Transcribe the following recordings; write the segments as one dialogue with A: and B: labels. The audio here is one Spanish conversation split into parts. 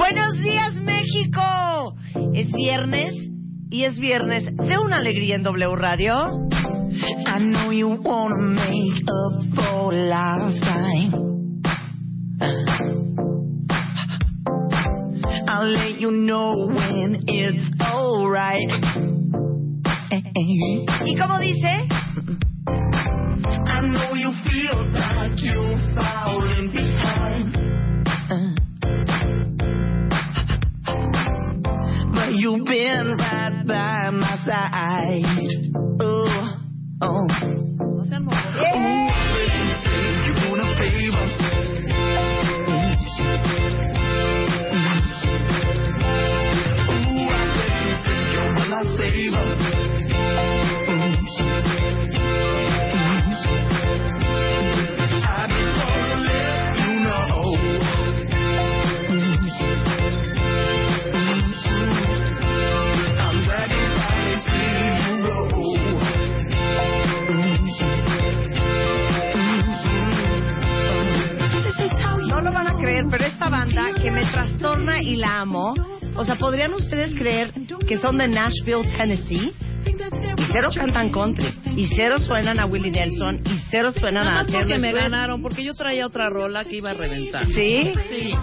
A: Buenos días, México. Es viernes y es viernes de una alegría en W Radio.
B: I know you wanna make up for last time. I'll let you know when it's alright.
A: ¿Y cómo dice?
B: I know you feel like you're falling behind. You've been right by my side. Oh, oh.
A: Creer, pero esta banda que me trastorna y la amo. O sea, ¿podrían ustedes creer que son de Nashville, Tennessee? Y cero cantan country. Y cero suenan a Willie Nelson. Y cero suenan
C: Nada
A: a
C: más porque
A: Taylor
C: me ganaron, porque yo traía otra rola que iba a reventar.
A: ¿Sí?
C: Sí.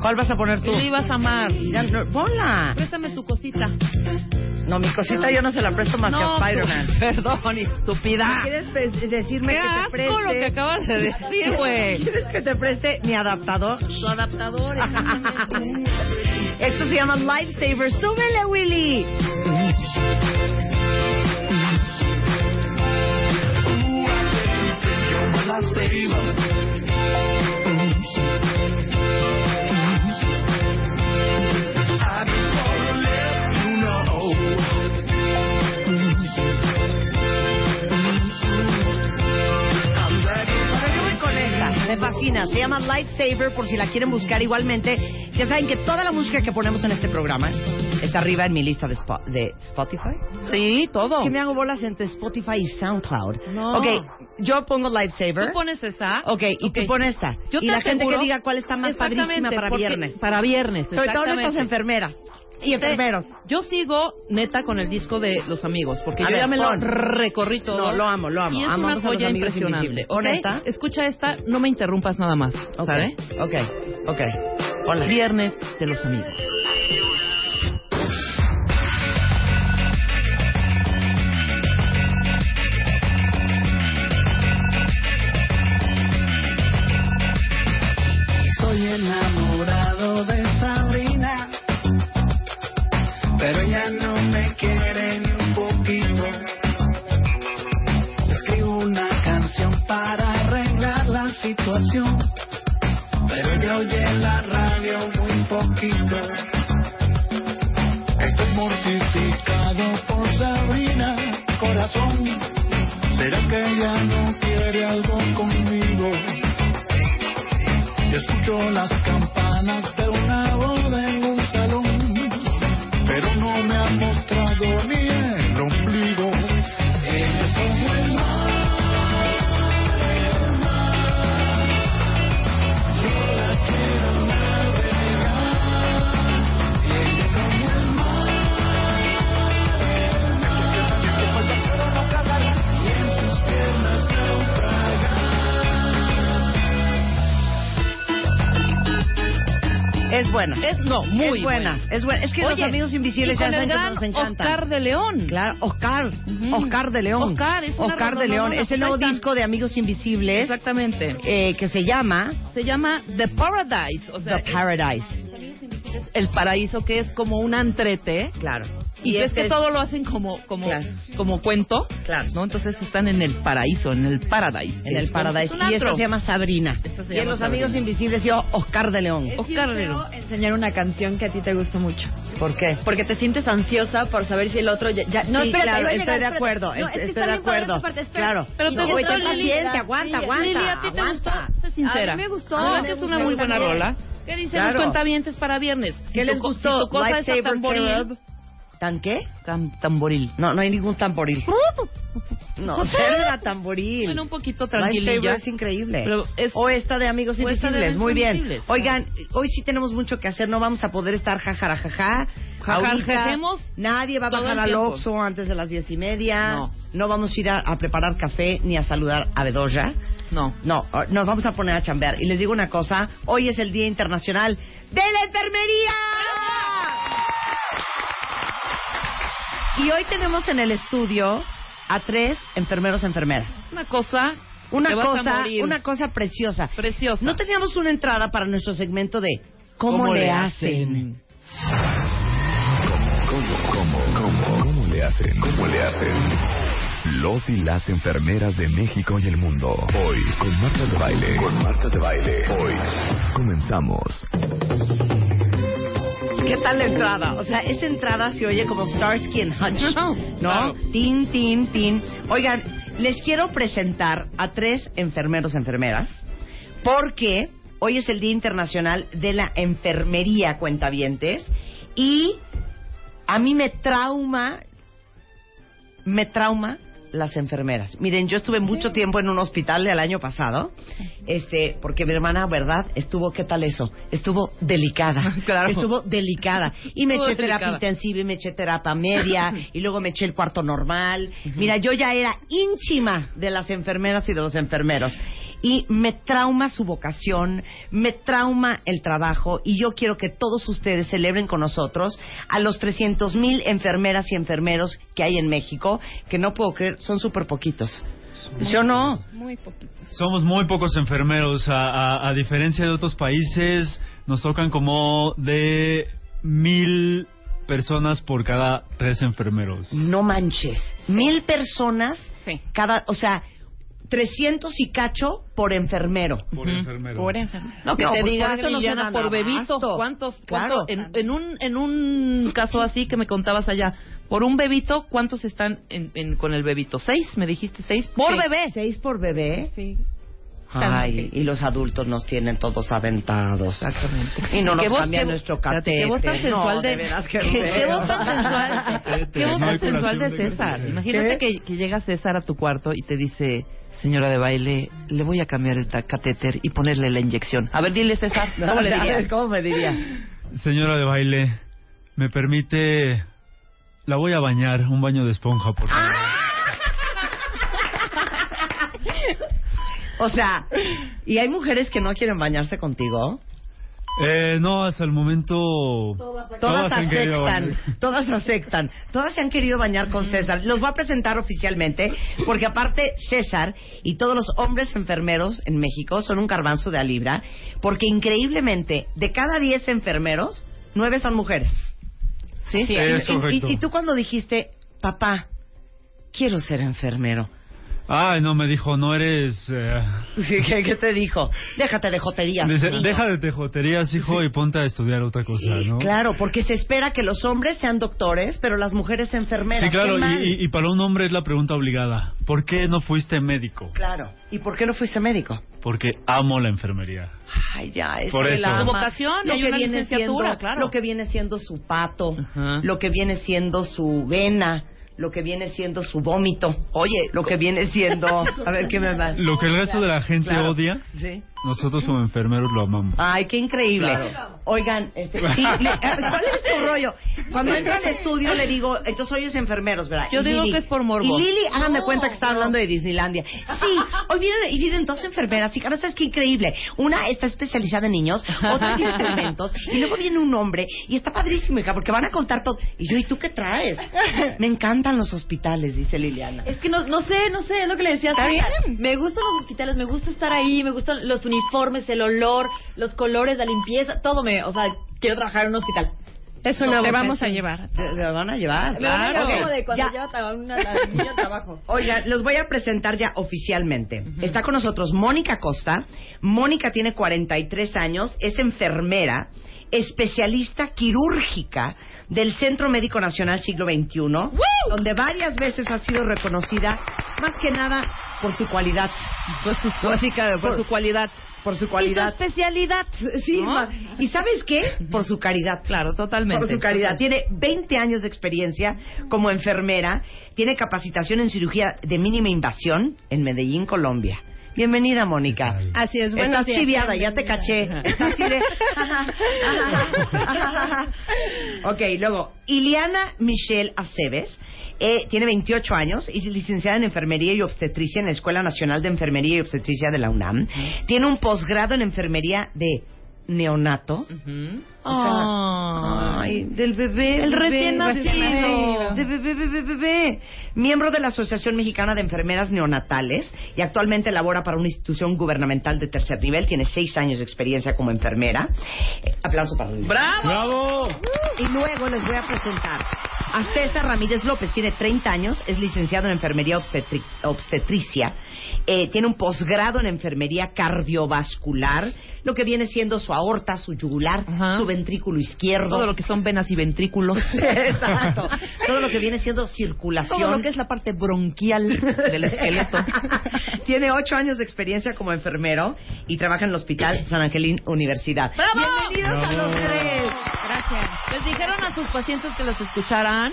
A: ¿Cuál vas a poner tú?
C: Tú ibas a amar.
A: Ya, no, ponla.
C: Préstame tu cosita.
A: No, mi cosita yo no se la presto más que a
C: tú-
A: Spider-Man.
C: Perdón, estúpida.
A: ¿Quieres pe- decirme
C: Qué
A: que te
C: asco
A: preste?
C: lo que acabas de decir, güey.
A: ¿Quieres que te preste mi adaptador?
C: Tu adaptador. exactamente.
A: Esto se llama Lifesaver. ¡Súbele, Willy! Me fascina. Se llama Lifesaver por si la quieren buscar igualmente. Ya saben que toda la música que ponemos en este programa está arriba en mi lista de, Spo- de Spotify.
C: Sí, todo.
A: Que me hago bolas entre Spotify y SoundCloud.
C: No.
A: Ok, yo pongo Lifesaver.
C: Tú pones esa.
A: Ok, y tú pones esta.
C: Yo
A: y la gente que diga cuál está más padrísima para viernes.
C: Para viernes,
A: Sobre todo nuestras enfermeras y enfermeros.
C: Yo sigo neta con el disco de Los Amigos, porque
A: A
C: yo
A: ver,
C: ya me lo recorrí todo.
A: No, lo amo, lo amo.
C: Y es
A: Amamos
C: una joya impresionante.
A: Invisibles.
C: ¿ok?
A: Pon esta.
C: Escucha esta, no me interrumpas nada más,
A: Ok,
C: ¿sabes?
A: ok, ok. Hola.
C: Viernes de Los Amigos.
B: Estoy enamorado pero ella no me quiere ni un poquito. Escribo una canción para arreglar la situación, pero ella oye la radio muy poquito. Estoy mortificado por Sabrina, corazón. ¿Será que ella no quiere algo conmigo? Y escucho las campanas de una boda me ha mostrado ni el Es
A: buena.
C: Es, no, muy
A: es buena. Es buena. Es que los
C: Oye,
A: amigos
C: y
A: invisibles
C: con
A: ya
C: el
A: saben que nos encantan.
C: Oscar de León.
A: Claro, Oscar.
C: Ujú.
A: Oscar de León.
C: Oscar, es una
A: Oscar de
C: no,
A: León.
C: no, no,
A: es el nuevo disco de Amigos Invisibles
C: Exactamente.
A: eh, que se llama
C: Se llama The Paradise. O sea,
A: The Paradise.
C: el paraíso que es como un antrete.
A: Claro.
C: Y, ves
A: este
C: que
A: es-
C: todo lo hacen como como
A: Claro.
C: como cuento.
A: Claro.
C: ¿no? Entonces están en el paraíso, en el paradise.
A: En el
C: Es
A: Paradise.
C: es
A: Y
C: antro.
A: se llama Sabrina.
C: Se
A: y en
C: llama
A: Los
C: Sabrina.
A: Amigos Invisibles yo Oscar de León.
D: Es
C: Oscar de León.
D: enseñar una canción que a ti te gusta mucho.
A: ¿Por qué?
D: Porque te sientes ansiosa por saber si el otro ya... ya- no,
A: Sí,
D: espérate,
A: claro, estoy
D: llegar,
A: de acuerdo,
D: No,
A: es-
D: es
A: estoy
D: está
A: de acuerdo.
D: parte.
A: Claro.
C: Pero
D: Y
C: te
D: no,
C: gustó, Lili.
A: paciencia, aguanta, aguanta.
C: Lili, ¿a ti te
A: aguanta.
C: gustó? Sé sincera.
D: A mí me gustó,
C: ¿Verdad
D: me
C: que es una muy buena rola? ¿Qué dicen los cuentavientes para viernes?
A: ¿Qué les gustó?
C: Si tu cosa es
A: ¿Tan qué?
C: Tamboril.
A: No, no hay ningún tamboril. No, cero tamboril.
C: Bueno, un poquito tranquililla.
A: es increíble.
C: Pero es-
A: o esta de Amigos
C: o esta de
A: Invisibles, muy bien.
C: Invisibles.
A: Oigan, hoy sí tenemos mucho que hacer, no vamos a poder estar jajarajaja.
C: Jajarajemos
A: Nadie va a bajar al. Oxxo antes de las diez y media.
C: No.
A: No vamos a ir a, a preparar café ni a saludar a Bedoya.
C: No.
A: No, nos vamos a poner a chambear. Y les digo una cosa, hoy es el Día Internacional de la Enfermería. Y hoy tenemos en el estudio a tres enfermeros enfermeras.
C: Una cosa.
A: Una
C: te vas a
A: cosa,
C: morir.
A: una cosa preciosa.
C: Preciosa.
A: No teníamos una entrada para nuestro segmento de ¿Cómo, le hacen?
E: ¿Cómo, cómo, cómo, cómo le hacen? ¿Cómo le hacen? Los y las enfermeras de México y el mundo. Hoy, con Marta de Baile. Con Marta de Baile. Hoy, comenzamos.
A: ¿Qué tal la entrada? O sea, esa entrada se oye como Starsky and Hutch.
C: No.
A: Tin, tin, tin. Oigan, les quiero presentar a tres enfermeros, enfermeras, porque hoy es el Día Internacional de la Enfermería, cuentavientes, y a mí me trauma, me trauma las enfermeras. Miren, yo estuve mucho tiempo en un hospital el año pasado, este, porque mi hermana, ¿verdad? Estuvo, ¿qué tal eso? Estuvo delicada.
C: Claro.
A: Estuvo delicada. Y me
C: Estuvo
A: eché terapia intensiva y me eché terapia media y luego me eché el cuarto normal. Mira, yo ya era ínchima de las enfermeras y de los enfermeros. Y me trauma su vocación, me trauma el trabajo y yo quiero que todos ustedes celebren con nosotros a los 300 mil enfermeras y enfermeros que hay en México, que no puedo creer, son súper poquitos. ¿Sí o no?
C: Muy.
F: Somos muy pocos enfermeros. A, a- a diferencia de otros países, nos tocan como de mil personas por cada tres enfermeros.
A: No manches. Mil personas
C: Sí.
A: cada, o sea, 300 y cacho por enfermero.
F: Por enfermero.
C: Por enfermero. No, que
A: No,
C: te
A: pues
C: diga
A: por eso nos
C: Liliana,
A: dan
C: por bebito. ¿cuántos?
A: Claro.
C: cuántos en, en un, en un caso así que me contabas allá, por un bebito, ¿cuántos están en, en- con el bebito? ¿Seis? ¿Me dijiste seis? Por
A: Sí.
C: bebé.
A: Seis por bebé.
C: Sí.
A: Ay, y los adultos nos tienen todos aventados.
C: Exactamente.
A: Y no nos
C: ¿Qué voz-
A: cambian
C: qué-
A: nuestro catéter.
C: Qué voz tan
A: No,
C: sensual
A: de
C: de...
A: veras que
C: qué, qué
A: feo.
C: voz tan sensual. Qué voz
F: No hay
C: tan sensual de César. Imagínate que, que llega César a tu cuarto y te dice... Señora de baile, le voy a cambiar el catéter y ponerle la inyección. A ver, dile César, ¿cómo le
A: A ver,
C: dirías?
A: ¿Cómo me diría?
F: Señora de baile, ¿me permite... La voy a bañar, un baño de esponja, por favor.
A: O sea, ¿y hay mujeres que no quieren bañarse contigo?
F: Eh, no, hasta el momento...
A: Todas, aceptan, todas aceptan, todas se han querido bañar con César. Los voy a presentar oficialmente, porque aparte César y todos los hombres enfermeros en México son un garbanzo de a libra, porque increíblemente de cada 10 enfermeros, 9 son mujeres.
C: Sí, sí.
F: Es
A: y, y- y tú cuando dijiste, papá, quiero ser enfermero,
F: Ay, no, me dijo, no eres... eh,
A: ¿qué, qué te dijo? Déjate de joterías.
F: dice,
A: niño".
F: deja de tejoterías, hijo, y ponte a estudiar otra cosa, ¿no?
A: Claro, porque se espera que los hombres sean doctores, pero las mujeres enfermeras.
F: Sí, claro, y, y- y para un hombre es la pregunta obligada. ¿Por qué no fuiste médico?
A: Claro. ¿Y por qué no fuiste médico?
F: Porque amo la enfermería.
A: Ay, ya, es
F: Por
A: que
F: eso.
A: la
C: vocación,
A: lo
C: hay
A: que
C: una
A: viene
C: licenciatura,
A: siendo,
C: claro.
A: Lo que viene siendo su pato,
C: Ajá.
A: lo que viene siendo su vena, lo que viene siendo su vómito.
C: Oye,
A: Lo que viene siendo... A ver, ¿qué me va?
F: Lo que el resto de la gente
A: Claro.
F: odia,
A: Sí.
F: Nosotros como enfermeros lo amamos.
A: Ay, qué increíble. Oigan, este, sí, le- ¿cuál es tu rollo? Cuando entro al estudio le digo, entonces hoy es enfermeros, ¿verdad?
C: Yo
A: Y
C: digo
A: Lili-
C: que es por morbo.
A: Y Lili, háganme cuenta que está hablando de Disneylandia. Sí, hoy vienen, y vienen dos enfermeras y cada vez es que increíble. Una está especializada en niños, otra tiene experimentos, y luego viene un hombre y está padrísimo, hija, porque van a contar todo. Y yo, ¿y tú qué traes? Me encantan los hospitales, dice Liliana.
D: Es que no, no sé, no sé, es lo que le decía.
A: Está
D: Sara.
A: bien.
D: Me gustan los hospitales, me gusta estar ahí, me gustan los uniformes, el olor, los colores, la limpieza, todo me, o sea, quiero trabajar en un hospital.
G: Es una
D: No, te vamos a
G: llevar.
A: ¿Te- ¿Te van a llevar? Ok,
D: como de cuando
A: ya.
D: lleva una trabajo.
A: Oigan, los voy a presentar ya oficialmente. Está con nosotros Mónica Costa. Mónica tiene 43 años, es enfermera, especialista quirúrgica del Centro Médico Nacional Siglo XXI, donde varias veces ha sido reconocida, más que nada, por su cualidad.
C: Por, sus, su cualidad.
A: Por su
C: Y su
A: cualidad.
C: especialidad.
A: Sí,
C: ¿no?
A: ¿y sabes qué? Por su caridad.
C: Claro, totalmente.
A: Por su caridad. Tiene 20 años de experiencia como enfermera. Tiene capacitación en cirugía de mínima invasión en Medellín, Colombia. Bienvenida, Mónica.
G: Así es, buenos
A: Estás
G: días.
A: chiviada, ya te caché. Estás así de... ok, luego, Iliana Michelle Aceves. eh, tiene 28 años y es licenciada en Enfermería y Obstetricia en la Escuela Nacional de Enfermería y Obstetricia de la UNAM. Tiene un posgrado en Enfermería de neonato.
C: Ujú.
A: O sea, ay, del bebé.
C: El
A: bebé,
C: recién nacido.
A: De bebé, bebé, bebé. Miembro de la Asociación Mexicana de Enfermeras Neonatales y actualmente labora para una institución gubernamental de tercer nivel. Tiene seis años de experiencia como enfermera. Eh, aplauso para Luis.
C: ¡Bravo!
F: ¡Bravo!
A: Y luego les voy a presentar a César Ramírez López. Tiene 30 años, es licenciado en enfermería obstetri- obstetricia. Eh, tiene un posgrado en enfermería cardiovascular, lo que viene siendo su aorta, su yugular,
C: Ajá.
A: su ventrículo izquierdo.
C: Todo lo que son venas y ventrículos.
A: Exacto. Todo lo que viene siendo circulación.
C: Todo lo que es la parte bronquial del esqueleto.
A: Tiene ocho años de experiencia como enfermero y trabaja en el Hospital San Angelín Universidad.
C: ¡Bravo!
A: Bienvenidos a los tres.
G: Gracias.
C: ¿Les dijeron a sus pacientes que los escucharan?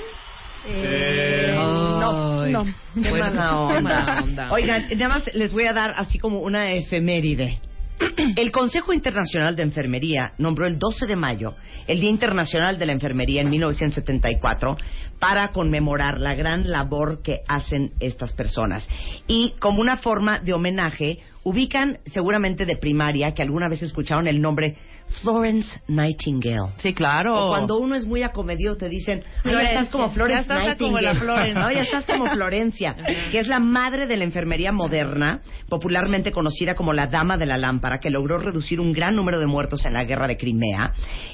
F: Eh,
A: No,
C: Ay.
A: no. Qué onda.
C: mala onda.
A: Oigan, nada más les voy a dar así como una efeméride. El Consejo Internacional de Enfermería nombró el 12 de mayo el Día Internacional de la Enfermería en 1974 para conmemorar la gran labor que hacen estas personas. Y como una forma de homenaje, ubican seguramente de primaria que alguna vez escucharon el nombre Florence Nightingale.
C: Sí, claro.
A: O cuando uno es muy acomedido te dicen, "Ay, ya estás como Florence
C: Ya estás como
A: Nightingale".
C: la Florence.
A: No, ya estás como Florencia, que es la madre de la enfermería moderna, popularmente conocida como la dama de la lámpara, que logró reducir un gran número de muertos en la guerra de Crimea.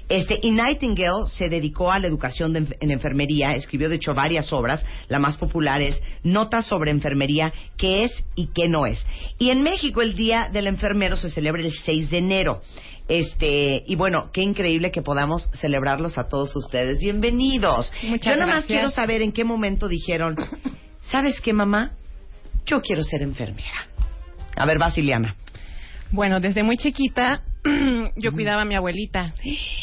A: Este, y Nightingale se dedicó a la educación de en enfermería, escribió de hecho varias obras, la más popular es Notas sobre enfermería, qué es y qué no es. Y en México el Día del Enfermero se celebra el 6 de enero. Este, y bueno, qué increíble que podamos celebrarlos a todos ustedes. Bienvenidos.
G: Muchas
A: Yo nomás
G: gracias.
A: quiero saber en qué momento dijeron, ¿sabes qué, mamá? Yo quiero ser enfermera. A ver, Basiliana.
G: Bueno, desde muy chiquita yo cuidaba a mi abuelita.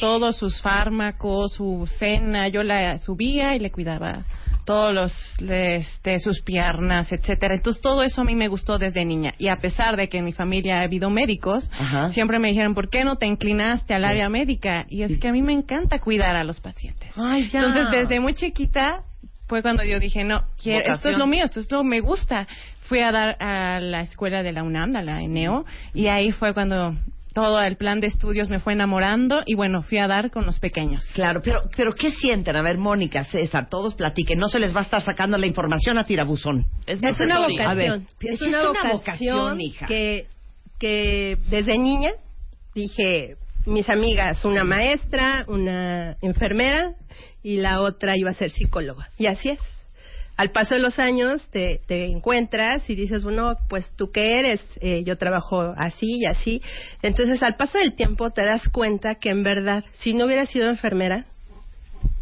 G: Todos sus fármacos, su cena, yo la subía y le cuidaba todos los este, sus piernas, etcétera. Entonces todo eso a mí me gustó desde niña y a pesar de que en mi familia ha habido médicos,
A: Ajá.
G: siempre me dijeron, "¿Por qué no te inclinaste al
A: Sí.
G: área médica?" Y es que a mí me encanta cuidar a los pacientes.
A: Ay, ya.
G: Entonces, desde muy chiquita fue cuando yo dije, no, quiero, esto es lo mío, esto es lo me gusta. Fui a dar a la escuela de la UNAM, a la ENEO, y ahí fue cuando todo el plan de estudios me fue enamorando y bueno, fui a dar con los pequeños.
A: Claro, pero, pero ¿qué sienten? A ver, Mónica, César, todos platiquen. No se les va a estar sacando la información a tirabuzón.
G: Es
H: Es una
G: necesario.
A: A ver,
H: vocación.
A: es
H: es una
A: una
H: vocación,
A: vocación, hija.
H: que, que desde niña dije, mis amigas, una maestra, una enfermera y la otra iba a ser psicóloga. Y así es. Al paso de los años te, te encuentras y dices, bueno, pues tú qué eres, Eh, yo trabajo así y así. Entonces al paso del tiempo te das cuenta que en verdad, si no hubiera sido enfermera,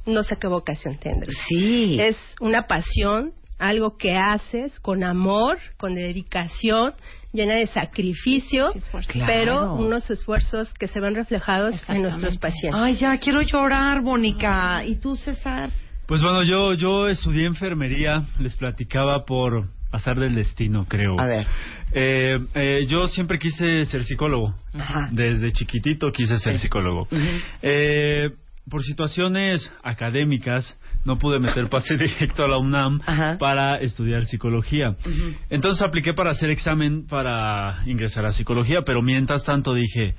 H: no sé qué vocación tendría.
A: Sí.
H: Es una pasión, algo que haces con amor, con dedicación, llena de sacrificio.
A: Claro.
H: pero unos esfuerzos que se ven reflejados en nuestros pacientes.
A: Ay, ya, quiero llorar, Mónica. ¿Y tú, César?
F: Pues bueno, yo, yo estudié enfermería, les platicaba por azar del destino, creo.
A: A ver.
F: Eh, eh, yo siempre quise ser psicólogo.
A: Ajá.
F: Desde chiquitito quise ser
A: Sí.
F: psicólogo. Eh, por situaciones académicas no pude meter pase directo a la UNAM
A: Ajá.
F: para estudiar psicología. Entonces apliqué para hacer examen para ingresar a psicología, pero mientras tanto dije,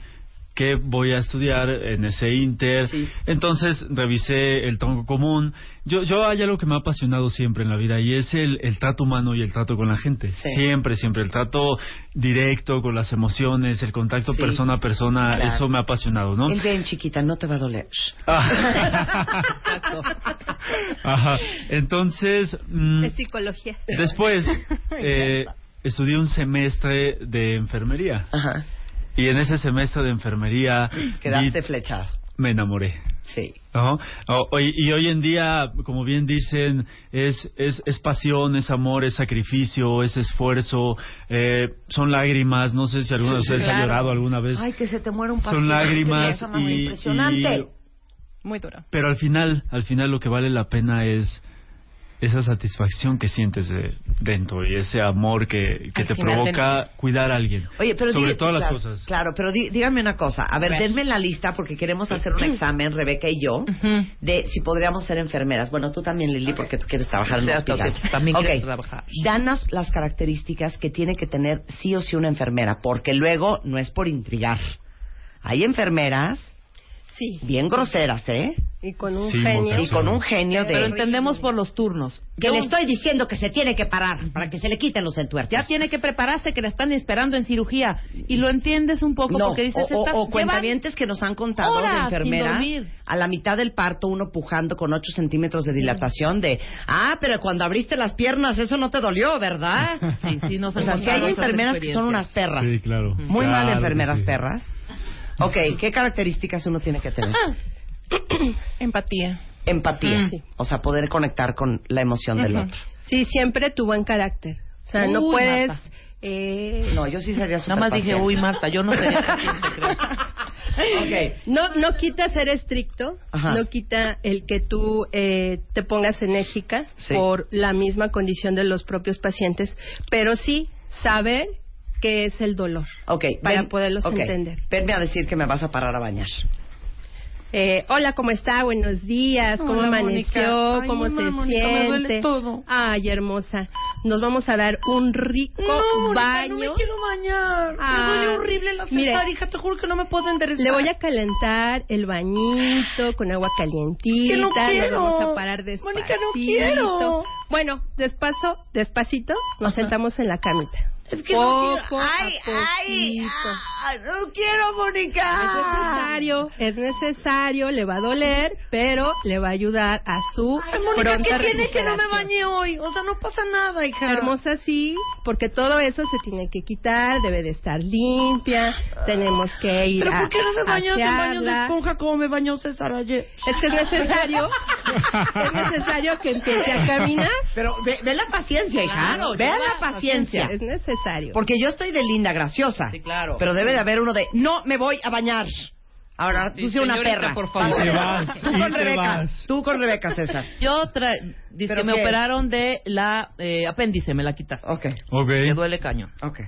F: ¿qué voy a estudiar en ese inter?
A: Sí.
F: Entonces revisé el tronco común. Yo, yo hay algo que me ha apasionado siempre en la vida y es el, el trato humano y el trato con la gente.
A: Sí.
F: Siempre, siempre. El trato directo con las emociones, el contacto
A: Sí.
F: persona a persona,
A: Claro.
F: eso me ha apasionado, ¿no?
A: El ven, chiquita, no te va a doler.
F: Ah. Ajá. Entonces, mm,
H: Es psicología.
F: después eh, estudié un semestre de enfermería.
A: Ajá.
F: Y en ese semestre de enfermería
A: Quedaste flechado.
F: me enamoré.
A: Sí.
F: ¿no? O- y hoy en día, como bien dicen, es, es, es pasión, es amor, es sacrificio, es esfuerzo, eh, son lágrimas. No sé si alguno de ustedes ha llorado alguna vez.
A: Ay, que se te muera un
F: Son
A: paciente.
F: lágrimas
A: cosa más
F: y-
A: impresionante.
F: y-
G: Muy duro.
F: Pero al final, al final lo que vale la pena es esa satisfacción que sientes de dentro y ese amor que, que te provoca cuidar a alguien.
A: Oye, pero
F: sobre todas las
A: claro,
F: cosas.
A: Claro, pero di- díganme una cosa. A ver,
G: ver.
A: denme la lista porque queremos hacer un examen, Rebeca y yo, de si podríamos ser enfermeras. Bueno, tú también, Lili, porque tú quieres trabajar en un hospital.
C: también
A: Ok,
C: quieres trabajar.
A: Danos las características que tiene que tener sí o sí una enfermera, porque luego no es por intrigar. Hay enfermeras
H: Sí.
A: bien groseras, ¿eh?
H: Y con un
F: Sí,
H: genio.
A: Y con un genio de...
C: Pero entendemos por los turnos.
A: que
C: Yo-
A: le estoy diciendo que se tiene que parar para que se le quiten los entuertos.
C: Ya tiene que prepararse, que la están esperando en cirugía. Y lo entiendes un poco
A: No,
C: porque dices,
A: o, o-
C: "Estás-
A: o cuentavientes que nos han contado de enfermeras
C: dormir".
A: a la mitad del parto, uno pujando con 8 centímetros de dilatación de, ah, pero cuando abriste las piernas eso no te dolió, ¿verdad?
C: Sí, sí, nos
A: O sea, si hay enfermeras que son unas perras.
F: Sí, claro.
A: Muy mal
F: Claro que
A: enfermeras
F: sí.
A: perras. Ok, ¿qué características uno tiene que tener?
G: Empatía.
A: Empatía.
G: Mm.
A: O sea, poder conectar con la emoción del otro.
H: Sí, siempre tu buen carácter. O sea, no puedes... Eh,
A: No, yo sí sería
C: Nada más dije, uy, Marta, yo no sería paciente, creo.
A: Ok.
H: No, no quita ser estricto,
A: Ajá.
H: no quita el que tú eh, te pongas enérgica
A: Sí.
H: por la misma condición de los propios pacientes, pero sí saber qué es el dolor
A: Ok,
H: para
A: ven-
H: poderlos entender.
A: Venme a decir que me vas a parar a bañar.
H: Eh, hola, ¿cómo está? Buenos días. ¿Cómo
C: Hola,
H: amaneció?
C: Ay,
H: ¿Cómo
C: mamá,
H: se
C: Mónica, me
H: siente?
C: duele todo.
H: Ay, hermosa. Nos vamos a dar un rico baño.
C: no me quiero bañar.
H: Ah,
C: me duele horrible la
H: mire,
C: cesárea, hija, te juro que no me puedo enderezar.
H: Le voy a calentar el bañito con agua calientita.
C: Que no
H: Nos
C: quiero.
H: vamos a parar despacito.
C: Mónica, no quiero.
H: Bueno, despacio, despacito, nos sentamos en la camita.
A: Es que
H: Poco
A: no quiero.
H: a
A: Ay, ay,
H: poquito.
A: ay, no quiero, Mónica.
H: Es necesario, es necesario, le va a doler, pero le va a ayudar a su
C: Ay, Mónica, ¿qué tiene que no me bañé hoy? O sea, no pasa nada, hija.
H: Hermosa, sí, porque todo eso se tiene que quitar, debe de estar limpia, tenemos que ir
C: ¿Pero
H: a
C: por qué no me bañas en baño de esponja como me bañó César ayer?
H: Es que es necesario, es necesario que empiece a caminar.
A: Pero ve, ve la paciencia, hija.
C: Claro,
A: ve la paciencia.
H: Es necesario.
A: Porque yo estoy de linda, graciosa.
C: Sí, claro.
A: Pero debe de haber uno de, no me voy a bañar. Ahora, tú
C: Sí,
A: sé una perra.
C: por favor.
F: Te vas,
A: Tú con
F: te
A: Rebeca.
F: vas.
A: Tú con Rebeca, César.
C: Yo tra... dice
A: ¿Pero
C: que me
A: qué?
C: operaron de la eh, apéndice, me la quitaste.
A: Ok,
F: Ok.
C: Me duele caño.
A: ok.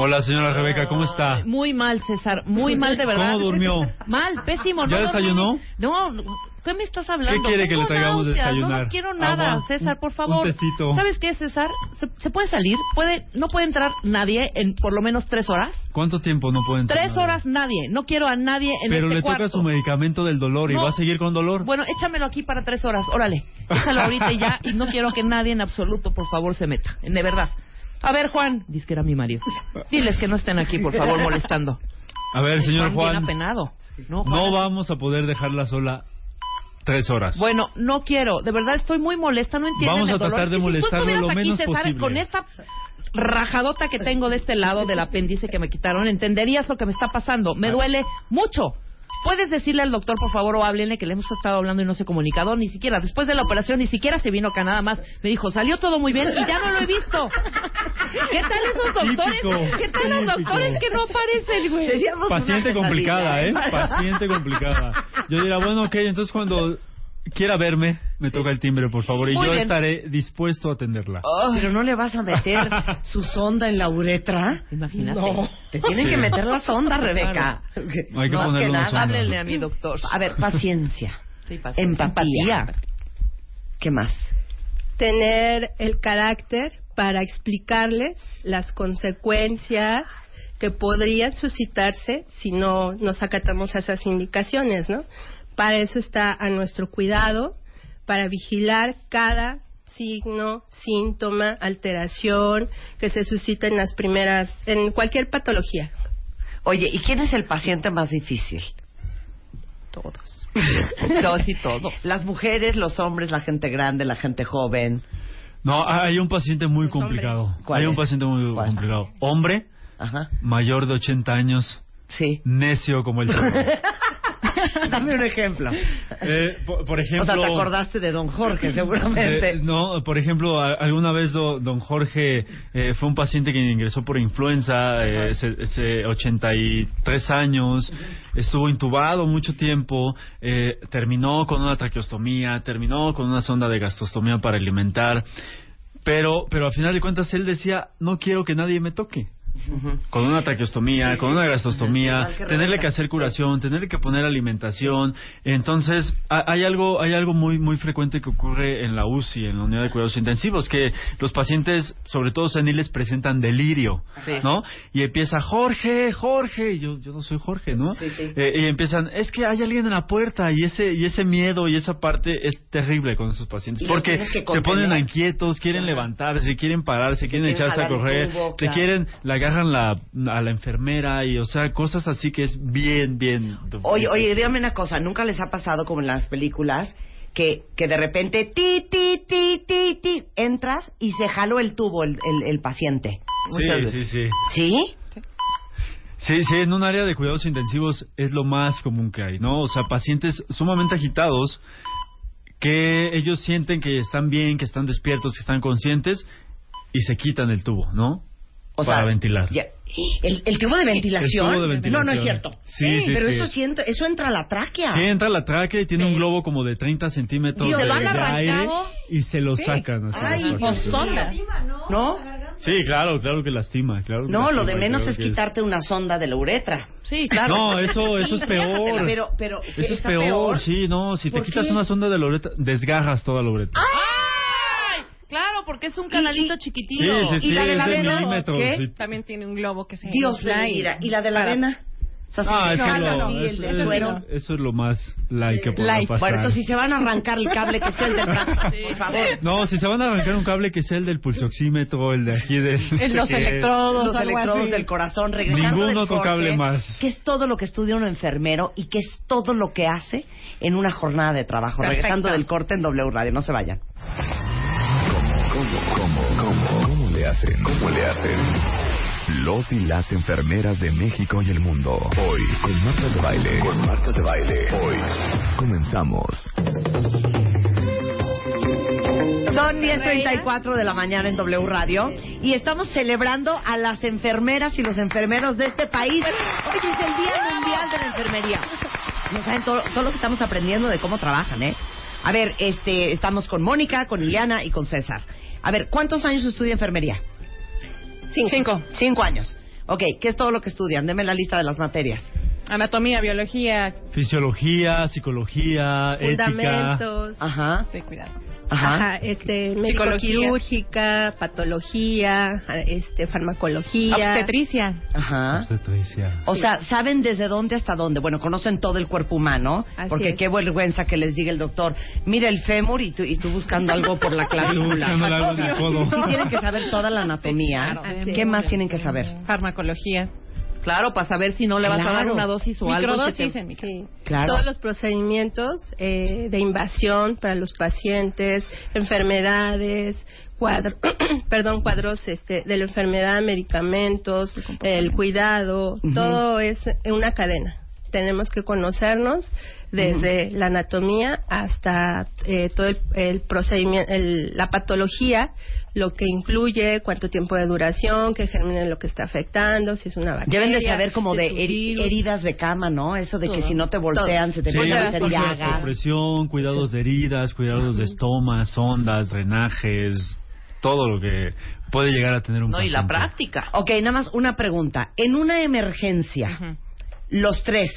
F: Hola, señora Rebeca, ¿cómo está?
C: Muy mal, César, muy mal de verdad.
F: ¿Cómo durmió?
C: Mal, pésimo.
F: ¿Ya
C: no
F: desayunó?
C: dormí. No, ¿qué me estás hablando?
F: ¿Qué quiere que
C: Tengo
F: le traigamos
C: náuseas,
F: desayunar?
C: No, no quiero nada,
F: Agua,
C: César,
F: un-
C: por
F: un
C: favor.
F: tecito.
C: ¿Sabes qué, César? ¿Se, se puede salir? ¿Puede, ¿No puede entrar nadie en por lo menos tres horas?
F: ¿Cuánto tiempo no pueden
C: Tres horas nadie. No quiero a nadie en
F: Pero
C: este
F: le
C: cuarto.
F: toca su medicamento del dolor y
C: No.
F: va a seguir con dolor.
C: Bueno, échamelo aquí para tres horas. Órale, échalo ahorita y ya. Y no quiero que nadie en absoluto, por favor, se meta. De verdad. A ver, Juan, dice que era mi marido. Diles que no estén aquí, por favor, molestando.
F: A ver, señor
C: bien
F: Juan,
C: apenado. No, Juan,
F: no vamos a poder dejarla sola tres horas.
C: Bueno, no quiero. De verdad estoy muy molesta. No entiendo
F: Vamos a
C: dolor.
F: tratar de
C: si
F: molestarlo
C: estuvieras
F: lo
C: aquí,
F: menos
C: César,
F: posible.
C: Con esta rajadota que tengo de este lado del apéndice que me quitaron, entenderías lo que me está pasando. Me duele mucho. ¿Puedes decirle al doctor, por favor, o háblenle que le hemos estado hablando y no se ha comunicado? Ni siquiera, después de la operación, ni siquiera se vino acá nada más. Me dijo, salió todo muy bien y ya no lo he visto. ¿Qué tal esos doctores?
F: Típico,
C: ¿Qué tal los
F: típico.
C: doctores que no aparecen, güey?
F: Paciente complicada, ¿eh? Paciente complicada. Yo diría, bueno, ok, entonces cuando quiera verme, me toca el timbre, por favor, y
C: Muy
F: yo
C: bien.
F: estaré dispuesto a atenderla.
A: Pero no le vas a meter su sonda en la uretra.
C: Imagínate.
A: Te tienen
F: Sí.
A: que meter la sonda, Rebeca.
F: Hay que
A: Más
F: ponerle una
A: nada.
F: sonda.
C: Háblenle a mi doctor.
A: A ver, paciencia.
C: Sí, paciencia.
A: Empatía. ¿Qué más?
H: tener el carácter para explicarles las consecuencias que podrían suscitarse si no nos acatamos a esas indicaciones, ¿no? Para eso está a nuestro cuidado, para vigilar cada signo, síntoma, alteración que se suscita en las primeras, en cualquier patología.
A: Oye, ¿y quién es el paciente más difícil?
C: Todos. Todos y todos.
A: Las mujeres, los hombres, la gente grande, la gente joven.
F: No, hay un paciente muy
H: Los
F: complicado.
A: ¿Cuál
F: Hay un paciente muy
A: ¿Cuál?
F: complicado. Hombre,
A: Ajá.
F: mayor de 80 años,
A: Sí.
F: necio como el.
A: Dame un ejemplo.
F: Eh, por, por ejemplo...
A: o sea, te acordaste de Don Jorge, seguramente.
F: Eh, no, por ejemplo, a- alguna vez do- don Jorge eh, fue un paciente que ingresó por influenza, eh, ese- ese 83 años, estuvo intubado mucho tiempo, eh, terminó con una traqueostomía, terminó con una sonda de gastrostomía para alimentar, pero, pero al final de cuentas él decía, no quiero que nadie me toque. Con una traqueostomía, con una gastrostomía,
A: que
F: tenerle que hacer curación, tenerle que poner alimentación. Entonces, ha- hay algo, hay algo muy, muy frecuente que ocurre en la UCI, en la unidad de cuidados intensivos, que los pacientes, sobre todo seniles, presentan delirio,
C: Sí.
F: ¿no? Y empieza, Jorge, Jorge, y yo, yo no soy Jorge, ¿no?
A: Sí.
F: Eh, y empiezan, es que hay alguien en la puerta, y ese, y ese miedo y esa parte es terrible con esos pacientes, porque se ponen inquietos, quieren levantarse, quieren pararse, quieren
A: quieren
F: echarse a correr, te quieren, le agarran la, a la enfermera y, o sea, cosas así que es bien, bien.
A: Oye, oye, dígame una cosa, ¿nunca les ha pasado como en las películas que, que de repente ti, ti, ti, ti, ti, entras y se jaló el tubo el, el, el paciente? Muchas
F: Sí,
A: veces.
F: sí, sí.
A: ¿Sí?
F: Sí, sí, en un área de cuidados intensivos es lo más común que hay, ¿no? O sea, pacientes sumamente agitados que ellos sienten que están bien, que están despiertos, que están conscientes y se quitan el tubo, ¿no?
A: O
F: Para
A: sea,
F: ventilar.
A: ya- ¿El, el tubo de ventilación?
F: El tubo de ventilación.
A: No, no es cierto.
F: Sí, sí,
A: pero
F: sí.
A: Eso, siento, eso entra a la tráquea.
F: Sí, entra a la tráquea y tiene un globo como de 30 centímetros
A: Dios,
F: de,
A: ¿se lo han
F: de aire y se lo sacan. así,
A: Ay,
F: pacientes.
A: mío. ¿No?
F: Sí, claro, claro que lastima. Claro que
A: No, lo de menos
F: claro
A: es quitarte una sonda de la uretra.
C: Sí, claro.
F: No, eso, eso es peor.
A: Pero, pero,
F: Eso es
A: ¿está
F: peor, sí, no, si te
A: ¿Por
F: quitas
A: qué?
F: una sonda de la uretra, desgarras toda la uretra.
C: ¡Ay! Claro, porque es un canalito
F: sí,
C: chiquitito.
F: sí, sí,
A: ¿Y la de la
F: de
A: vena?
F: milímetros.
A: ¿Qué?
F: sí.
G: También tiene un globo que se
A: Dios mi
G: y-
A: vida. ¿Y la de la
G: para-
A: vena? O sea, si
F: Ah, eso, lo- eso,
A: el
F: eso-
A: suero.
F: eso es lo más light que
G: Light.
F: pasar.
A: Bueno, entonces si se van a arrancar el cable que sea el del brazo, por favor.
F: No, si se van a arrancar un cable que sea el del pulsoxímetro, el de aquí del...
G: En los electrodos,
A: Los
G: algo
A: electrodos
G: así.
A: del corazón, regresando
F: Ningún
A: del
F: otro
A: corte,
F: cable más.
A: que es todo lo que estudia un enfermero y que es todo lo que hace en una jornada de trabajo.
G: Perfecto.
A: Regresando del corte en W Radio, no se vayan.
E: Hacen? ¿Cómo le hacen? Los y las enfermeras de México y el mundo. Hoy, con Marta de Baile. Con Marta de Baile. Hoy, comenzamos.
A: Son 10.34 de la mañana en W Radio y estamos celebrando a las enfermeras y los enfermeros de este país. Hoy es el Día Mundial de la Enfermería. No saben todo, todo lo que estamos aprendiendo de cómo trabajan, ¿eh? A ver, este, estamos con Mónica, con Liliana y con César. A ver, ¿cuántos años estudia enfermería?
G: Cinco.
A: Cinco años. Ok, ¿qué es todo lo que estudian? Deme la lista de las materias.
G: Anatomía, biología.
F: Fisiología, psicología, ética...
H: Fundamentos.
A: Ajá,
G: Sí, cuidado.
A: ajá.
H: Ajá, este,
G: Psicología.
H: quirúrgica, patología, este, farmacología.
G: Obstetricia.
A: Ajá.
F: Obstetricia.
A: O sea, ¿saben desde dónde hasta dónde? Bueno, conocen todo el cuerpo humano,
H: Así
A: porque
H: es.
A: qué vergüenza que les diga el doctor, mira el fémur y tú, y tú buscando algo por la clavícula.
F: buscando algo en el codo.
A: Sí tienen que saber toda la anatomía.
H: Claro.
A: ¿Qué más tienen que saber?
G: Farmacología.
C: Claro, para saber si no le vas a dar una dosis o algo.
G: Microdosis
C: te-.
H: Sí.
A: Claro.
H: Todos los procedimientos eh, de invasión para los pacientes, enfermedades, cuadro, perdón, cuadros este, de la enfermedad, medicamentos, el cuidado, todo es una cadena. tenemos que conocernos desde la anatomía hasta eh, todo el, el procedimiento, el- la patología, lo que incluye, cuánto tiempo de duración, qué germen es lo que está afectando, si es una bacteria.
A: Deben de saber como
H: si
A: de heri- heridas de cama, ¿no? Eso de que
H: Todo.
A: si no te voltean se te
F: Sí,
A: llagas.
F: presión, cuidados de heridas, cuidados de estomas, sondas, drenajes, todo lo que puede llegar a tener un
C: No, y la práctica.
A: Ok, nada más una pregunta. En una emergencia, los tres,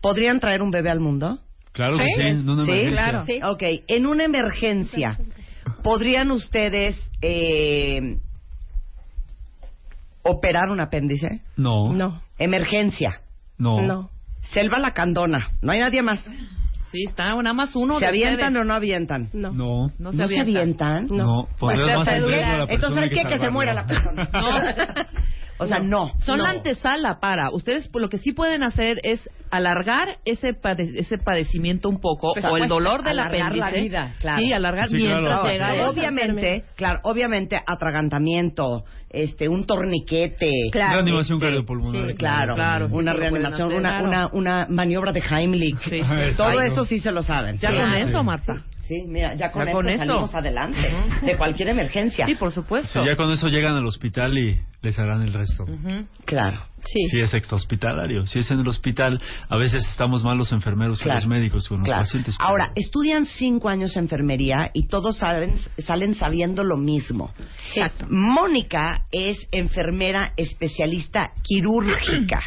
A: ¿podrían traer un bebé al mundo?
F: Claro que sí, en una
A: Sí,
F: emergencia.
A: claro. Ok, en una emergencia, ¿podrían ustedes eh, operar un apéndice?
F: No,
H: No,
A: Emergencia.
F: no.
H: no.
A: Selva la candona. No hay nadie más.
C: Sí, está nada más uno
A: ¿Se
C: de
A: avientan
C: ustedes.
A: o no avientan?
H: No.
F: No.
C: No
A: ¿No
C: se
A: se avientan?
H: No.
F: No, pondrías
H: Pues,
F: más a la persona.
A: Entonces, ¿sabes
F: hay
A: qué? Que se muera la persona. o sea, no.
C: Son
A: no.
C: la antesala para. Ustedes pues, lo que sí pueden hacer es alargar ese pade- ese padecimiento un poco
A: Pues,
C: o el dolor del
A: alargar la
C: apéndice.
A: vida, claro.
C: Sí, alargar
F: Sí,
C: mientras
F: claro.
C: llega
F: Sí.
C: eso.
A: Obviamente, claro, obviamente atragantamiento, este, un torniquete,
H: Claro.
F: Reanimación
A: Sí,
F: cardiopulmonar.
H: sí,
A: claro,
C: Claro, sí
A: una
C: lo
A: reanimación, una, una, una maniobra de Heimlich,
C: Sí, sí.
A: todo eso sí se lo saben.
C: Ya
A: sí.
C: con
F: Sí.
C: eso, Marta.
A: Sí, mira, ya con,
C: Ya
A: eso,
C: con eso.
A: salimos adelante de cualquier emergencia.
C: Sí, por supuesto.
F: Sí, ya con eso llegan al hospital y les harán el resto.
A: Claro.
H: Sí.
F: Si es extrahospitalario, si es en el hospital, a veces estamos mal los enfermeros y
A: Claro.
F: los médicos con los
A: Claro.
F: pacientes. pero-
A: Ahora, estudian cinco años enfermería y todos salen, salen sabiendo lo mismo.
H: Exacto.
A: Mónica es enfermera especialista quirúrgica.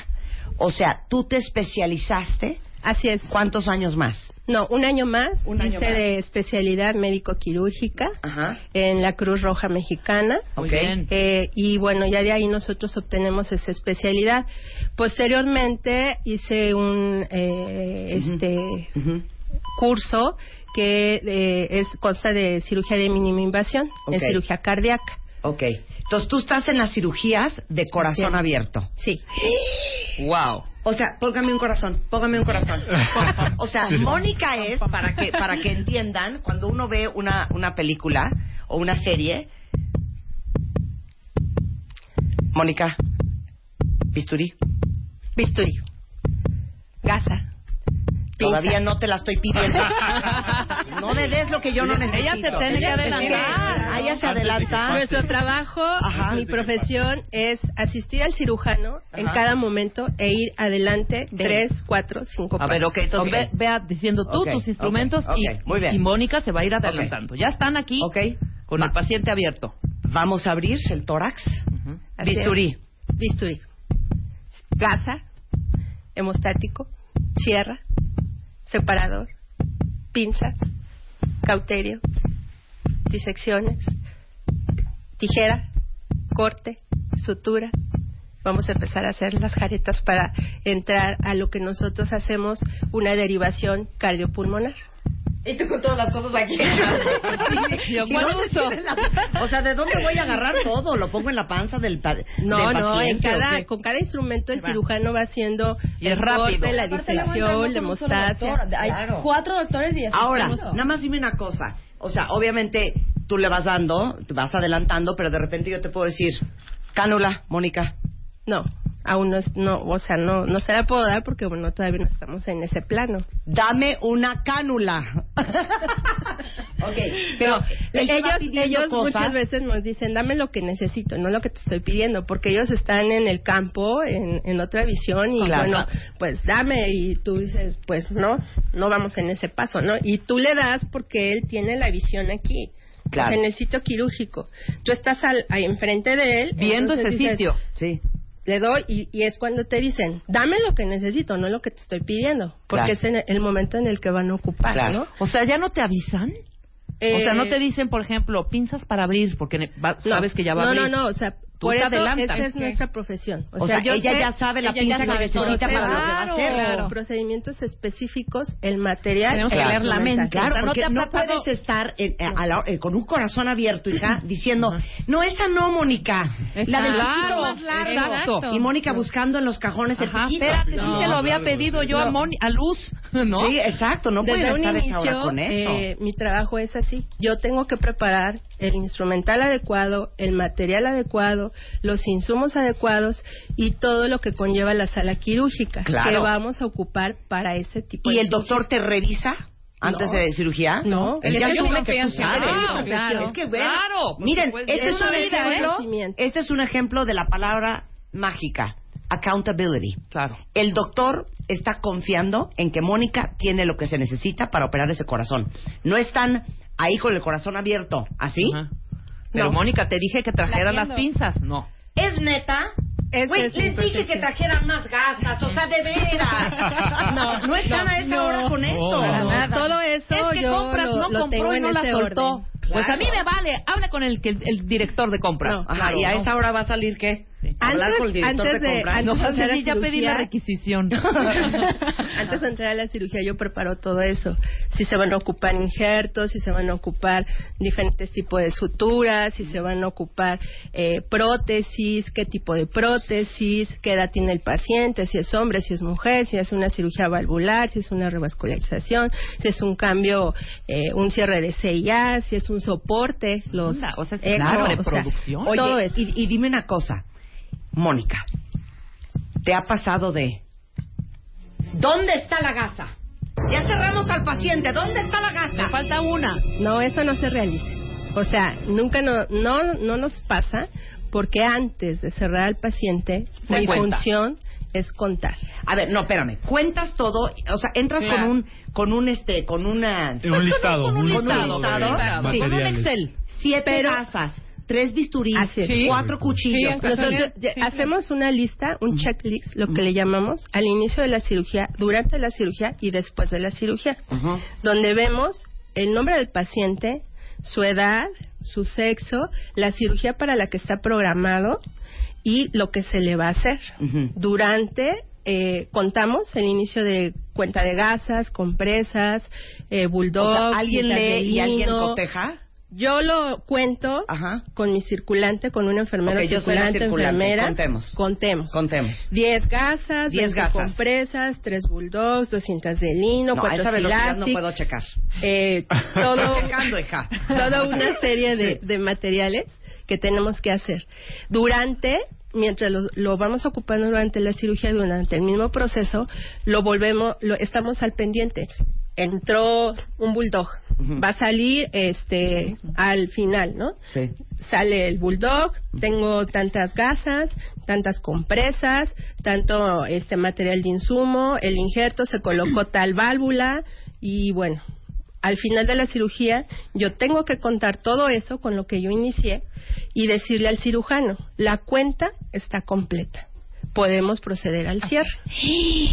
A: O sea, tú te especializaste.
H: Así es.
A: ¿Cuántos años más?
H: No, un año más.
A: Un año
H: hice
A: más.
H: de especialidad médico-quirúrgica en la Cruz Roja Mexicana.
C: Muy
A: Ok.
C: bien.
H: Eh, y bueno, ya de ahí nosotros obtenemos esa especialidad. Posteriormente hice un eh, este curso que eh, es consta de cirugía de mínima invasión, en cirugía cardíaca.
A: Ok. Entonces tú estás en las cirugías de corazón abierto.
H: Sí.
C: Wow.
A: O sea, póngame un corazón, póngame un corazón. O sea,
F: Sí.
A: Mónica es, para que, para que entiendan, cuando uno ve una, una película o una serie, Mónica, bisturí,
H: Bisturí. Gasa.
A: Todavía no te la estoy pidiendo. No me des lo que yo no necesito.
C: Ella se tiene que adelantar.
A: Ella se adelanta.
H: Nuestro trabajo,
A: Ajá.
H: mi profesión es asistir al cirujano en cada momento e ir adelante tres, cuatro, cinco
C: A ver, ok, entonces
A: Ok.
C: Ve, vea diciendo tú tus instrumentos y,
A: ok, muy bien.
C: y Mónica se va a ir adelantando. Ya están aquí con el paciente abierto.
A: Vamos a abrir el tórax. Bisturí.
H: Bisturí. Gasa, hemostático, sierra, separador, pinzas, cauterio, disecciones, tijera, corte, sutura. Vamos a empezar a hacer las jaretas para entrar a lo que nosotros hacemos una derivación cardiopulmonar.
A: Y tú con todas las cosas aquí.
C: Yo,
A: ¿Y
C: ¿cuál
A: dónde
C: uso?
A: la- O sea, ¿de dónde voy a agarrar todo? ¿Lo pongo en la panza del, pa-
H: No,
A: del
H: no, en
A: paciente o
H: cada,
A: qué?
H: con cada instrumento el
C: Va.
H: cirujano va haciendo
C: Y
H: el
C: rápido.
H: corte, la disección, la hemostasia.
D: Hay
A: Claro.
D: cuatro doctores y así
A: Ahora, nada más dime una cosa. O sea, obviamente tú le vas dando, te vas adelantando, pero de repente yo te puedo decir, cánula, Mónica.
H: No, aún no, es, no, o sea, no, no se la puedo dar porque bueno, todavía no estamos en ese plano.
A: Dame una cánula. ok, pero va
H: ellos, ellos
A: cosas.
H: muchas veces nos dicen, dame lo que necesito, no lo que te estoy pidiendo, porque ellos están en el campo, en, en otra visión, y
A: Claro.
H: bueno, pues dame, y tú dices, pues no, no vamos en ese paso, ¿no? Y tú le das porque él tiene la visión aquí.
A: Claro.
H: O sea, necesito quirúrgico. Tú estás al, ahí enfrente de él.
C: Viendo ese
H: dices,
C: sitio.
A: Sí.
H: Le doy y, y es cuando te dicen, dame lo que necesito, no lo que te estoy pidiendo, porque
A: Claro.
H: es en el momento en el que van a ocupar,
A: Claro.
H: ¿no?
C: O sea, ¿ya no te avisan? o sea, no te dicen, por ejemplo, pinzas para abrir, porque va-
H: No,
C: sabes que ya va a
H: no,
C: abrir.
H: no, no, o sea,
C: Tú
H: por
C: te
H: eso
C: adelantas.
H: esa es nuestra profesión.
A: O, sea,
H: yo
A: ella
H: sé-
A: ya sabe la pinza que necesita para lo que va a hacer.
H: Claro, procedimientos específicos, el material.
C: Tenemos que
H: el
C: leer la mente.
A: Claro,
C: O sea, no
A: porque
C: te
A: no, puedes estar eh, eh, a la- eh, con un corazón abierto, hija, diciendo, no, esa no, Mónica. La del
C: Claro,
A: más largo.
C: exacto.
A: Y Mónica buscando en los cajones el
C: Ajá,
A: piquito.
C: espérate,
H: No,
C: sí se lo había
F: claro,
C: pedido yo a. Moni, a Luz. ¿no?
A: Sí, exacto, no
H: un
A: estar esa con eso.
H: eh, mi trabajo es así. Yo tengo que preparar el instrumental adecuado, el material adecuado, los insumos adecuados y todo lo que conlleva la sala quirúrgica
A: Claro.
H: que vamos a ocupar para ese tipo
A: ¿Y
H: de
A: el doctor te revisa antes
H: No.
A: de cirugía?
H: No.
A: Él
H: Es
A: ya
H: que yo mi
A: Claro,
H: profesión.
A: Es que bueno,
C: Claro,
A: miren, este
C: es
A: un
C: ¿eh?
A: ejemplo, este es un ejemplo de la palabra mágica, accountability.
C: Claro.
A: El doctor está confiando en que Mónica tiene lo que se necesita para operar ese corazón. No están ahí con el corazón abierto, ¿así?
C: Pero
H: No.
C: Mónica, te dije que trajeras las pinzas. No.
A: ¿Es neta? Güey, les dije que trajeran más gasas, o sea, de veras. No, no están a esa
H: no,
A: hora con esto.
H: No, todo eso
C: es que
H: yo
C: compras
H: lo,
C: no
H: lo
C: compró y no la
H: ese
C: soltó.
H: orden.
C: Pues a mí me vale. Habla con el, que- el director de compras.
H: No.
A: Ajá, y a esa hora va a salir qué? Hablar
H: Antes-
A: con el director
H: antes
A: de
H: de-
A: compras.
H: antes
C: No,
H: de
C: ya pedí la requisición.
H: Antes de entrar a la cirugía yo preparo todo eso. Si se van a ocupar injertos, si se van a ocupar diferentes tipos de suturas, si se van a ocupar eh, prótesis, qué tipo de prótesis, qué edad tiene el paciente, si es hombre, si es mujer, si es una cirugía valvular, si es una revascularización, si es un cambio, eh, un cierre de CIA, si es un soporte, los
C: Anda, o sea, es
H: eco,
C: claro,
H: o sea,
C: reproducción.
A: Oye,
H: todo eso.
A: y, y dime una cosa, Mónica, ¿te ha pasado de ¿Dónde está la gasa? Ya cerramos al paciente, ¿dónde está la
C: Me
A: gasa?
C: falta una.
H: No, eso no se realiza. O sea, nunca no, no, no nos pasa porque antes de cerrar al paciente,
C: Se
H: mi
C: cuenta.
H: función es contar.
A: A ver, no, espérame, cuentas todo, o sea, entras con un, con un, este, con una,
F: un listado,
C: con un
F: un
C: listado,
F: listado de
C: claro.
H: Sí.
C: Con un. Excel.
A: siete
H: Pero-
A: gasas, tres bisturís,
H: es.
G: Sí.
A: cuatro cuchillos.
G: Sí,
H: Nosotros
G: sí,
H: hacemos una lista, un checklist, lo que le llamamos, al inicio de la cirugía, durante la cirugía y después de la cirugía, donde vemos el nombre del paciente, su edad, su sexo, la cirugía para la que está programado y lo que se le va a hacer. Durante eh, contamos el inicio de cuenta de gasas, compresas, eh, bulldog,
A: O sea, alguien lee y alguien coteja.
H: Yo lo cuento
A: Ajá.
H: con mi circulante, con una enfermera
A: yo
H: circulante,
A: circulante.
H: enfermera.
A: Contemos.
H: Contemos.
A: Contemos.
H: 10 gasas,
A: 10
H: 10
A: gasas.
H: compresas, 3 bulldogs, 2 cintas de lino,
A: No, a
H: 4
A: esa velocidad no puedo checar.
H: eh, todo,
A: Checando, hija.
H: toda una serie de,
A: Sí.
H: de materiales que tenemos que hacer. Durante, mientras lo, lo vamos ocupando durante la cirugía, durante el mismo proceso, lo volvemos, lo, estamos al pendiente. Entró un bulldog, va a salir este al final, ¿no?
A: Sí.
H: sale el bulldog, tengo tantas gasas, tantas compresas, tanto este material de insumo, el injerto se colocó tal válvula y bueno, al final de la cirugía yo tengo que contar todo eso con lo que yo inicié y decirle al cirujano, la cuenta está completa. Podemos proceder al cierre.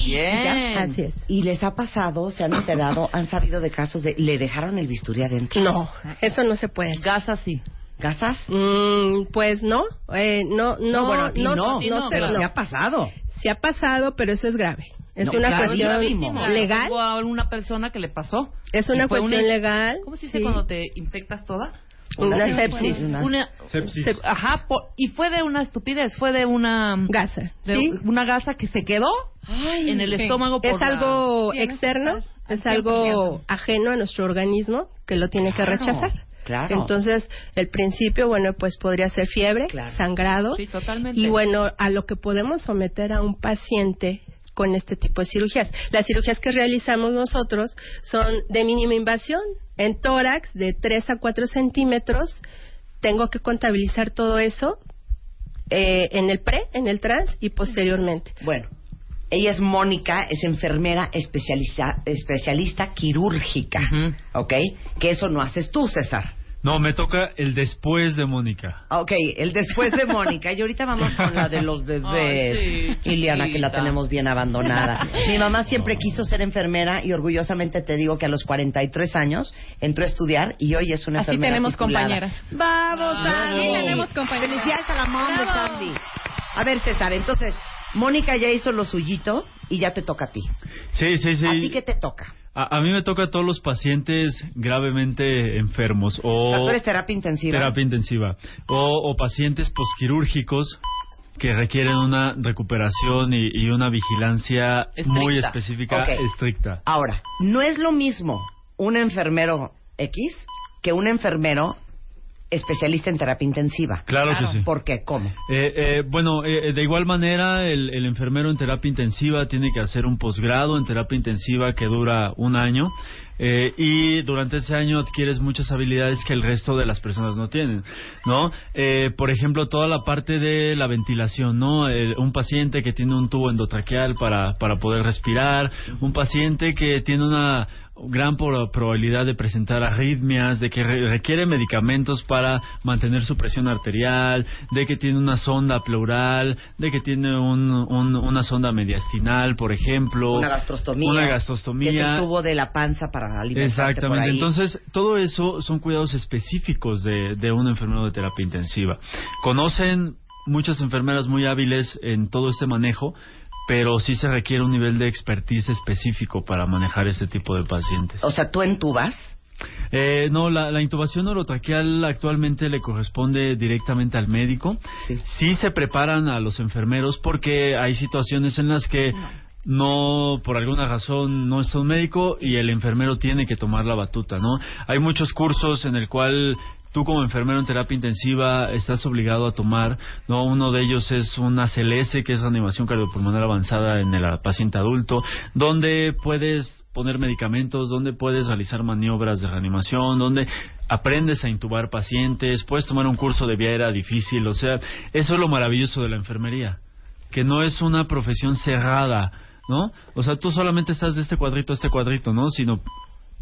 C: Bien.
H: Así es.
A: ¿Y les ha pasado, se han enterado, han sabido de casos de le dejaron el bisturí adentro?
H: No, eso no se puede. hacer.
C: Gas así.
A: ¿Gasas?
H: Mm, pues no, eh, no, no,
A: bueno, a ti no,
H: no,
C: no,
H: se-
A: pero
H: no.
A: se ha pasado.
H: Sí ha pasado, pero eso es grave. Es
A: No,
H: una
A: claro,
H: cuestión
A: gravísimo.
H: legal.
C: Tengo a una persona que le pasó.
H: Es una cuestión legal.
C: ¿Cómo se dice
H: sí.
C: cuando te infectas toda?
H: Una sepsis.
C: Una, una-
F: Sepsis.
C: se- ajá, por- y fue de una estupidez, fue de una
H: Gasa.
C: de
H: Sí.
C: una gasa que se quedó en el
G: sí.
C: estómago por
H: Es
C: la-
H: algo externo, es
G: al
H: algo
G: 100%.
H: ajeno a nuestro organismo que lo tiene
A: Claro,
H: que rechazar.
A: claro.
H: Entonces, el principio, bueno, pues podría ser fiebre,
A: Claro.
H: sangrado.
C: Sí, totalmente.
H: Y bueno, a lo que podemos someter a un paciente con este tipo de cirugías. Las cirugías que realizamos nosotros son de mínima invasión, en tórax de 3 a 4 centímetros. Tengo que contabilizar todo eso eh, en el pre, en el trans y posteriormente.
A: Bueno, ella es Mónica, es enfermera especialista quirúrgica,
C: Ujú.
A: ¿ok? Que eso no haces tú, César.
F: No, me toca el después de Mónica.
A: Ok, el después de Mónica. Y ahorita vamos con la de los bebés.
C: Ay, sí,
A: Iliana, que la tenemos bien abandonada. Mi mamá siempre quiso ser enfermera y orgullosamente te digo que a los 43 años entró a estudiar y hoy es una
G: Así
A: enfermera
G: tenemos
A: titulada.
G: compañeras.
A: ¡Vamos,
G: Así
A: Sandy!
G: tenemos compañeras.
A: Felicidades a la mamá de. Sandy. A ver, César, entonces, Mónica ya hizo lo suyito y ya te toca a ti.
F: Sí, sí, sí.
A: ¿A ti qué te toca?
F: A, a mí me toca a todos los pacientes gravemente enfermos o,
A: O sea, tú eres terapia intensiva.
F: terapia intensiva o, o pacientes posquirúrgicos que requieren una recuperación y, y una vigilancia muy específica, estricta.
A: Ahora, no es lo mismo un enfermero X que un enfermero especialista en terapia intensiva.
F: Claro que sí.
A: ¿Por qué? ¿Cómo?
F: Eh, eh, bueno, eh, de igual manera, el, el enfermero en terapia intensiva tiene que hacer un posgrado en terapia intensiva que dura un año. eh, y durante ese año adquieres muchas habilidades que el resto de las personas no tienen, ¿no? Eh, por ejemplo, toda la parte de la ventilación, ¿no? Eh, un paciente que tiene un tubo endotraqueal para, para poder respirar, un paciente que tiene una gran pro- probabilidad de presentar arritmias, de que re- requiere medicamentos para mantener su presión arterial, de que tiene una sonda pleural, de que tiene un, un- una sonda mediastinal, por ejemplo.
A: Una gastrostomía.
F: Una
A: Que es
F: gastrostomía.
A: el tubo de la panza para alimentarte por
F: Exactamente.
A: ahí.
F: Entonces, todo eso son cuidados específicos de, de un enfermero de terapia intensiva. Conocen muchas enfermeras muy hábiles en todo este manejo, pero sí se requiere un nivel de expertise específico para manejar este tipo de pacientes.
A: O sea, tú entubas.
F: Eh, no, la, la intubación orotraqueal actualmente le corresponde directamente al médico. Sí. se preparan a los enfermeros porque hay situaciones en las que no, por alguna razón, no es un médico y el enfermero tiene que tomar la batuta, ¿no? Hay muchos cursos en el cual tú como enfermero en terapia intensiva estás obligado a tomar, ¿no? Uno de ellos es una CLS, que es reanimación cardiopulmonar avanzada en el paciente adulto, donde puedes poner medicamentos, donde puedes realizar maniobras de reanimación, donde aprendes a intubar pacientes, puedes tomar un curso de vía aérea difícil, o sea, eso es lo maravilloso de la enfermería, que no es una profesión cerrada, ¿no? O sea, tú solamente estás de este cuadrito a este cuadrito, ¿no? Sino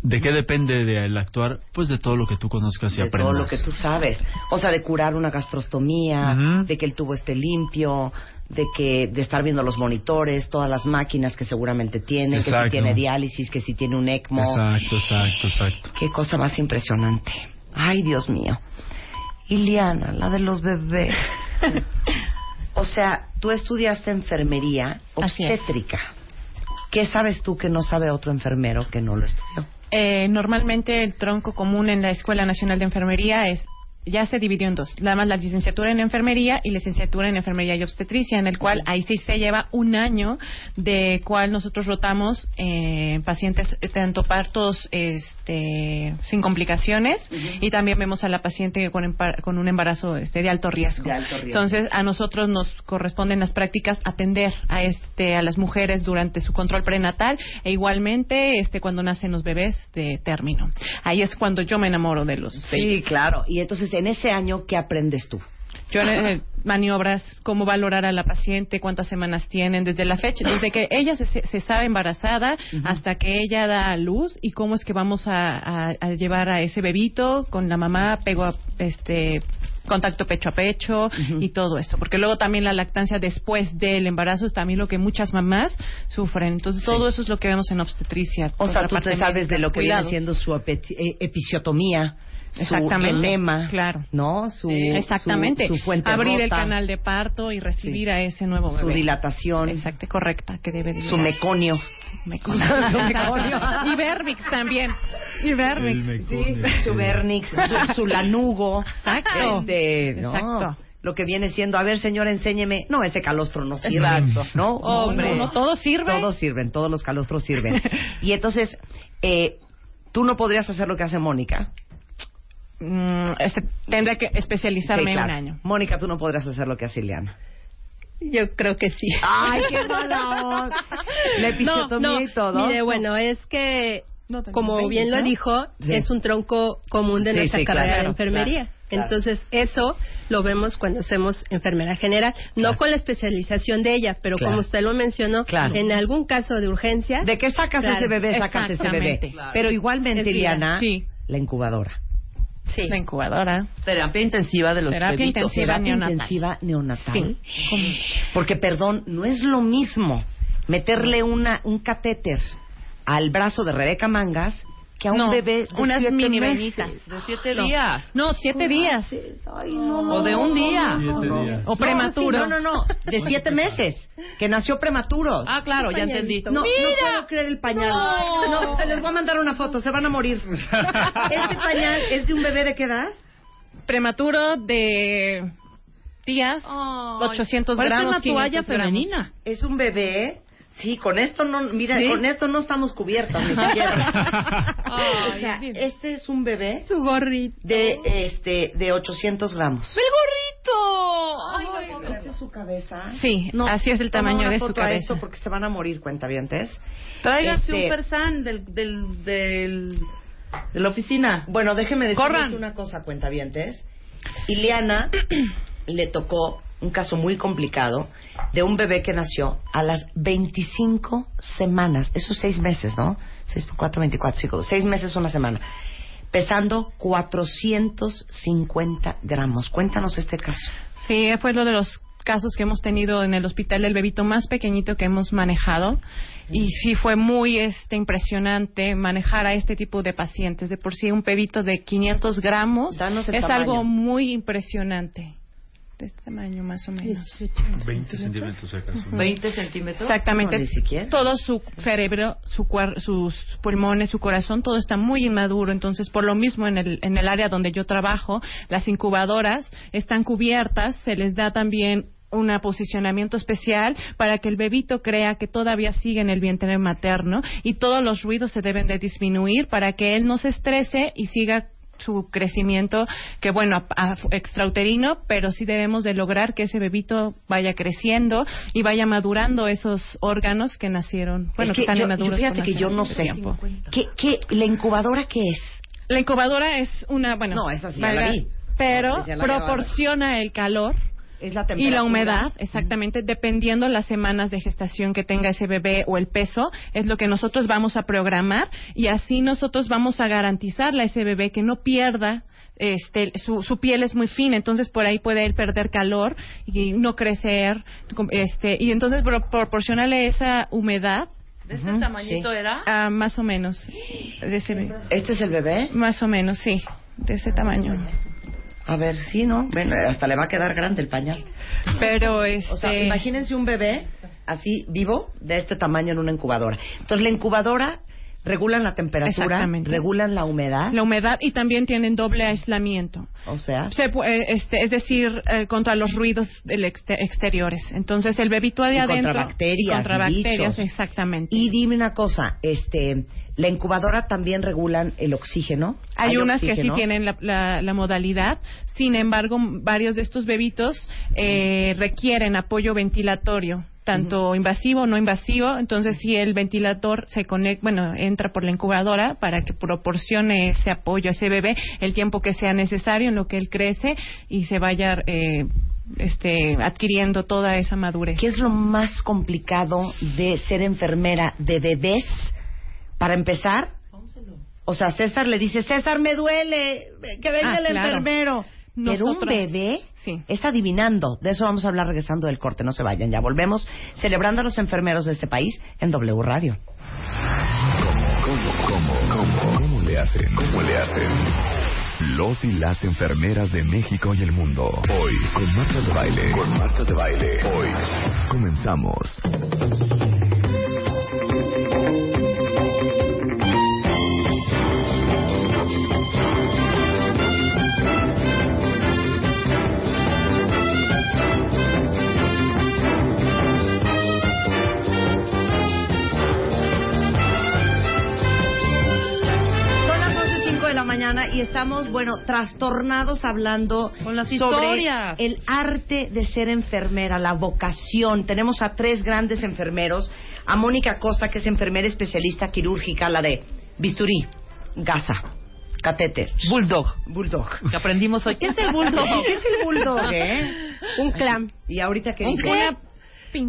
F: ¿De qué depende del actuar? Pues de todo lo que tú conozcas y
A: de
F: aprendas.
A: todo lo que tú sabes. O sea, de curar una gastrostomía, de que el tubo esté limpio, de que de estar viendo los monitores, todas las máquinas que seguramente tiene, que si tiene diálisis, que si tiene un ECMO.
F: Exacto, exacto, exacto.
A: Qué cosa más impresionante. Ay, Dios mío. Iliana, la de los bebés. o sea, tú estudiaste enfermería
G: Así es.
A: obstétrica. ¿Qué sabes tú que no sabe otro enfermero que no lo estudió?
G: Eh, normalmente el tronco común en la Escuela Nacional de Enfermería es ya se dividió en dos, nada más la licenciatura en enfermería y licenciatura en enfermería y obstetricia, en el cual ahí sí se lleva un año de cual nosotros rotamos eh, pacientes eh, tanto partos este, sin complicaciones y también vemos a la paciente con, con un embarazo este, de alto riesgo.
A: De alto riesgo.
G: Entonces a nosotros nos corresponden las prácticas atender a este a las mujeres durante su control prenatal e igualmente este cuando nacen los bebés de término. Ahí es cuando yo me enamoro de los
A: Sí, claro. Y entonces, en ese año, ¿qué aprendes tú?
G: Yo eh, maniobras, cómo valorar a la paciente, cuántas semanas tienen, desde la fecha, desde que ella se, se sabe embarazada hasta que ella da a luz y cómo es que vamos a, a- a llevar a ese bebito con la mamá, pego a, este contacto pecho a pecho y todo esto, porque luego también la lactancia después del embarazo es también lo que muchas mamás sufren. Entonces todo eso es lo que vemos en obstetricia.
A: O sea, tú te sabes de lo que
G: cuidados.
A: viene siendo su eh, episiotomía,
G: Exactamente,
A: su enema,
G: claro.
A: ¿no? Su,
G: Exactamente.
A: su, su fuente
G: Abrir el
A: rota,
G: canal de parto y recibir a ese nuevo
A: su
G: bebé.
A: dilatación,
G: Exacto, correcta, que debe de
A: su meconio.
G: Meconio.
A: Su meconio.
G: y Verbix también. Y Verbix.
F: El
A: Sí, su
F: sí.
A: vernix, su, su lanugo.
G: Exacto.
A: Este, ¿no?
G: Exacto.
A: Lo que viene siendo, a ver, señor, enséñeme. No, ese calostro no sirve.
G: Exacto.
A: ¿No?
G: Hombre,
A: No,
G: no, todo sirve.
A: Todos sirven, todos los calostros sirven. y entonces, eh, tú no podrías hacer lo que hace Mónica.
G: Mm, este, tendría que especializarme
A: Sí, claro.
G: un año.
A: Mónica, tú no podrías hacer lo que hace Ileana.
H: Yo creo que sí.
A: Ay, qué mala. La episiotomía
H: no, no,
A: y todo.
H: Mire, bueno, es que,
G: No,
H: como bien lo dijo,
A: Sí.
H: es un tronco común de
A: Sí,
H: nuestra
A: sí,
H: carrera
A: claro,
H: de enfermería.
A: claro, claro.
H: Entonces, eso lo vemos cuando hacemos enfermera general, no con la especialización de ella, pero
A: Claro.
H: como usted lo mencionó,
A: Claro.
H: en algún caso de urgencia,
A: ¿De qué sacas
H: Claro,
A: ese bebé? Sacas ese bebé. Pero igualmente,
G: Sí.
A: la incubadora.
H: Sí.
G: La incubadora.
I: Terapia intensiva de los
G: Terapia
I: bebitos.
G: intensiva.
A: Terapia
G: neonatal.
A: intensiva neonatal.
G: Sí.
A: Porque, perdón, no es lo mismo meterle una, un catéter al brazo de Rebeca Mangas que a un
G: No,
A: bebé de
G: unas
A: siete
G: mini
A: meses.
G: venitas.
I: De siete
G: No.
I: días.
G: No, siete días.
A: Ay, no, no,
I: O de un día.
F: Días.
G: O prematuro.
A: No, no, no, de siete meses, que nació prematuro.
I: Ah, claro, ya entendí.
A: No, no puedo creer el pañal. No. se les voy a mandar una foto, se van a morir. ¿Este pañal es de un bebé de qué edad?
G: Prematuro de días, 800
C: Parece
G: gramos.
C: una toalla
G: 500 gramos.
C: femenina.
A: Es un bebé. Sí, con esto no, mira,
C: Sí.
A: con esto no estamos cubiertos ni siquiera.
G: Ay,
A: o sea, este es un bebé
H: Su gorrito.
A: de este de 800 gramos.
C: ¡El gorrito!
A: Ay, no, ¿Esta es su cabeza?
G: Sí, así es el tamaño
A: una
G: de su
A: foto a
G: cabeza.
A: esto porque se van a morir, cuentavientes.
C: Tráiganse
A: Este-
C: un persan del, del, del, de la oficina.
A: Bueno, déjeme decirles
C: Corran.
A: una cosa, cuentavientes. Ileana le tocó un caso muy complicado de un bebé que nació a las 25 semanas. Esos seis meses, ¿no? 6 por 4, 24, cinco, seis meses una semana. Pesando 450 gramos. Cuéntanos este caso.
G: Sí, fue uno de los casos que hemos tenido en el hospital del bebito más pequeñito que hemos manejado y sí fue muy este impresionante manejar a este tipo de pacientes de por sí un bebito de 500 gramos
A: Danos el
G: es
A: tamaño.
G: algo muy impresionante de este tamaño más o menos
F: 20 centímetros acaso.
C: 20 centímetros.
G: Exactamente.
A: No, ni siquiera.
G: Todo su cerebro, su cuer- sus pulmones, su corazón, todo está muy inmaduro. Entonces, por lo mismo, en el, en el área donde yo trabajo, las incubadoras están cubiertas, se les da también un posicionamiento especial para que el bebito crea que todavía sigue en el vientre materno y todos los ruidos se deben de disminuir para que él no se estrese y siga su crecimiento que bueno a- a- extrauterino pero sí debemos de lograr que ese bebito vaya creciendo y vaya madurando esos órganos que nacieron bueno
A: es que
G: que están
A: yo,
G: inmaduros
A: yo fíjate que yo no sé. ¿Qué, qué, ¿La incubadora qué es?
G: la incubadora es una bueno
A: No, esa sí la vi.
G: pero
A: la
G: proporciona el calor
A: Es la
G: y la humedad, exactamente, dependiendo las semanas de gestación que tenga ese bebé o el peso, es lo que nosotros vamos a programar y así nosotros vamos a garantizarle a ese bebé que no pierda este, su, su piel es muy fina, entonces por ahí puede él perder calor y no crecer, este, y entonces pro- proporcionarle esa humedad,
C: ¿De este tamañito
A: sí.
C: era?
G: ah, más o menos, de ese-
A: ¿Este es el bebé?
G: más o menos, sí, de ese tamaño.
A: A ver, sí, ¿no? Bueno, hasta le va a quedar grande el pañal.
G: Pero este,
A: O sea, imagínense un bebé así vivo de este tamaño en una incubadora. Entonces, la incubadora regulan la temperatura, regulan la humedad,
G: la humedad y también tienen doble aislamiento.
A: o sea,
G: Se eh, este, es decir, eh, contra los ruidos del exte- exteriores. Entonces, el bebito de
A: Y contra
G: adentro.
A: bacterias
G: Contra bacterias,
A: bichos.
G: exactamente.
A: y dime una cosa, este, la incubadora también regulan el oxígeno.
G: Hay, unas que sí tienen la, la- la modalidad, sin embargo, varios de estos bebitos eh, requieren apoyo ventilatorio, tanto invasivo o no invasivo. Entonces, si el ventilador se conecta, bueno, entra por la incubadora para que proporcione ese apoyo a ese bebé el tiempo que sea necesario en lo que él crece y se vaya eh, este, adquiriendo toda esa madurez.
A: ¿Qué es lo más complicado de ser enfermera de bebés? Para empezar, o sea, César le dice, César, me duele, que venga
G: Ah,
A: el
G: claro.
A: enfermero. Pero un bebé
G: Sí.
A: es adivinando. De eso vamos a hablar regresando del corte. No se vayan, ya volvemos celebrando a los enfermeros de este país en W Radio.
E: ¿Cómo, cómo, cómo, cómo le hacen? ¿Cómo le hacen? Los y las enfermeras de México y el mundo. Hoy, con Marta de Baile. Con Marta de Baile. Hoy, comenzamos.
A: Mañana y estamos, bueno, trastornados hablando
C: Con las
A: sobre
C: historias.
A: el arte de ser enfermera, la vocación. Tenemos a tres grandes enfermeros. A Mónica Costa, que es enfermera especialista quirúrgica, la de bisturí, gasa, catéter.
C: Bulldog.
A: Bulldog.
C: Que aprendimos hoy. ¿Qué es el bulldog?
A: ¿Qué es el bulldog, eh?
H: Un clam.
A: Y ahorita que
C: ¿Un?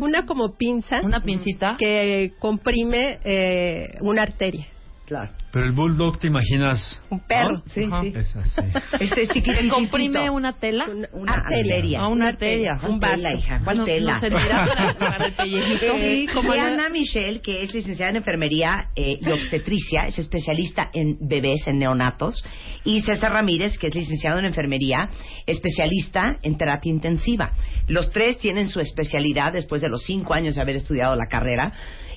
H: Una como pinza
C: Una pincita.
H: que comprime eh, una arteria.
A: Claro.
F: Pero el bulldog te imaginas.
H: Un perro.
A: Sí,
C: Ajá.
A: sí.
F: Es así.
A: Este.
C: ¿Que comprime una tela?
H: Una,
A: Una
H: arteria.
A: arteria.
C: Ah, una arteria.
A: Un tela, hija. ¿Cuál
C: No-
A: tela?
C: ¿No servirá para, para el pellejito?
A: Sí,
H: como
A: como
H: la-
A: Ana Michelle, que es licenciada en enfermería eh, y obstetricia, es especialista en bebés, en neonatos, y César Ramírez, que es licenciado en enfermería, especialista en terapia intensiva. Los tres tienen su especialidad después de los cinco años de haber estudiado la carrera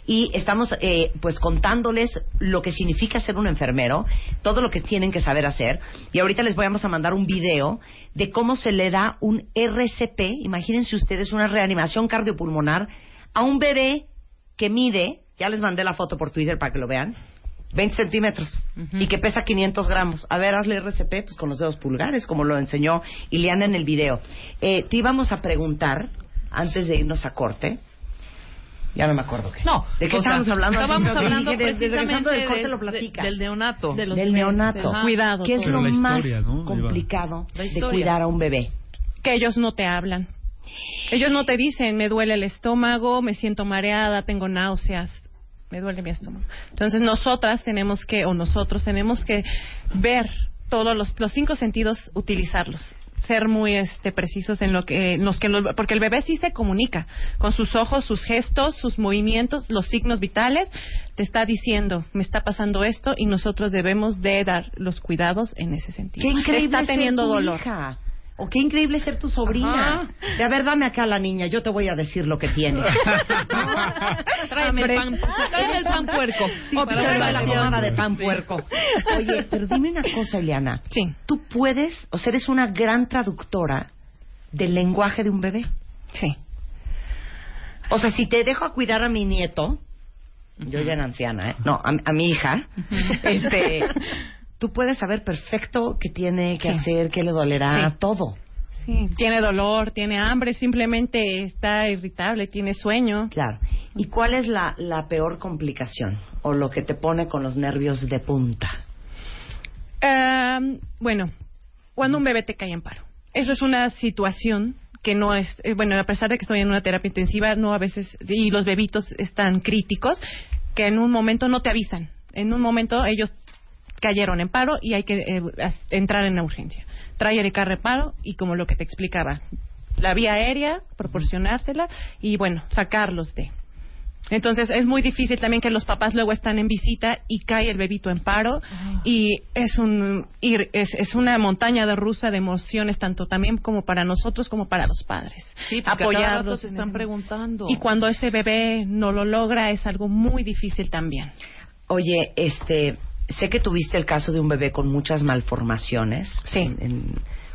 A: y estamos eh, pues contándoles lo que significa ser un enfermero, todo lo que tienen que saber hacer. Y ahorita les vamos a mandar un video de cómo se le da un RCP, imagínense ustedes una reanimación cardiopulmonar a un bebé que mide, ya les mandé la foto por Twitter para que lo vean, 20 centímetros y que pesa 500 gramos. A ver, hazle RCP pues, con los dedos pulgares, como lo enseñó Ileana en el video. Eh, te íbamos a preguntar, antes de irnos a corte, ya no me acuerdo qué.
C: No,
A: ¿De qué
C: sea,
A: estábamos hablando?
C: Estábamos hablando
A: de- de- regresando del corte
C: precisamente
A: lo
C: de-
A: platica.
C: del neonato.
D: De los
A: Del neonato.
D: ajá.
G: Cuidado.
A: ¿Qué es
F: Pero
A: lo más complicado de cuidar a un bebé?
G: que ellos no te hablan. Ellos no te dicen, me duele el estómago, me siento mareada, tengo náuseas, me duele mi estómago. Entonces nosotras tenemos que, o nosotros tenemos que ver todos los, los cinco sentidos, utilizarlos ser muy este precisos en lo que en los que los- porque el bebé sí se comunica con sus ojos, sus gestos, sus movimientos, los signos vitales, te está diciendo, me está pasando esto y nosotros debemos de dar los cuidados en ese sentido.
A: Qué increíble
G: está teniendo dolor.
A: hija. O qué increíble ser tu sobrina. De a ver, dame acá la niña, yo te voy a decir lo que tiene.
C: Tráeme el pan, tráeme el pan puerco.
A: Sí,
C: Oh, pero
A: la semana de pan puerco. Oye, pero dime una cosa, Eliana.
G: Sí.
A: Tú puedes, o sea, eres una gran traductora del lenguaje de un bebé.
G: Sí.
A: O sea, si te dejo a cuidar a mi nieto, yo ya era anciana, ¿eh? No, a, a mi hija, este, tú puedes saber perfecto qué tiene que
G: Sí.
A: hacer, qué le dolerá,
G: Sí.
A: todo.
G: Sí, tiene dolor, tiene hambre, simplemente está irritable, tiene sueño.
A: Claro. ¿Y cuál es la, la peor complicación o lo que te pone con los nervios de punta?
G: Am, bueno, cuando un bebé te cae en paro. Eso es una situación que no es, eh, bueno, a pesar de que estoy en una terapia intensiva, no a veces, y los bebitos están críticos, que en un momento no te avisan. En un momento ellos cayeron en paro y hay que eh, entrar en la urgencia. Traer el carro paro y como lo que te explicaba, la vía aérea, proporcionársela y bueno, sacarlos de. Entonces es muy difícil también que los papás luego están en visita y cae el bebito en paro y es un ir- es, es una montaña de rusa de emociones tanto también como para nosotros como para los padres.
C: Sí,
G: apoyarlos
C: están
G: ese-
C: preguntando.
G: y cuando ese bebé no lo logra es algo muy difícil también.
A: Oye, este, sé que tuviste el caso de un bebé con muchas malformaciones.
G: Sí.
A: En- en-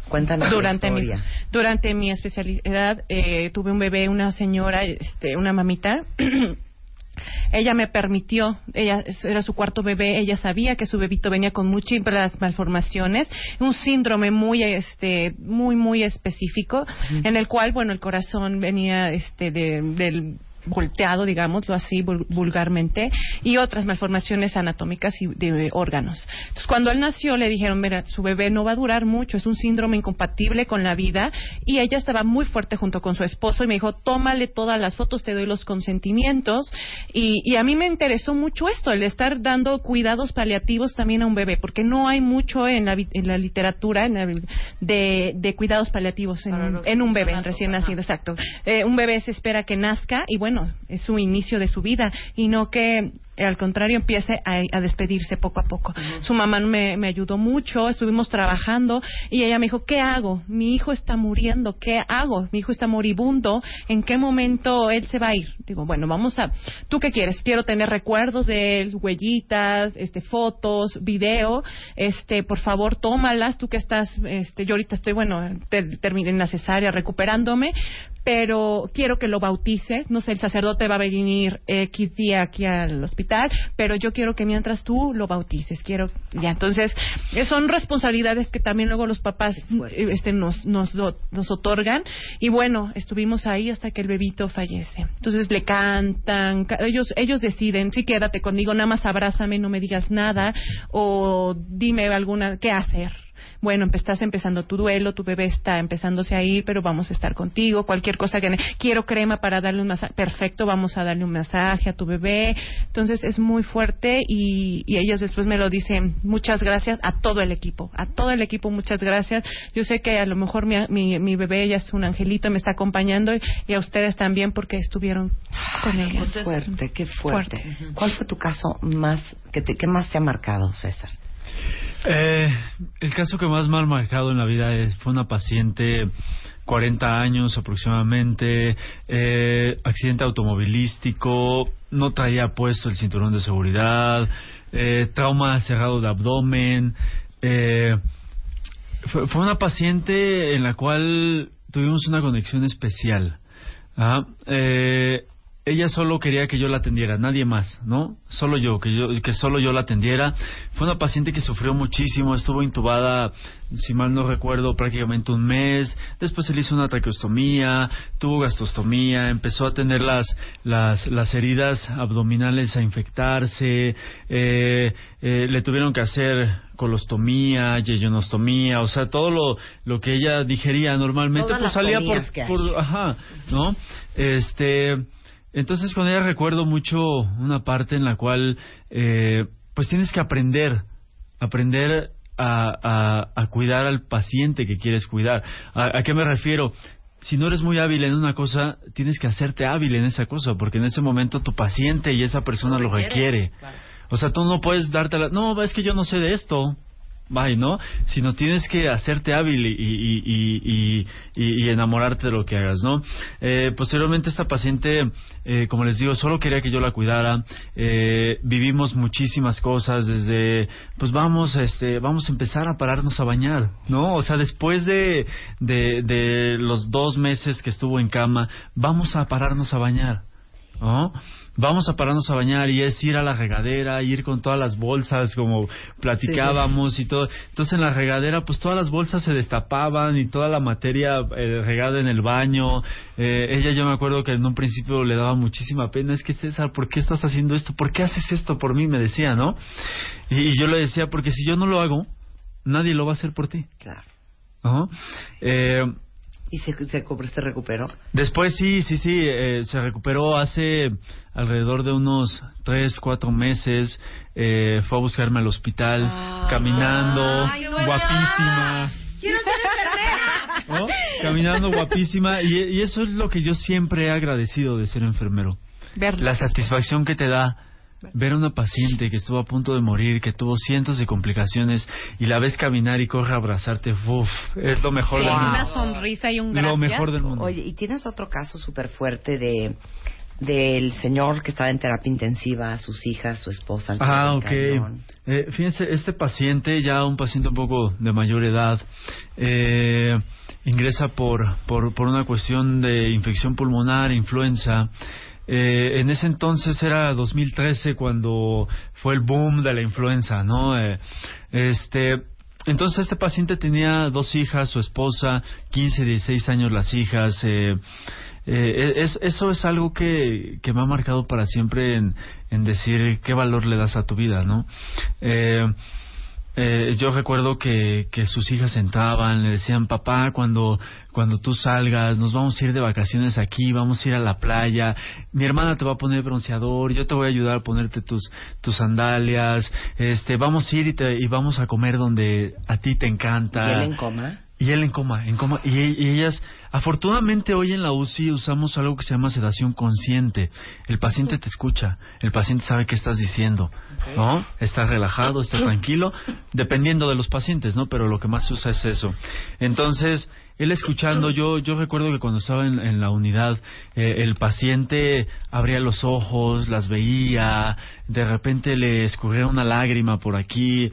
A: cuéntanos
G: durante
A: la
G: mi
A: historia.
G: durante mi especialidad eh, tuve un bebé una señora este una mamita ella me permitió ella era su cuarto bebé ella sabía que su bebito venía con muchas malformaciones un síndrome muy este muy muy específico en el cual bueno el corazón venía este de, del volteado, digámoslo así vul- vulgarmente, y otras malformaciones anatómicas y de órganos. Entonces, cuando él nació, le dijeron, mira, su bebé no va a durar mucho, es un síndrome incompatible con la vida, y ella estaba muy fuerte junto con su esposo, y me dijo, tómale todas las fotos, te doy los consentimientos, y, y a mí me interesó mucho esto, el estar dando cuidados paliativos también a un bebé, porque no hay mucho en la, en la literatura en la bi- de, de cuidados paliativos en, en un bebé, en recién nacido, exacto. Eh, un bebé se espera que nazca y bueno, es su inicio de su vida y no que al contrario empiece a, a despedirse poco a poco. Su mamá me, me ayudó mucho, estuvimos trabajando y ella me dijo, ¿qué hago? Mi hijo está muriendo, ¿qué hago? Mi hijo está moribundo, ¿en qué momento él se va a ir? Digo, bueno, vamos a, ¿tú qué quieres? Quiero tener recuerdos de él, huellitas, este, fotos, video, este, por favor, tómalas, tú que estás, este, yo ahorita estoy, bueno, te- terminé en la cesárea recuperándome, pero quiero que lo bautices, no sé, el sacerdote va a venir X día aquí al hospital, pero yo quiero que mientras tú lo bautices, quiero, ya, entonces, eh, son responsabilidades que también luego los papás eh, este, nos, nos, nos otorgan, y bueno, estuvimos ahí hasta que el bebito fallece. Entonces le cantan, ca- ellos, ellos deciden, sí, quédate conmigo, nada más abrázame, no me digas nada, o dime alguna, qué hacer. Bueno, estás empezando tu duelo, tu bebé está empezándose a ir, pero vamos a estar contigo. Cualquier cosa que quiero crema para darle un masaje, perfecto, vamos a darle un masaje a tu bebé. Entonces es muy fuerte y, y ellos después me lo dicen. Muchas gracias a todo el equipo, a todo el equipo, muchas gracias. Yo sé que a lo mejor mi, mi, mi bebé ya es un angelito, me está acompañando y, y a ustedes también porque estuvieron con ella.
A: Qué fuerte, qué fuerte. ¿Cuál fue tu caso más que, te, que más te ha marcado, César?
F: Eh, el caso que más ha marcado en la vida fue una paciente 40 años aproximadamente, eh, accidente automovilístico, no traía puesto el cinturón de seguridad, eh, trauma cerrado de abdomen. Eh, fue, fue una paciente en la cual tuvimos una conexión especial. Ah, eh, ella solo quería que yo la atendiera, nadie más, ¿no? Solo yo, que yo, que solo yo la atendiera. Fue una paciente que sufrió muchísimo, estuvo intubada, si mal no recuerdo, prácticamente un mes. Después se le hizo una traqueostomía, tuvo gastostomía, empezó a tener las, las, las heridas abdominales a infectarse, eh, eh, le tuvieron que hacer colostomía, yeyonostomía, o sea, todo lo, lo que ella digería normalmente,
A: Todas
F: pues salía por, ajá, ¿no? Este, entonces con ella recuerdo mucho una parte en la cual, eh, pues tienes que aprender, aprender a, a, a cuidar al paciente que quieres cuidar. ¿A, a qué me refiero? Si no eres muy hábil en una cosa, tienes que hacerte hábil en esa cosa, porque en ese momento tu paciente y esa persona lo requiere. O sea, tú no puedes darte la... No, es que yo no sé de esto. Bye, ¿no? Sino tienes que hacerte hábil y, y, y, y, enamorarte de lo que hagas, ¿no? Eh, posteriormente esta paciente, eh, como les digo, solo quería que yo la cuidara. Eh, vivimos muchísimas cosas desde, pues vamos, este, vamos a empezar a pararnos a bañar, ¿no? O sea, después de, de, de los dos meses que estuvo en cama, vamos a pararnos a bañar. ¿no? Vamos a pararnos a bañar y es ir a la regadera, ir con todas las bolsas como platicábamos y todo. Entonces en la regadera pues todas las bolsas se destapaban y toda la materia eh, regada en el baño. Eh, ella yo me acuerdo que en un principio le daba muchísima pena. Es que César, ¿por qué estás haciendo esto? ¿Por qué haces esto por mí? Me decía, ¿no? Y, y yo le decía, porque si yo no lo hago, nadie lo va a hacer por ti.
A: Claro.
F: ¿no? Eh,
A: ¿Y se, se, se recuperó?
F: Después sí, sí, sí, eh, se recuperó hace alrededor de unos tres, cuatro meses. Eh, fue a buscarme al hospital, caminando,
D: Ay, bueno.
F: guapísima.
D: ¡Quiero ser enfermera!
F: ¿no? Caminando guapísima. Y, y eso es lo que yo siempre he agradecido de ser enfermero. La satisfacción que te da ver a una paciente que estuvo a punto de morir, que tuvo cientos de complicaciones y la ves caminar y corre a abrazarte, uf, es lo mejor
G: Sí,
F: del mundo.
G: una sonrisa y un gracias.
F: Lo mejor del mundo.
A: Oye, y tienes otro caso súper fuerte de del señor que estaba en terapia intensiva, sus hijas, su esposa.
F: Ah, ok. Eh, fíjense, este paciente, ya un paciente un poco de mayor edad, eh, ingresa por, por, por una cuestión de infección pulmonar, influenza. Eh, en ese entonces era 2013 cuando fue el boom de la influenza, ¿no? Eh, este, entonces este paciente tenía dos hijas, su esposa, 15, 16 años las hijas. Eh, eh, es, eso es algo que, que me ha marcado para siempre en, en decir qué valor le das a tu vida, ¿no? Eh, eh, yo recuerdo que, que sus hijas entraban, le decían, papá, cuando, cuando tú salgas, nos vamos a ir de vacaciones aquí, vamos a ir a la playa, mi hermana te va a poner bronceador, yo te voy a ayudar a ponerte tus, tus sandalias, este, vamos a ir y, te, y vamos a comer donde a ti te encanta.
A: ¿Y él en coma?
F: Y él en coma, en coma. Y, y ellas, afortunadamente hoy en la UCI usamos algo que se llama sedación consciente. El paciente te escucha, el paciente sabe qué estás diciendo, ¿no? Estás relajado, estás tranquilo, dependiendo de los pacientes, ¿no? Pero lo que más se usa es eso. Entonces, él escuchando, yo yo recuerdo que cuando estaba en, en la unidad, eh, el paciente abría los ojos, las veía, de repente le escurría una lágrima por aquí,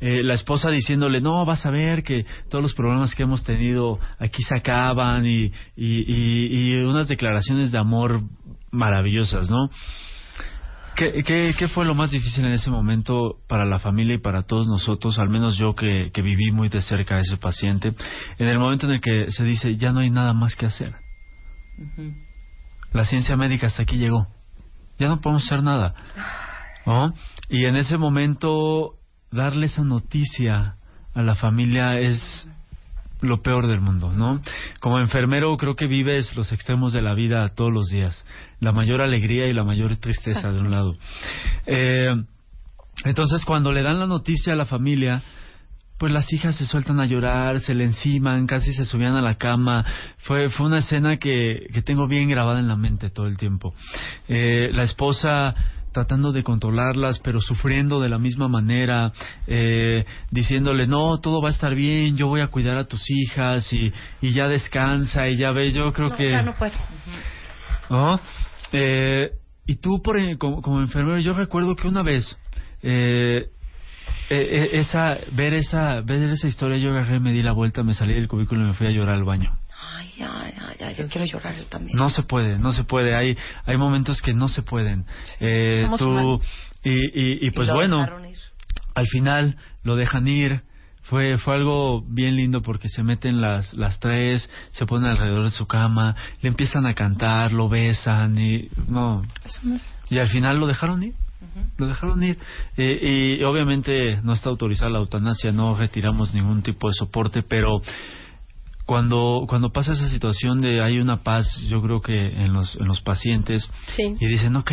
F: eh, la esposa diciéndole, no, vas a ver que todos los problemas que hemos tenido aquí se acaban y, y, y, y unas declaraciones de amor maravillosas, ¿no? ¿Qué, qué, ¿Qué fue lo más difícil en ese momento para la familia y para todos nosotros, al menos yo que, que viví muy de cerca a ese paciente, en el momento en el que se dice, ya no hay nada más que hacer? La ciencia médica hasta aquí llegó. Ya no podemos hacer nada. ¿no? Y en ese momento darle esa noticia a la familia es lo peor del mundo, ¿no? Como enfermero creo que vives los extremos de la vida todos los días, la mayor alegría y la mayor tristeza de un lado. Eh, entonces cuando le dan la noticia a la familia, pues las hijas se sueltan a llorar, se le enciman, casi se subían a la cama. Fue, fue una escena que, que tengo bien grabada en la mente todo el tiempo. Eh, la esposa tratando de controlarlas, pero sufriendo de la misma manera, eh, diciéndole, no, todo va a estar bien, yo voy a cuidar a tus hijas y, y ya descansa y ya ves, yo creo
A: No,
F: que...
A: ya no puedo.
F: ¿no? Eh, y tú, por, e- como, como enfermero, yo recuerdo que una vez, eh, eh, eh, esa, ver esa, ver esa historia, yo agarré, me di la vuelta, me salí del cubículo y me fui a llorar al baño.
A: Ay, ay, ay, ay, yo quiero llorar también.
F: No se puede, no se puede. Hay, hay momentos que no se pueden. Eh,
A: Somos
F: tú,
A: humanos.
F: y, y, y pues bueno, al final lo dejan ir. Fue, fue algo bien lindo porque se meten las, las tres, se ponen alrededor de su cama, le empiezan a cantar, lo besan y no. Y al final lo dejaron ir. Lo dejaron ir. Eh, y obviamente no está autorizada la eutanasia, no retiramos ningún tipo de soporte, pero cuando cuando pasa esa situación de hay una paz, yo creo que en los en los pacientes
H: Sí.
F: y dicen, ok,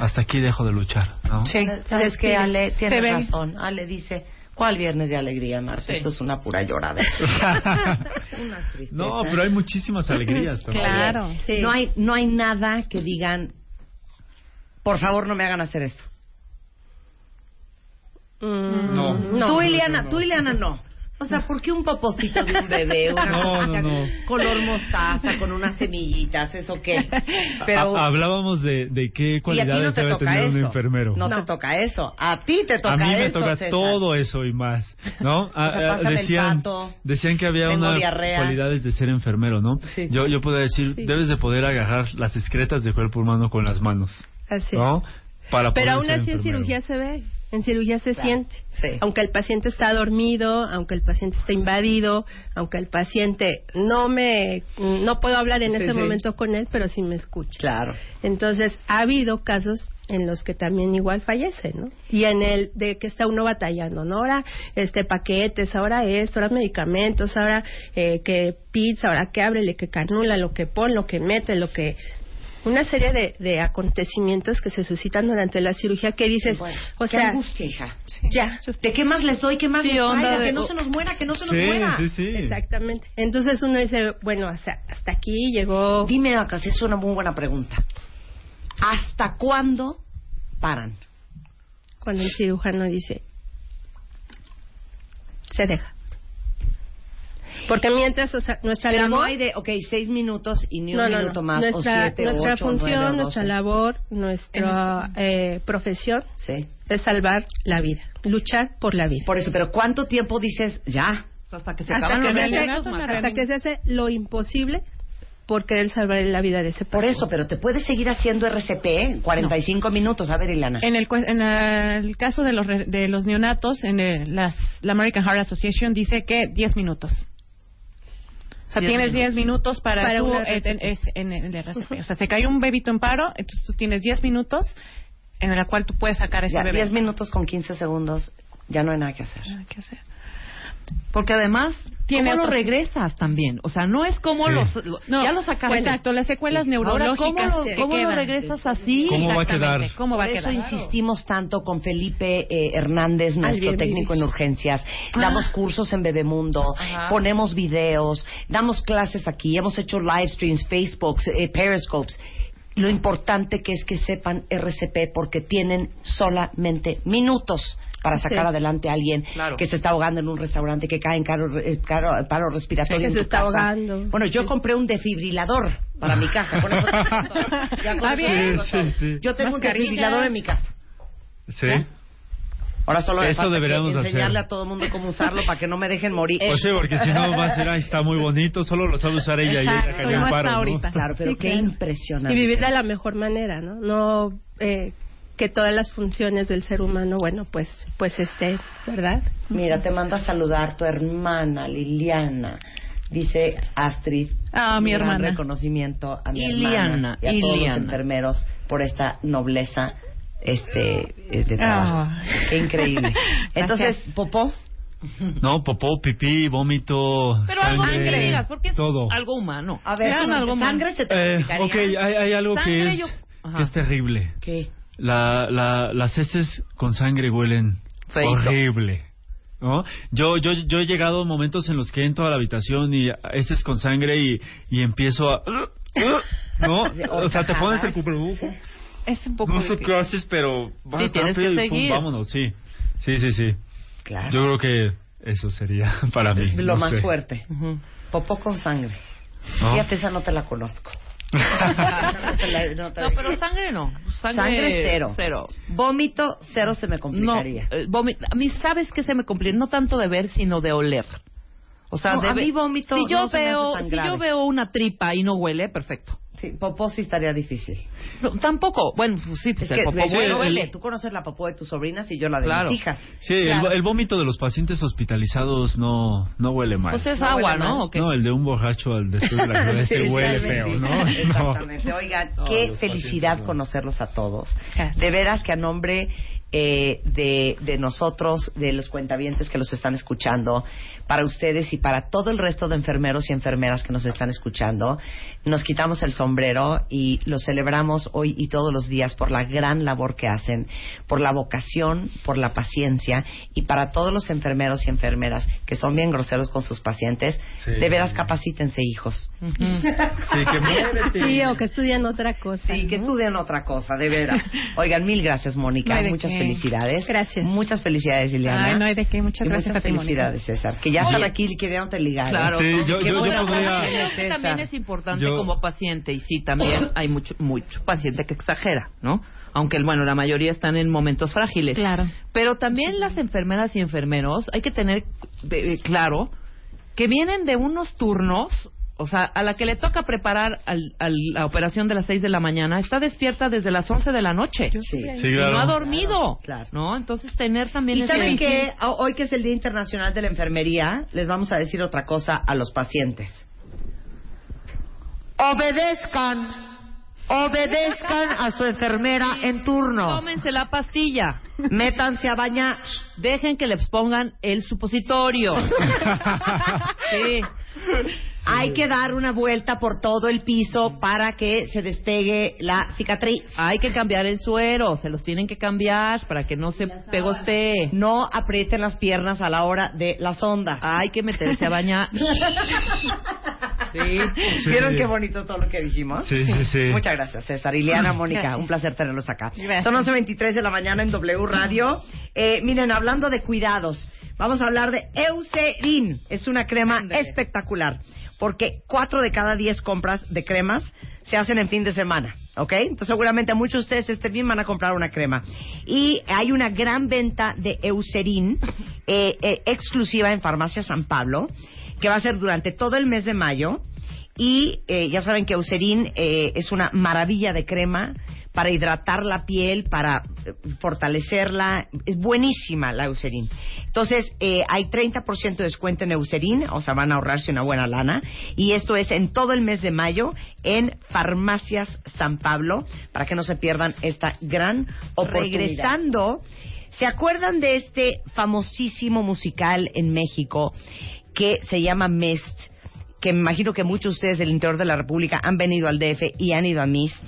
F: hasta aquí dejo de luchar, ¿no?
A: Sí. ¿Sabes qué, Ale?
G: Ve.
A: razón. Ale dice, ¿cuál viernes de alegría, Marta? Esto es una pura llorada.
F: No, pero hay muchísimas alegrías. también.
G: Claro.
H: Sí.
A: No hay, no hay nada que digan, por favor, no me hagan hacer esto.
H: Mm,
F: No.
H: no.
A: tú, Ileana, tú, Ileana, no. O sea, ¿por qué un popocito de un bebé? Una
F: No, no, no.
A: color mostaza, con unas semillitas, ¿eso qué? Pero...
F: Ha- hablábamos de, de qué
A: a
F: cualidades
A: no te
F: debe tener un
A: eso.
F: enfermero.
A: No, te toca eso. A ti te toca
F: a mí me
A: eso,
F: toca
A: César.
F: todo eso y más, ¿no? Ah,
A: sea,
F: ah, decían,
A: pato,
F: decían que había unas cualidades de ser enfermero, ¿no?
A: Sí.
F: Yo yo puedo decir,
H: Sí.
F: debes de poder agarrar las excretas del cuerpo humano con las manos,
H: Así.
F: ¿no? Para
H: Pero aún así en cirugía se ve, en cirugía se
A: Claro,
H: siente.
A: sí.
H: Aunque el paciente está dormido, aunque el paciente está invadido, aunque el paciente no me, no puedo hablar en
A: Sí,
H: ese
A: sí.
H: momento con él, pero sí me escucha.
A: Claro.
H: Entonces, ha habido casos en los que también igual fallece, ¿no? Y en el de que está uno batallando, ¿no? Ahora, este, paquetes, ahora esto, ahora medicamentos, ahora eh, que pizza, ahora que ábrele, que canula, lo que pone, lo que mete, lo que... Una serie de, de acontecimientos que se suscitan durante la cirugía que dices,
A: Bueno,
H: o
A: qué
H: sea,
A: angustia, hija.
H: ya,
A: ¿De qué más les doy? ¿Qué más
C: Sí,
A: les
C: onda
A: traigo?
C: de-
A: Que no se nos muera, que no se nos
F: Sí,
A: muera.
F: sí, sí.
H: exactamente. Entonces uno dice, bueno, o sea, hasta aquí llegó...
A: Dime, acá, es una muy buena pregunta. ¿Hasta cuándo paran?
H: cuando el cirujano dice se deja porque mientras o sea, nuestra
A: Pero
H: labor
A: no hay de, ok, seis minutos y ni un
H: no, no,
A: minuto
H: no.
A: más,
H: nuestra,
A: o siete,
H: nuestra
A: ocho,
H: función
A: nueve,
H: nuestra labor nuestra eh, profesión
A: Sí.
H: es salvar la vida luchar por la vida
A: Por eso, pero ¿cuánto tiempo dices ya?
C: Hasta que se
H: hasta,
C: acaban
H: que
C: los
H: se hace, hasta que se hace lo imposible por querer salvar la vida de ese
A: Por
H: paciente.
A: eso, pero te puedes seguir haciendo RCP en 45 minutos. A ver, Ilana.
G: En el, cue- en el caso de los, re- de los neonatos, en el- las, la American Heart Association dice que 10 minutos. O sea,
C: Diez
G: tienes 10 minutos para,
H: Para
G: tú, en, es- en- en el RCP. O sea, se cae un bebito en paro, entonces tú tienes 10 minutos en la cual tú puedes sacar ese
A: Ya,
G: bebé.
A: 10 minutos con 15 segundos, ya no hay nada que hacer.
G: Nada que hacer.
C: Porque además,
G: Tiene
C: ¿cómo lo regresas también? O sea, no es como
F: Sí.
C: los... lo-
G: No,
C: ya lo sacaste.
G: Exacto, las secuelas
C: Ahora,
G: neurológicas
C: ¿cómo lo, cómo regresas así?
F: ¿Cómo va a quedar?
G: ¿Cómo va
A: Por
G: a
A: eso
G: quedar?
A: insistimos tanto con Felipe eh, Hernández, nuestro técnico en urgencias. Damos cursos en Bebemundo,
C: Ajá.
A: ponemos videos, damos clases aquí, hemos hecho live streams, Facebooks, eh, Periscopes. Lo importante que es que sepan RCP porque tienen solamente minutos para sacar
H: Sí.
A: adelante a alguien
C: Claro.
A: que se está ahogando en un restaurante, que cae en caro, eh, caro- paro respiratorio
H: Que
A: en
H: se
A: tu
H: está
A: casa.
H: ahogando.
A: Bueno, yo
H: Sí.
A: compré un defibrilador para mi casa. Con eso. Ya con
G: Ah.
A: Yo tengo un
G: Mascarillas.
A: desfibrilador en mi casa.
F: Sí.
A: Ahora solo
F: Eso deberíamos
A: enseñarle
F: hacer.
A: a todo el mundo cómo usarlo para que no me dejen morir.
F: Pues sí, porque si no va a ser, "Ay, está muy bonito, solo lo sabe usar ella y ella
G: no está
F: paro, ¿no?
G: ahorita.
A: Claro, pero
H: Sí,
A: qué
H: claro.
A: impresionante.
H: y vivir de la mejor manera, ¿no? No eh, que todas las funciones del ser humano, bueno, pues, pues esté, ¿verdad?
A: Mira, te manda a saludar tu hermana Liliana. Dice Astrid.
G: Ah, mi
A: un gran
G: hermana.
A: reconocimiento a mi
C: Iliana,
A: hermana y a todos los
C: Iliana.
A: enfermeros por esta nobleza este eh, de trabajo.
G: Ah.
A: Qué increíble. Entonces. Popó,
F: No, popó, pipí, vómito,
C: Pero algo
F: sangre,
C: que digas, porque es
F: todo.
C: algo humano.
A: a ver, ¿sangre
C: algo humano.
A: se te
F: Eh, ok, hay, hay algo que
C: Sangre,
F: es,
C: yo-
F: que es terrible.
A: ¿Qué?
F: La, la, las heces con sangre huelen
A: Feito.
F: horrible. ¿no? Yo, yo, yo he llegado a momentos en los que entro a la habitación y heces con sangre y, y empiezo a... ¿No? O sea, te pones el cubrebocas
G: Es un poco
F: No sé qué haces, pero
C: Sí, tienes que
F: y pum,
C: seguir.
F: vámonos, sí. Sí, sí, sí.
A: Claro.
F: Yo creo que eso sería para mí.
A: Lo
F: no
A: más
F: sé.
A: fuerte.
C: Ujú.
A: Popó con sangre.
F: ¿No?
A: Fíjate, esa no te la conozco. No no
C: No, pero sangre no. Sangre,
A: Sangre cero.
C: Cero.
A: Vómito, cero se me
C: No,
A: complicaría.
C: eh, vomi- a mí sabes que se me complica, no tanto de ver, sino de oler. O sea,
A: No,
C: de
A: a
C: ve-
A: mí vómito
C: si yo
A: no
C: veo, si
A: grave.
C: yo veo una tripa y no huele, perfecto.
A: Sí, popó sí estaría difícil.
C: No, tampoco. Bueno, pues sí, pues
A: Es
C: el
A: que,
C: popó huele.
A: Tú conoces la popó de tus sobrinas y yo la de
C: Claro.
A: mis hijas.
F: Sí, el-
A: Claro.
F: el, vómito de los pacientes hospitalizados no, no huele mal.
C: Pues es
A: No
C: agua,
A: huele mal.
C: ¿no? ¿O qué?
F: No, el de un borracho al después de la cruda, ese
A: Sí,
F: huele feo,
A: sí.
F: ¿no? No.
A: Exactamente. Oigan,
F: No,
A: qué
F: los
A: felicidad
F: pacientes no.
A: conocerlos a todos.
G: Gracias.
A: De veras que a nombre eh, de, de nosotros, de los cuentavientes que los están escuchando, para ustedes y para todo el resto de enfermeros y enfermeras que nos están escuchando, nos quitamos el sombrero y los celebramos hoy y todos los días por la gran labor que hacen, por la vocación, por la paciencia y para todos los enfermeros y enfermeras que son bien groseros con sus pacientes,
F: Sí.
A: de veras capacítense hijos.
F: Sí, que muévete.
H: Sí, o que estudian otra cosa.
A: Sí, que
H: ¿no?
A: estudien otra cosa, de veras. Oigan, mil gracias, Mónica.
G: No
A: Muchas
G: qué.
A: felicidades.
H: Gracias.
A: Muchas felicidades, Liliana.
G: Ay, no hay de qué. Muchas
A: Y
G: gracias
A: muchas
G: a ti,
A: felicidades, César. Que ya
C: Oye.
A: están aquí y queriéndote ligar. ¿eh?
C: Claro.
F: Sí, yo, yo, yo podría...
C: también es importante
F: Yo-
C: como paciente y sí, también hay mucho mucho paciente que exagera, ¿no? Aunque bueno, la mayoría están en momentos frágiles.
G: Claro.
C: Pero también las enfermeras y enfermeros hay que tener eh, claro que vienen de unos turnos, o sea, a la que le toca preparar al- a la operación de las 6 de la mañana, está despierta desde las 11 de la noche.
A: Sí.
F: Sí,
C: Y
F: claro.
C: no ha dormido,
A: Claro.
C: ¿no? Entonces tener también
A: Y
C: ese-
A: saben que hoy que es el Día Internacional de la Enfermería, les vamos a decir otra cosa a los pacientes. Obedezcan, obedezcan a su enfermera en turno.
C: Tómense la pastilla.
A: Métanse a bañar.
C: Dejen que les pongan el supositorio. sí.
A: Hay que dar una vuelta por todo el piso para que se despegue la cicatriz.
C: Hay que cambiar el suero, se los tienen que cambiar para que no se pegostee.
A: No aprieten las piernas a la hora de la sonda.
C: Hay que meterse a bañar. Sí.
A: ¿Vieron qué bonito todo lo que dijimos?
F: Sí, sí, sí.
A: Muchas gracias, César. Ileana, Mónica, un placer tenerlos acá.
G: Gracias.
A: Son 11.23 de la mañana en W Radio. Eh, miren, hablando de cuidados, vamos a hablar de Eucerin. Es una crema espectacular, porque cuatro de cada diez compras de cremas se hacen en fin de semana. ¿Ok? Entonces seguramente muchos de ustedes este bien van a comprar una crema. Y hay una gran venta de Eucerin eh, eh, exclusiva en Farmacia San Pablo, que va a ser durante todo el mes de mayo. Y eh, ya saben que Eucerin eh, es una maravilla de crema para hidratar la piel, para eh, fortalecerla. Es buenísima la Eucerin. Entonces, eh, hay 30% de descuento en Eucerin, o sea, van a ahorrarse una buena lana. Y esto es en todo el mes de mayo en Farmacias San Pablo, para que no se pierdan esta gran oportunidad. Regresando, ¿se acuerdan de este famosísimo musical en México que se llama Mist? que me imagino que muchos de ustedes del interior de la República han venido al DF y han ido a MIST.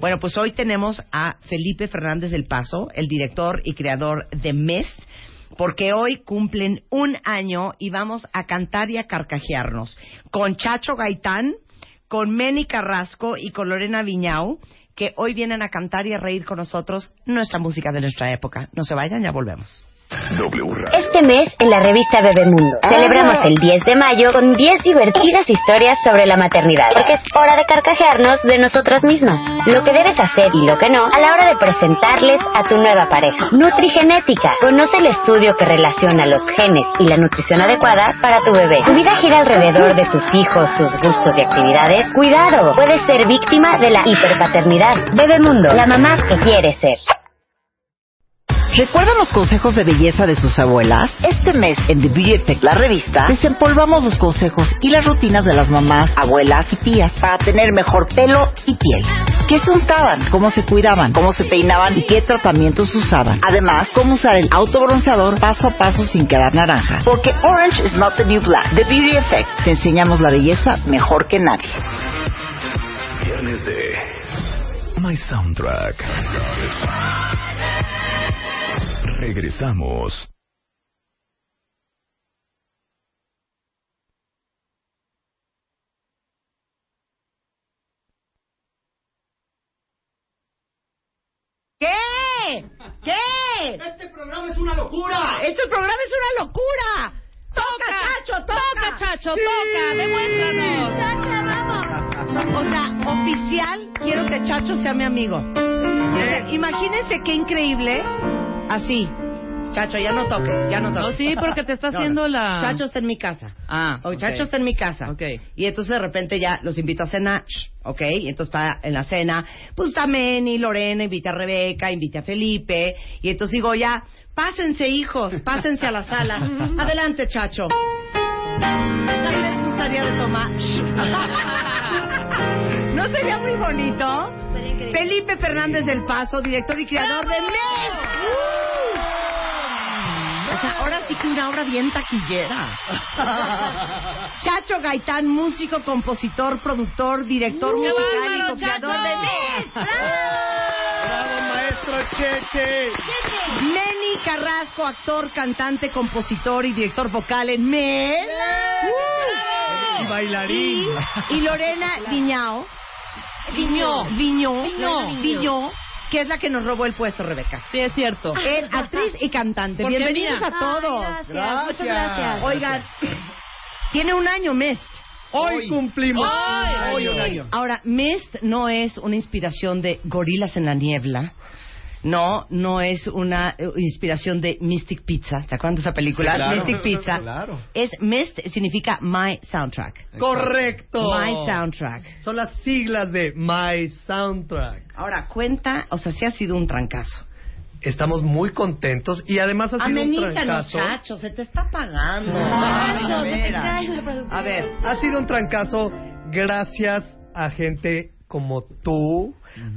A: Bueno, pues hoy tenemos a Felipe Fernández del Paso, el director y creador de MIST, porque hoy cumplen un año y vamos a cantar y a carcajearnos con Chacho Gaitán, con Meni Carrasco y con Lorena Viñau, que hoy vienen a cantar y a reír con nosotros nuestra música de nuestra época. No se vayan, ya volvemos.
J: Este mes, en la revista Bebemundo, celebramos el 10 de mayo con 10 divertidas historias sobre la maternidad. Porque es hora de carcajearnos de nosotras mismas. Lo que debes hacer y lo que no a la hora de presentarles a tu nueva pareja. Nutrigenética. Conoce el estudio que relaciona los genes y la nutrición adecuada para tu bebé. Tu vida gira alrededor de tus hijos, sus gustos y actividades. Cuidado, puedes ser víctima de la hiperpaternidad. Bebemundo, la mamá que quiere ser.
K: ¿Recuerdan los consejos de belleza de sus abuelas? Este mes en The Beauty Effect, la revista, desempolvamos los consejos y las rutinas de las mamás, abuelas y tías para tener mejor pelo y piel. ¿Qué se untaban? ¿Cómo se cuidaban? ¿Cómo se peinaban? ¿Y qué tratamientos usaban? Además, cómo usar el autobronceador paso a paso sin quedar naranja. Porque orange is not the new black. The Beauty Effect. Te enseñamos la belleza mejor que nadie.
E: Viernes de My Soundtrack. Regresamos.
A: ¿Qué?
L: Este programa es una locura.
A: Este programa es una locura. Toca, Chacho, toca.
C: Toca, Chacho, toca, demuéstranos.
A: Chacha, vamos. O sea, oficial, quiero que Chacho sea mi amigo. O sea, imagínense qué increíble. Así. Chacho, ya no toques, ya no toques.
C: No, sí, porque te está haciendo
A: no.
C: la...
A: Chacho está en mi casa.
C: Ah,
A: O. Chacho está en mi casa.
C: Ok.
A: Y entonces de repente ya los invito a cenar, ¿ok? Y entonces está en la cena, pues está Meni, Lorena, invita a Rebeca, invita a Felipe. Y entonces digo ya, pásense hijos, pásense a la sala. Adelante, Chacho. ¿No les gustaría de tomar? ¿No sería muy bonito? Felipe Fernández del Paso, director y creador de MES. O sea, ahora sí que una obra bien taquillera. Chacho Gaitán, músico, compositor, productor, director
C: ¡Qué
A: musical y
C: Chacho!
A: de MES.
L: ¡Bravo, maestro Cheche!
A: Meni Carrasco, actor, cantante, compositor y director vocal en MES.
L: Y bailarín.
A: Y, y Lorena Viñao.
C: Viñó.
A: Viñó.
C: Viñó.
A: Viñó. Que es la que nos robó el puesto, Rebeca.
C: Sí, es cierto.
A: Es actriz y cantante.
C: Porque
A: Bienvenidos
C: mira-
A: a todos.
L: Gracias. Muchas gracias.
A: Oigan, tiene un año Mist.
L: Hoy cumplimos. Hoy un año.
A: Ahora, Mist no es una inspiración de gorilas en la niebla. No, no es una eh, inspiración de Mystic Pizza. ¿Se acuerdan de esa película?
L: Sí, claro.
A: Mystic Pizza.
L: Claro.
A: Es Mist significa My Soundtrack.
L: Correcto.
A: My Soundtrack.
L: Son las siglas de My Soundtrack.
A: Ahora, cuenta, o sea, sí ha sido un trancazo.
L: Estamos muy contentos y además ha sido un
A: Amenízanos,
L: trancazo.
A: chacho, se te está pagando.
D: Chacho, se te cae la.
A: A ver,
L: Ha sido un trancazo gracias a gente como tú,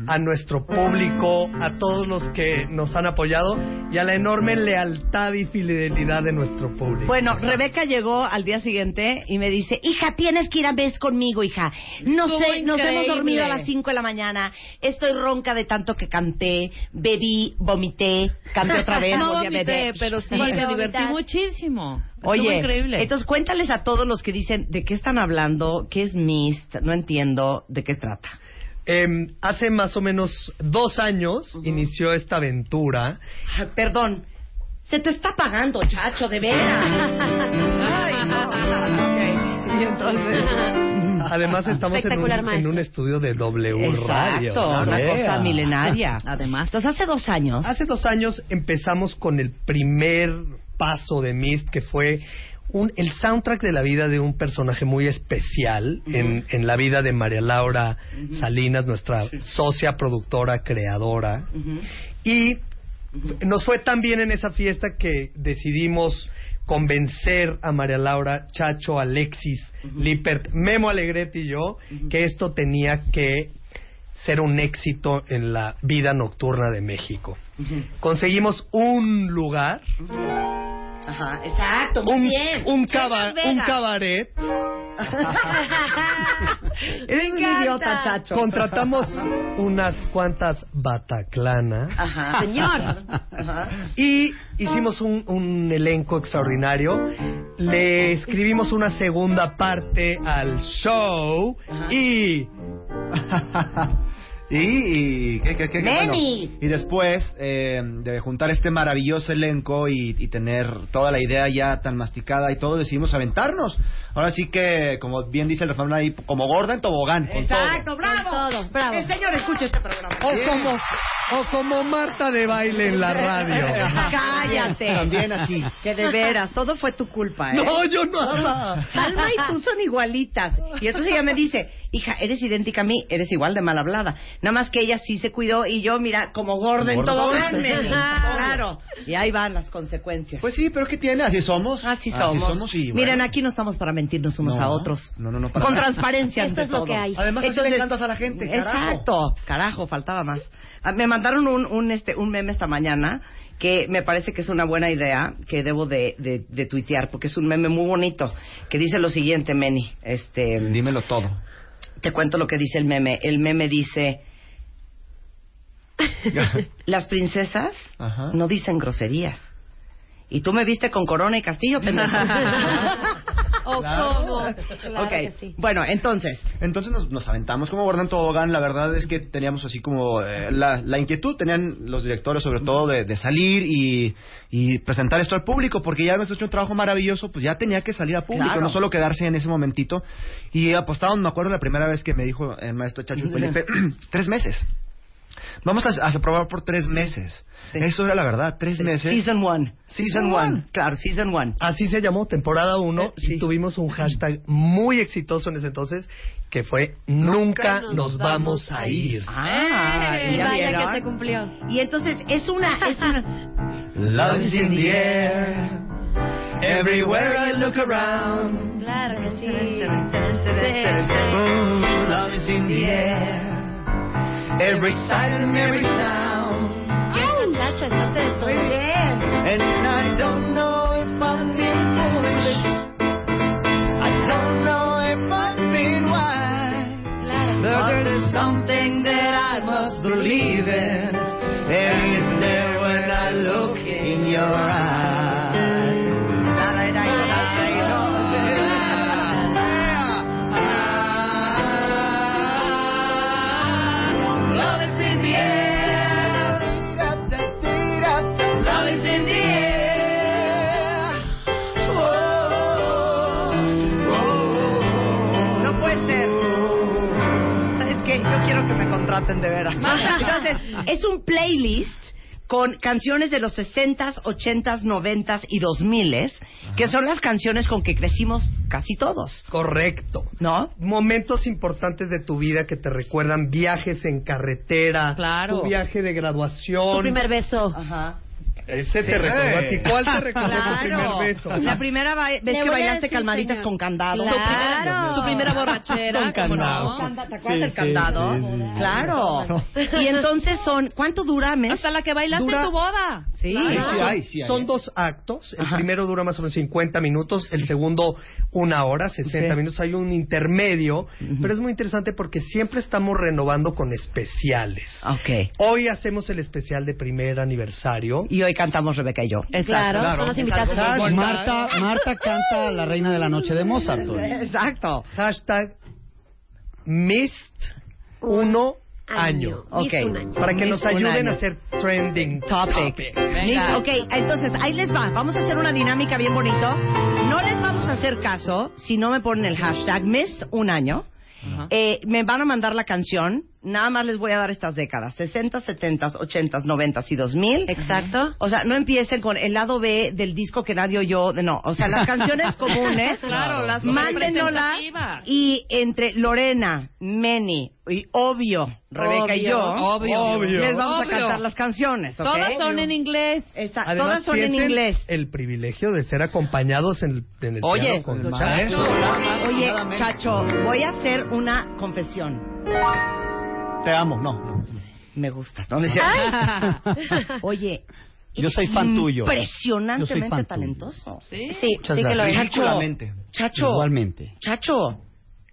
L: a nuestro público, a todos los que nos han apoyado y a la enorme lealtad y fidelidad de nuestro público.
A: Bueno, Rebeca llegó al día siguiente y me dice, hija, tienes que ir a vez conmigo, hija. No
C: Estuvo
A: sé, nos hemos dormido a las 5 de la mañana. Estoy ronca de tanto que canté, bebí, vomité, canté otra vez,
C: No
A: volví a
C: vomité,
A: beber.
C: pero sí, me divertí
D: vomitar.
C: muchísimo.
A: Oye,
C: increíble.
A: entonces cuéntales a todos los que dicen, ¿de qué están hablando? ¿Qué es Mist? No entiendo, ¿de qué trata?
L: Em, hace más o menos dos años inició esta aventura.
A: Perdón, se te está pagando, chacho, de veras. Ay, no. Y entonces...
L: Además estamos en un, en un estudio de W
A: Exacto,
L: Radio.
A: una
L: Yeah.
A: cosa milenaria.
C: Además.
A: Entonces, hace dos años.
L: Hace dos años empezamos con el primer paso de Mist, que fue un, el soundtrack de la vida de un personaje muy especial en, en la vida de María Laura Salinas, nuestra socia, productora, creadora. Y nos fue tan bien en esa fiesta que decidimos convencer a María Laura, Chacho, Alexis, Lippert, Memo Alegretti y yo que esto tenía que ser un éxito en la vida nocturna de México. Conseguimos un lugar,
A: Ajá, exacto, muy
L: un,
A: bien.
L: un, caba- un cabaret.
A: Eres un idiota, chacho.
L: Contratamos unas cuantas bataclanas.
A: Ajá.
D: Señor.
A: Ajá.
L: Y hicimos un, un elenco extraordinario. Le escribimos una segunda parte al show y
M: Y, y, ¿qué, qué, qué. Bueno, y después eh, de juntar este maravilloso elenco y, y tener toda la idea ya tan masticada y todo, decidimos aventarnos. Ahora sí que, como bien dice el refrán ahí, como gorda en tobogán. Con
A: Exacto, bravo.
D: Con todo, bravo.
A: El señor escucha este programa.
L: o como o como Marta de baile en la radio.
A: Cállate.
M: También así.
A: Que de veras, todo fue tu culpa, ¿eh?
L: No, yo nada.
A: Alma y tú son igualitas. Y entonces ella me dice, hija, eres idéntica a mí, eres igual de mal hablada. Nada más que ella sí se cuidó y yo, mira, como gorda en todo. Claro. Y ahí van las consecuencias.
M: Pues sí, pero ¿qué tiene? Así somos.
A: Así somos.
M: Así somos y bueno.
A: Miren, aquí no estamos para mentirnos unos
M: No,
A: a otros.
M: no, no, no, para
A: Con
M: nada.
A: transparencia
D: Esto
A: ante
D: es lo que hay.
M: Además, así le encantas a la gente, carajo.
A: Exacto. Carajo, faltaba más. Ah, Me mandaron un, un, este, un meme esta mañana que me parece que es una buena idea que debo de, de, de tuitear porque es un meme muy bonito que dice lo siguiente, Meni. Este,
M: Dímelo todo.
A: Te cuento lo que dice el meme. El meme dice, las princesas
M: Ajá.
A: no dicen groserías. Y tú me viste con corona y castillo, pendejo.
D: ¿O
M: Claro.
D: cómo?
A: ok, bueno, entonces.
M: Entonces nos, nos aventamos como Gordon Tobogán. La verdad es que teníamos así como eh, la, la inquietud, tenían los directores sobre todo de, de salir y, y presentar esto al público, porque ya hemos hecho un trabajo maravilloso, pues ya tenía que salir al público,
A: Claro.
M: no solo quedarse en ese momentito. Y apostábamos, me acuerdo la primera vez que me dijo el maestro Chacho Felipe, tres meses. Vamos a, a probar por tres meses. Eso era la verdad, tres meses.
A: Season one. Season one. Claro, season one.
L: Así se llamó, temporada 1, y tuvimos un hashtag muy exitoso en ese entonces, que fue Nunca nos vamos a ir.
A: Ah,
D: Eh,
A: ¿ya
D: vaya
A: vieron?
D: que se cumplió.
A: Y entonces es una, es una
M: Love is in the air. Everywhere I look around.
D: Claro que sí.
M: Oh, love is in the air. Every sight and every sound.
D: Bien, muchacha, estás de todo. Muy bien.
M: And I don't know if I'm being foolish. I don't know if I'm being wise. But there's something that I must believe in. And it's there when I look in your eyes.
A: De veras. Entonces, es un playlist con canciones de los 60s, 80s, 90s y 2000s, que son las canciones con que crecimos casi todos.
L: Correcto.
A: ¿No?
L: Momentos importantes de tu vida que te recuerdan viajes en carretera,
C: Claro.
L: tu viaje de graduación.
D: Tu primer beso.
A: Ajá.
L: Ese te recordó a ti. ¿Cuál te recordó tu
A: Claro.
L: primer beso?
A: La primera ba- vez
D: Le
A: que
D: a
A: bailaste
D: decir,
A: calmaditas
D: señor.
A: con candado.
C: Tu primera, tu borrachera,
A: Con
C: ¿cómo
A: candado.
C: no?
A: ¿Te acuerdas
L: Sí,
A: del
L: sí,
A: candado?
L: sí, sí, sí.
A: Claro. Y entonces son, ¿cuánto dura mes?
C: Hasta la que bailaste
L: Dura-
C: en tu boda.
A: Sí.
L: Son-
M: sí hay, sí hay.
L: Son dos actos. El
A: Ajá.
L: primero dura más o menos 50 minutos, el segundo una hora, 60
A: Sí.
L: minutos. Hay un intermedio, pero es muy interesante porque siempre estamos renovando con especiales.
A: Ok.
L: Hoy hacemos el especial de primer aniversario.
A: Y hoy cantamos Rebeca y yo.
D: Claro,
M: Claro.
D: son invitados.
L: Hashtag-
N: Marta, Marta canta La Reina de la Noche de Mozart. hoy.
A: Exacto.
L: Hashtag Mist uno año.
A: Ok.
D: Mist un año.
L: Para que nos
A: Mist un
L: ayuden
A: año.
L: a hacer trending
A: Topic.
C: Venga.
A: Listo, Ok, entonces ahí les va. Vamos a hacer una dinámica bien bonito. No les vamos a hacer caso si no me ponen el hashtag Mist un año. Eh, me van a mandar la canción. Nada más les voy a dar estas décadas: 60, 70, 80, 90 y 2000.
D: Exacto.
A: O sea, no empiecen con el lado B del disco que nadie oyó. De, no, o sea, las canciones comunes.
C: Claro, las
A: Mándenoslas.
C: representativas.
A: Y entre Lorena, Meni y obvio, Rebeca y
D: Obvio.
A: yo,
C: Obvio.
A: les vamos
C: Obvio.
A: a cantar las canciones.
C: Todas son en inglés.
A: Esa-
L: Además,
A: todas son en inglés.
L: El privilegio de ser acompañados en el, en el
C: Oye,
L: piano con el maestro.
A: Oye, Chacho, voy a hacer una confesión.
N: Te amo, no.
A: Me gustas, ¿no? No es cierto. Oye,
N: Yo soy fan tuyo.
A: Impresionantemente
N: fan
A: talentoso.
C: ¿Sí?
D: Sí,
N: Muchas
D: sí que lo es.
A: Chacho. Chacho,
N: Igualmente.
A: Chacho,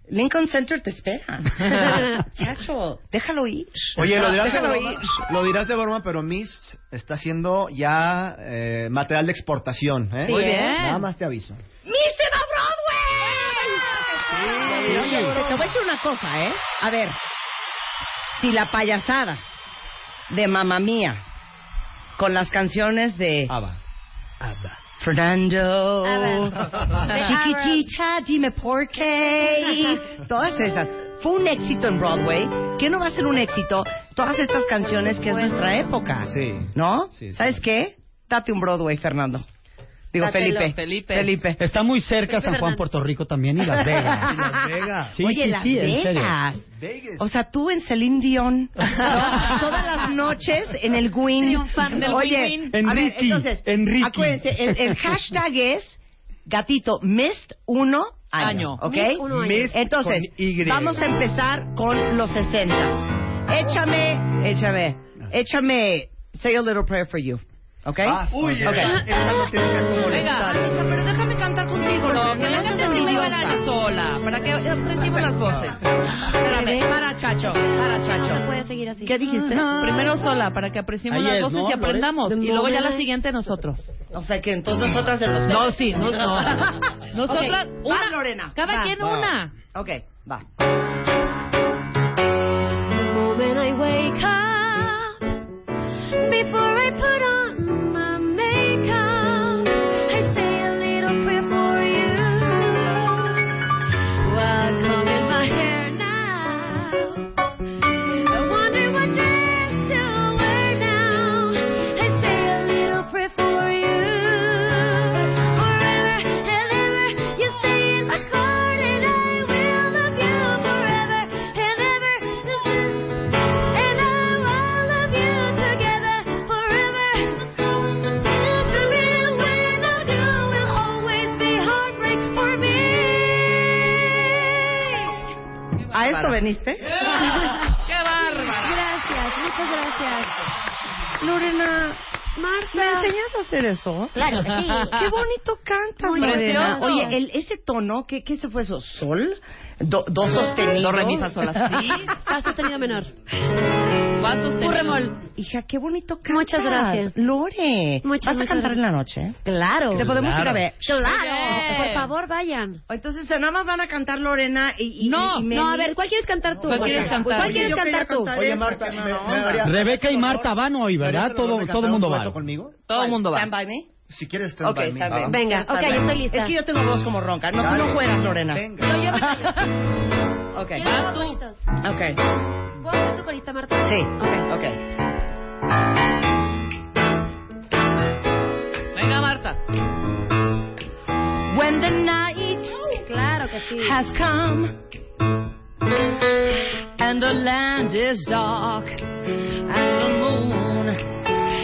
A: Lincoln Center te espera. Chacho, déjalo ir.
M: Oye, lo dirás, de
A: déjalo
M: broma,
A: ir.
M: lo dirás de broma, pero Mist está haciendo ya eh, material de exportación. ¿eh?
D: Sí, Muy bien.
M: Nada más te aviso.
A: ¡Miss va Broadway! Te voy a decir una cosa, ¿eh? A ver, si la payasada de Mamma Mía con las canciones de
M: Ava.
A: Fernando,
D: Abba.
A: Chiquitita, dime por qué, todas esas. Fue un éxito en Broadway. ¿Qué no va a ser un éxito? Todas estas canciones que es nuestra época.
M: Sí.
A: ¿No?
M: Sí, sí.
A: ¿Sabes qué? Date un Broadway, Fernando. Digo,
D: Dátelo.
A: Felipe.
C: Felipe.
A: Felipe.
N: Está muy cerca San Juan,
D: Fernando.
N: Puerto Rico también y Las Vegas.
L: Y Las Vegas.
N: Sí,
A: Oye,
N: sí,
A: Las
N: sí, en serio.
A: Vegas.
M: Vegas.
A: O sea, tú en Celine Dion, ¿no? todas las noches en el Win.
D: Triunfando. En el
A: Oye,
C: Win-Win.
A: a ver,
N: Enrique,
A: entonces,
N: Enrique.
A: acuérdense, el, el hashtag es gatito mist uno año,
C: Año.
A: ¿ok?
D: Mist uno año.
L: Mist
A: Entonces,
L: con Y.
A: vamos a empezar con los sesentas. Échame, échame, échame, say a little prayer for you, ¿ok?
M: Ah,
L: Uy,
A: Ok.
L: esa, esa no tiene que
C: Venga.
A: Pero déjame cantar contigo,
C: No,
A: no,
C: que la cante primero sola, para que aprendimos las voces.
A: Espérame, para Chacho, para
D: No
A: Chacho.
D: puede seguir así.
A: ¿Qué dijiste?
C: Primero sola, para que apreciemos las
N: es,
C: voces
N: ¿no,
C: y aprendamos. Y luego ya la siguiente nosotros.
A: O sea que entonces nosotras en los
O: No, sí, no, no. Nosotras, una,
A: Lorena.
O: cada quien una.
A: Ok, va.
D: The moment I wake up, before I put on
A: veniste?
O: ¡Qué bárbara!
D: Gracias, muchas gracias.
A: Lorena,
D: Marta.
A: ¿me enseñas a hacer eso?
D: Claro que sí.
A: Qué bonito cantas,
D: Muy
A: Lorena.
D: precioso.
A: Oye, el, ese tono, ¿qué, ¿qué se fue eso? ¿Sol? Do, ¿Do sostenido?
O: Do, re, mi, fa, sol, la, si.
C: Fa sostenido menor.
O: Va sostenido.
C: Un remol.
A: Hija, qué bonito cantas.
C: Muchas gracias.
A: Lore,
C: Muchas,
A: ¿vas a
C: muchas
A: cantar
C: gracias.
A: en la noche?
C: Claro.
A: ¿Te podemos ir a ver?
C: Claro. Por favor, vayan.
A: Entonces, nada más van a cantar Lorena y, y
O: No,
A: y Meli.
C: No, a ver, ¿cuál quieres cantar tú?
O: ¿Cuál quieres cantar?
C: ¿Cuál quieres
P: Yo
C: cantar tú?
P: cantar
M: Oye, Marta, me,
P: no,
M: me
N: Rebeca y Marta van hoy,
M: ¿me harías
N: ¿verdad? Todo, todo el
M: un
N: mundo va.
M: conmigo?
O: Todo el mundo va.
A: Stand by me.
M: Si quieres, stand
A: Ok,
M: by me.
A: está bien.
C: Venga,
A: Está
C: ok,
A: bien.
C: estoy lista.
A: Es que yo tengo voz como ronca. No, tú no juegas, Lorena.
M: Venga.
C: No, yo
A: Ok.
O: Vas tú.
A: Ok.
C: ¿Puedo ser tu corista, Marta?
A: Sí.
C: Ok.
O: Venga, Marta.
A: When the night
C: Claro que sí.
A: has come and the land is dark and the moon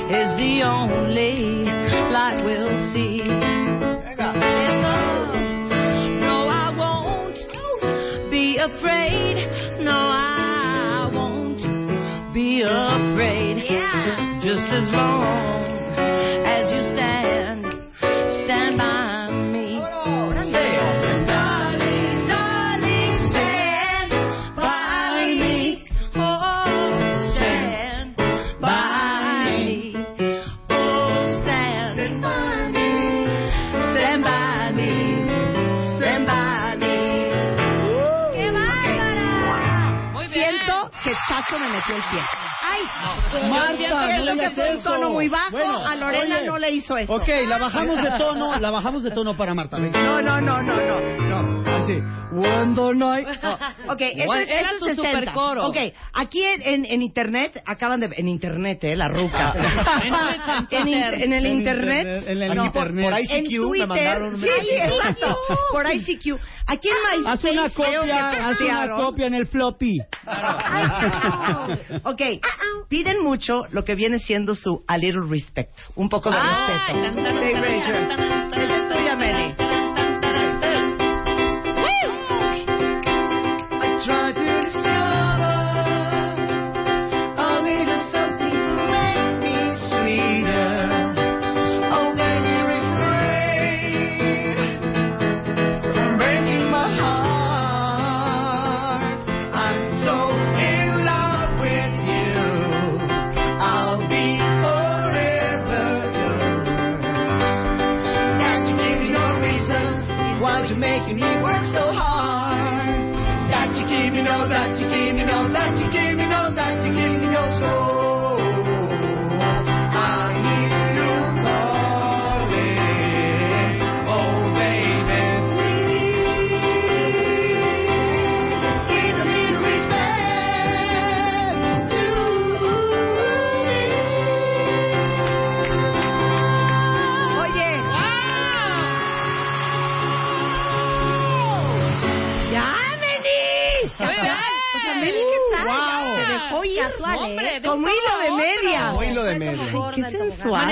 A: is the only light we'll see. No, I won't be afraid. No, I be afraid. Just as long as you stand, stand by me. Darling, darling, stand by me. Oh, stand by me. Oh, stand by me. Stand by me. Stand by me.
C: ¡Qué bárbara!
O: Muy bien.
A: Siento que Chacho me metió el pie.
N: Marta,
A: Siento que fue un tono muy bajo.
N: Bueno,
A: a Lorena
N: oye.
A: no le hizo eso.
N: Ok, la bajamos de tono, la bajamos de tono para Marta. venga.
A: No, no, no, no, no.
N: No, así. Night...
A: No. Ok, eso es,
O: Era
A: eso
O: tu
A: es 60.
O: supercoro.
A: Ok, aquí en, en, en internet, acaban de... En internet, eh, la ruca. en, en el internet.
N: en el
A: no,
N: internet.
A: por
M: Por ICQ me mandaron
A: Sí,
M: mensaje.
A: exacto. Por ICQ. Aquí en MySpace
N: Haz una copia, haz una copia en el floppy.
A: Ok, piden mucho lo que viene siendo su A Little Respect. Un poco de
O: Ah,
A: respeto.
O: tan, tan, tan,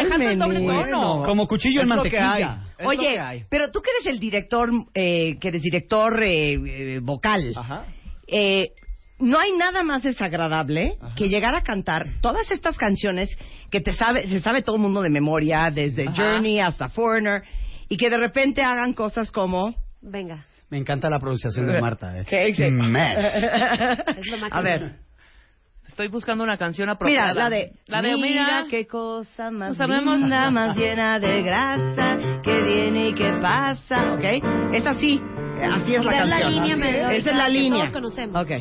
O: Manejando el doble tono.
N: Como cuchillo en
M: Es lo que hay.
N: mantequilla.
M: Es lo
A: Oye,
M: que hay.
A: pero tú que eres el director, eh, que eres director eh, eh, vocal,
M: Ajá.
A: eh, no hay nada más desagradable que llegar a cantar todas estas canciones que te sabe, se sabe todo el mundo de memoria, desde
O: Ajá.
A: Journey hasta Foreigner, y que de repente hagan cosas como...
C: Venga.
N: Me encanta la pronunciación de Marta. Eh.
A: ¿Qué?
N: Mess.
C: Es lo.
A: A ver.
C: Estoy buscando una canción apropiada.
A: Mira, la de.
C: La de
A: Mira qué cosa más
C: No sabemos
A: linda,
C: nada.
A: más llena de grasa, que viene y que pasa, ¿ok? Es así. Así es la
D: Esa es la
A: canción.
D: línea
A: Esa es la línea.
D: todos conocemos.
A: Ok.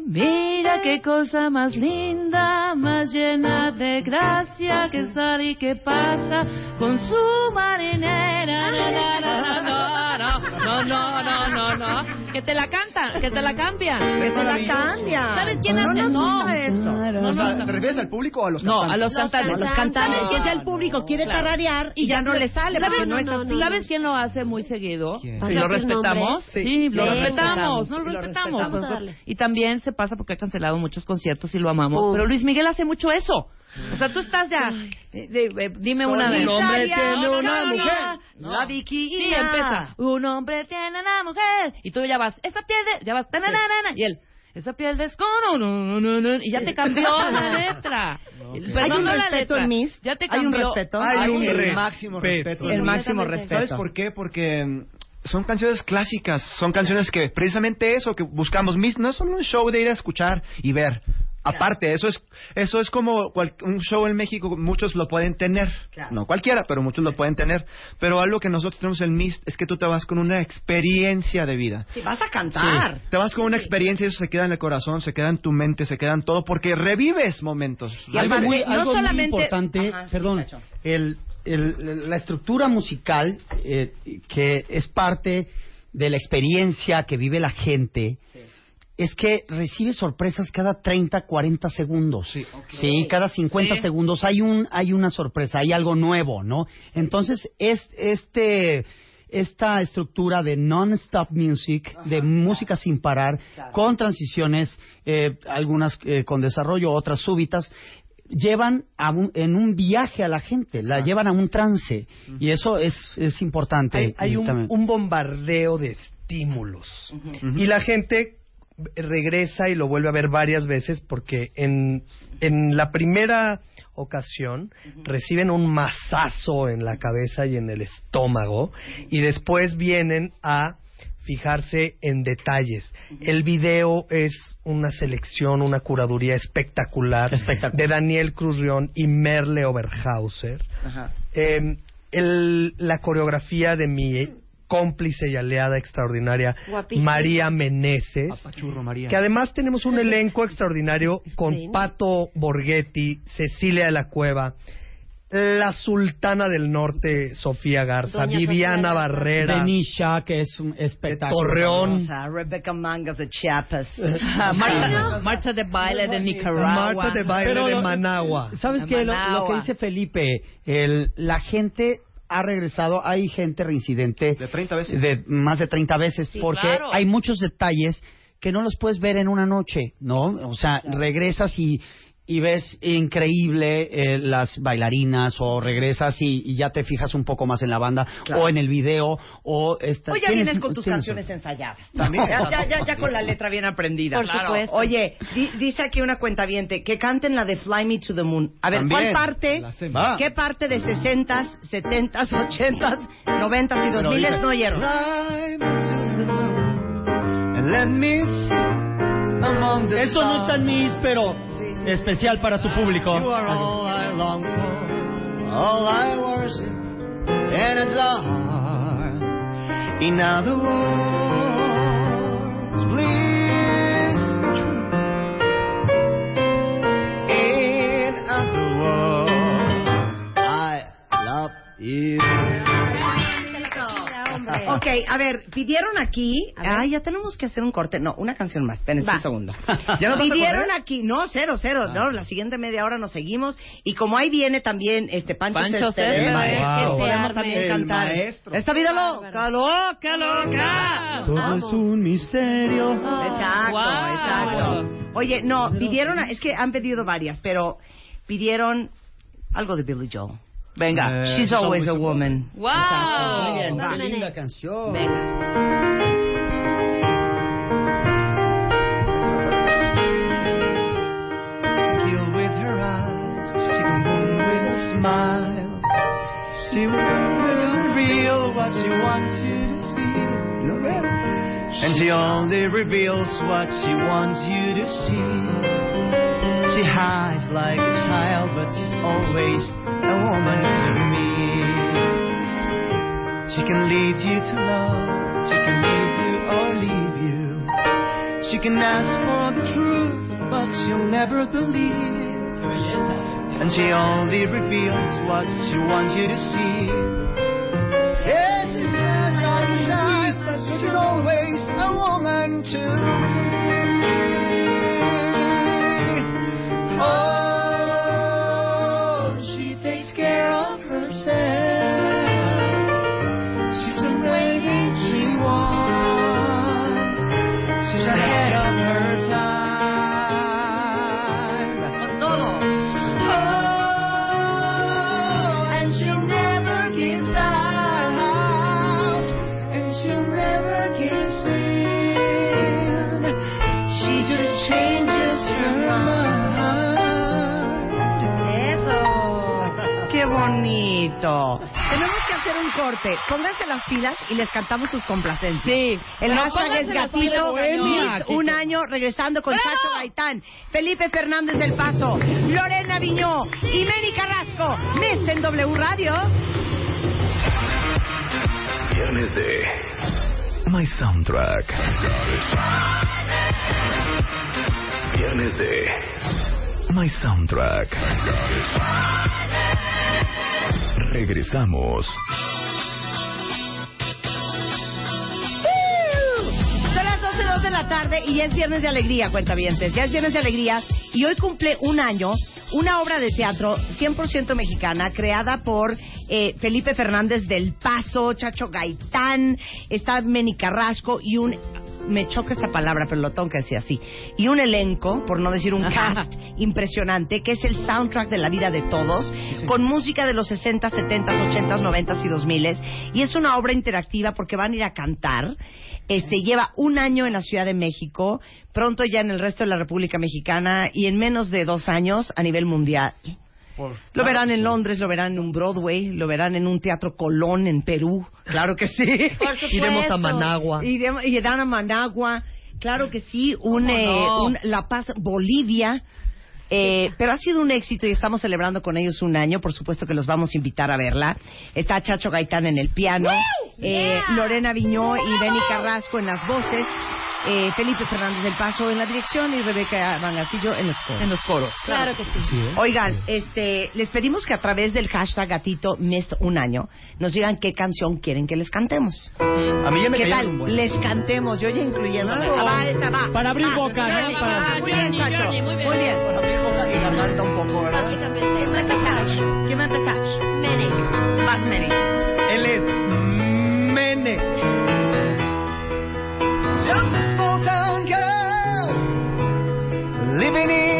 C: Mi- Mira qué cosa más linda, más llena de gracia, que sale y que pasa con su marinera. Na, No, no, no, no, no. Que te la cantan, que te la cambian.
A: Que te la cambian.
C: ¿Sabes quién
A: No
C: hace? No. No, no,
M: ¿te refieres al público o a los
C: No,
M: cantantes?
C: a los cantantes.
A: Los cantantes, que ya el público quiere tararear y ya no le sale,
C: ¿Sabes,
A: porque no es así.
C: ¿Sabes quién lo hace muy seguido?
M: ¿Quién?
C: ¿Y
A: ¿Sabes
C: lo respetamos? Sí, lo respetamos, no lo respetamos. Pues. Y también se pasa porque ha cancelado muchos conciertos y lo amamos.
A: Uh.
C: Pero Luis Miguel hace mucho eso. O sea, tú estás ya. eh, de- eh, dime una de
A: Un hombre tiene una mujer,
C: No.
A: la Vicky
C: Sí, empieza. Un hombre tiene una mujer. Y tú ya vas. Esa piel de. Ya vas. ta, na, na, na, na, Y él. Esa piel de escono, no, no, no, no, y ya te cambió la letra. Perdón,
A: Hay un
C: no la
A: respeto
C: letra.
A: en Miss.
C: Ya te
A: Hay un
C: cambió.
A: respeto.
M: Hay un
L: respeto.
M: el máximo respeto.
A: El máximo respeto.
M: ¿Sabes por qué? Porque mm, son canciones clásicas, son canciones que precisamente eso que buscamos. Miss no es solo un show de ir a escuchar y ver. Aparte, eso es eso es como cual- un show en México, muchos lo pueden tener. No cualquiera, pero muchos lo pueden tener. Pero algo que nosotros tenemos en Miss es que tú te vas con una experiencia de vida.
A: Sí, vas a cantar.
M: Sí, Te vas con una experiencia y eso se queda en el corazón, se queda en tu mente, se queda en todo, porque revives momentos.
A: Y
N: algo
A: aparte,
N: muy,
A: no
N: algo muy importante,
A: Ajá,
N: perdón, el, el- la estructura musical eh, que es parte de la experiencia que vive la gente. Es que recibe sorpresas cada 30, 40 segundos. Sí, cada 50
C: Sí.
N: segundos hay un hay una sorpresa, hay algo nuevo, ¿no? Entonces, es este esta estructura de non-stop music, de música sin parar, con transiciones, eh, algunas eh, con desarrollo, otras súbitas, llevan a un- en un viaje a la gente, la llevan a un trance. Y eso es, es importante.
L: Hay, hay un, un bombardeo de estímulos. Y la gente regresa y lo vuelve a ver varias veces porque en, en la primera ocasión reciben un mazazo en la cabeza y en el estómago y después vienen a fijarse en detalles. El video es una selección, una curaduría espectacular, de Daniel Cruz Rion y Merle Oberhauser. Eh, el- la coreografía de mi cómplice y aliada extraordinaria. María Meneses.
M: María.
L: Que además tenemos un elenco extraordinario con Pato Borghetti, Cecilia de la Cueva, la Sultana del Norte, Sofía Garza,
N: Doña
L: Viviana
N: Sofía
L: Barrera,
N: Benisha, que es un espectáculo.
L: Torreón.
A: Rebecca Mangas de Chiapas.
C: Marta, Marta de baile de Nicaragua.
L: Marta de baile
N: Pero
L: de Managua.
N: ¿Sabes qué? Lo, que dice Felipe, el, la gente ha regresado, hay gente reincidente
M: De 30 veces.
N: de más de 30 veces,
C: Sí,
N: porque
C: claro.
N: hay muchos detalles que no los puedes ver en una noche, ¿no? O sea, regresas y, y ves increíble eh, las bailarinas, o regresas y, y ya te fijas un poco más en la banda,
A: Claro.
N: o en el video, o... Esta,
A: O ya vienes con tus canciones ensayadas.
N: También.
A: Ya, ya, ya, ya con la letra bien aprendida.
C: Por Claro. supuesto.
A: Oye, di- dice aquí una cuenta que canten la de Fly Me to the Moon. A ver,
M: También.
A: ¿cuál parte? ¿Qué parte de 60s, 70s, 80s, 90s y
M: Pero
A: 2000s
M: dice-
A: no oyeron?
M: Fly me to the moon and let me sit among the
N: Eso no está en mis, pero especial para tu público.
M: You
A: Ok, a ver, pidieron aquí. Ay, ya tenemos que hacer un corte. No, una canción más. Espérense un segundo.
M: ¿Ya nos
A: pidieron aquí. No, cero, cero. No, la siguiente media hora nos seguimos. Y como ahí viene también este Pancho,
C: Pancho
A: Céspedes,
L: Wow.
A: podemos también
M: El
A: cantar.
M: maestro.
A: Esta vida loca, loca, loca.
N: Todo es un misterio.
A: Exacto,
C: Wow.
A: exacto. Oye, no, pidieron, es que han pedido varias, pero pidieron algo de Billy Joel.
C: Venga.
M: Eh,
A: She's always a woman.
C: Wow.
A: Muy bien, va.
N: Linda canción.
M: Kill with her eyes, she can wound with a smile. She will reveal what she wants you to see. And
O: And she only reveals what she wants you to see. She hides like a child, but she's always a woman to me. She can lead you to love, she can leave you or leave you. She can ask for the truth, but she'll never believe. And she only reveals what she wants you to see. Yes, she's sad like a child, but she's always a woman to me.
A: Bonito. Tenemos que hacer un corte. Pónganse las pilas y les cantamos sus complacencias. Sí. El hashtag es gatito. un año regresando con Chacho Gaitán, Felipe Fernández del Paso, Lorena Viñó y Mary Carrasco. Miss en W Radio.
E: Viernes de My Soundtrack. Viernes de My Soundtrack. Regresamos.
A: Son las 12, 2 de la tarde y ya es viernes de alegría, cuentavientes. Ya es viernes de alegría y hoy cumple un año una obra de teatro 100% mexicana creada por eh, Felipe Fernández del Paso, Chacho Gaitán, está Meni Carrasco y un me choca esta palabra, pero lo tengo que decir así. Y un elenco, por no decir un cast impresionante, que es el soundtrack de la vida de todos, con música de los 60, 70, 80, 90 y 2000. Y es una obra interactiva porque van a ir a cantar. Este lleva un año en la Ciudad de México, pronto ya en el resto de la República Mexicana y en menos de dos años a nivel mundial. Lo verán en Londres, lo verán en un Broadway, lo verán en un teatro Colón en Perú, claro que sí.
L: Por supuesto. Iremos a Managua.
A: Iremos- Y irán a Managua, claro que sí. Un,
L: ¿Cómo
A: eh,
L: no?
A: un La Paz, Bolivia. Eh, pero ha sido un éxito y estamos celebrando con ellos un año. Por supuesto que los vamos a invitar a verla. Está Chacho Gaitán en el piano, eh, Lorena Viñó y Benny Carrasco en las voces, eh, Felipe Fernández del Paso en la dirección y Rebeca Mangasillo en los coros.
C: En los coros.
D: Claro que sí.
A: Oigan, este, les pedimos que a través del hashtag gatito mes un año nos digan qué canción quieren que les cantemos.
M: A mí ya me
A: ¿Qué tal?
M: un.
A: Les cantemos, yo ya incluyendo.
M: Claro.
A: Ah, va, esa va.
M: Para abrir
A: Va.
M: boca, ¿no? Para-
A: Muy bien,
D: muy bien.
A: Muy bien.
M: Para abrir boca y garganta un poco, ¿verdad?
D: Básicamente. ¿Quién va a empezar? ¿Quién va a empezar? Mene.
A: Vas, Mary.
L: Él es Mene.
O: Just a small town girl living in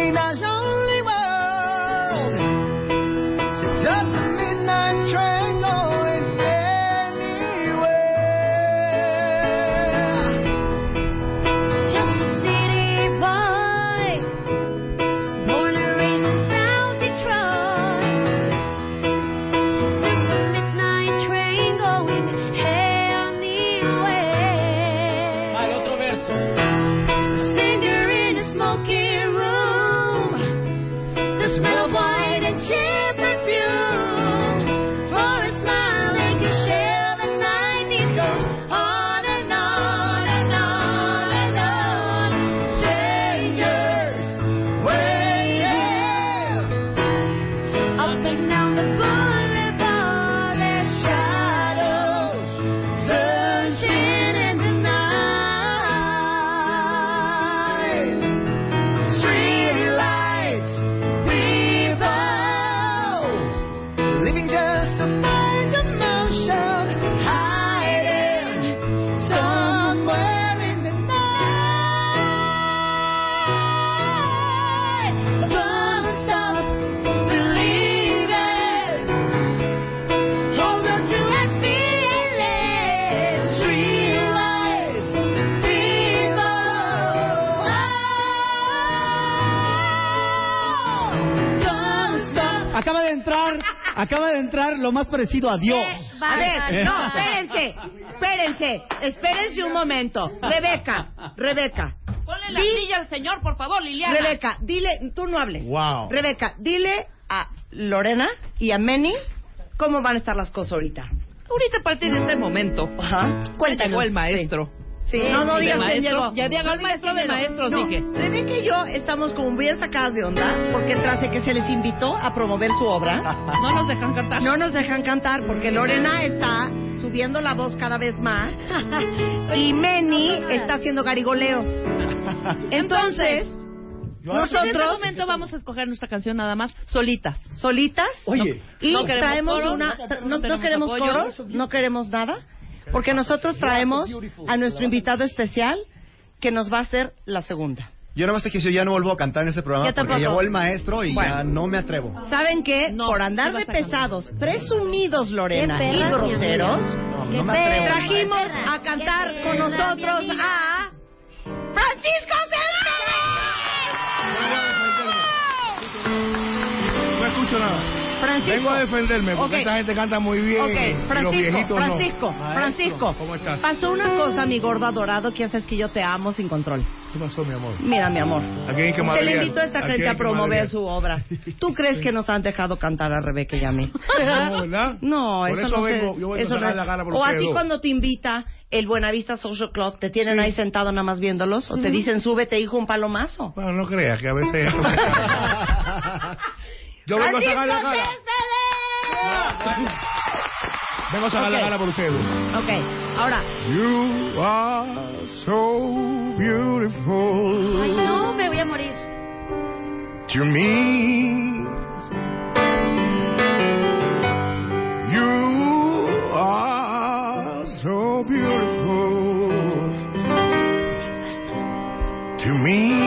N: entrar Acaba de entrar lo más parecido a Dios.
A: A ver, no, espérense, espérense, espérense un momento. Rebeca, Rebeca.
C: Ponle la
A: Di-
C: silla al señor, por favor, Liliana.
A: Rebeca, dile, tú no hables.
Q: Wow.
A: Rebeca, dile a Lorena y a Meni cómo van a estar las cosas ahorita.
C: Ahorita a partir de este momento.
A: Ajá. Cuéntanos.
C: Llegó el maestro.
A: Sí, no, no digas quién
C: maestro.
A: llegó.
C: Ya el
A: No
C: maestro
A: digas
C: de maestros,
A: No,
C: dije.
A: Rebeca y yo estamos como bien sacadas de onda porque tras de que se les invitó a promover su obra,
C: No nos dejan cantar.
A: no nos dejan cantar porque Lorena está subiendo la voz cada vez más y Meni está haciendo garigoleos. Entonces,
C: en este
A: nosotros
C: momento vamos a escoger nuestra canción nada más, solitas.
A: solitas
N: Oye.
A: y
C: No
A: traemos
C: coros,
A: una
C: no
A: no, no queremos
C: apoyo.
A: coros, no queremos nada, porque nosotros traemos a nuestro invitado especial que nos va a hacer la segunda.
M: Yo nada más te decir, ya no vuelvo a cantar en ese programa
A: Yo
M: porque
A: tampoco.
M: llegó el maestro y
A: Bueno.
M: ya no me atrevo.
A: ¿Saben qué?
C: No,
A: Por andar de
C: vas a cantar.
A: pesados, presumidos, Lorena,
J: Qué
A: y groseros,
M: No,
J: Qué
M: no me
J: perra.
M: atrevo.
A: trajimos a cantar
J: Qué
A: con nosotros a Francisco
Q: No escucho nada.
A: Francisco.
Q: Vengo a defenderme porque
A: Ok.
Q: esta gente canta muy bien
A: Ok,
Q: y los
A: Francisco,
Q: viejitos
A: Francisco,
Q: no.
A: Francisco.
Q: ¿Cómo estás?
A: Pasó una cosa, mi gordo adorado, que haces que yo te amo sin control.
Q: ¿Qué pasó, mi amor?
A: Mira, mi amor.
Q: ¿A quién hay que
A: Se le invitó a esta
Q: ¿A
A: gente a promover su obra. ¿Tú crees que nos han dejado cantar a Rebeca y a mí?
Q: No, ¿verdad?
A: No, eso,
Q: eso
A: no
Q: vengo-
A: se-
Q: yo vengo
A: eso
Q: a
A: no es-
Q: la gana por
A: O así
Q: dos.
A: cuando te invita el Buenavista Social Club, te tienen ahí sentado nada más viéndolos, o te dicen súbete hijo un palomazo.
Q: Bueno, no creas que a veces Yo vengo a sacar la gana. Vengo a sacar la gana por ustedes.
A: Ok, ahora,
Q: You are so beautiful
J: Ay, no, me voy a morir.
Q: to me. You are so beautiful to me.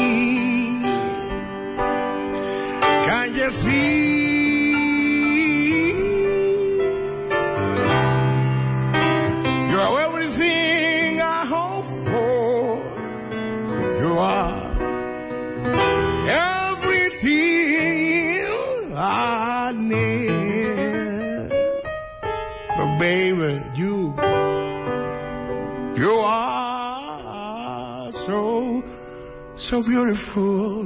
Q: So beautiful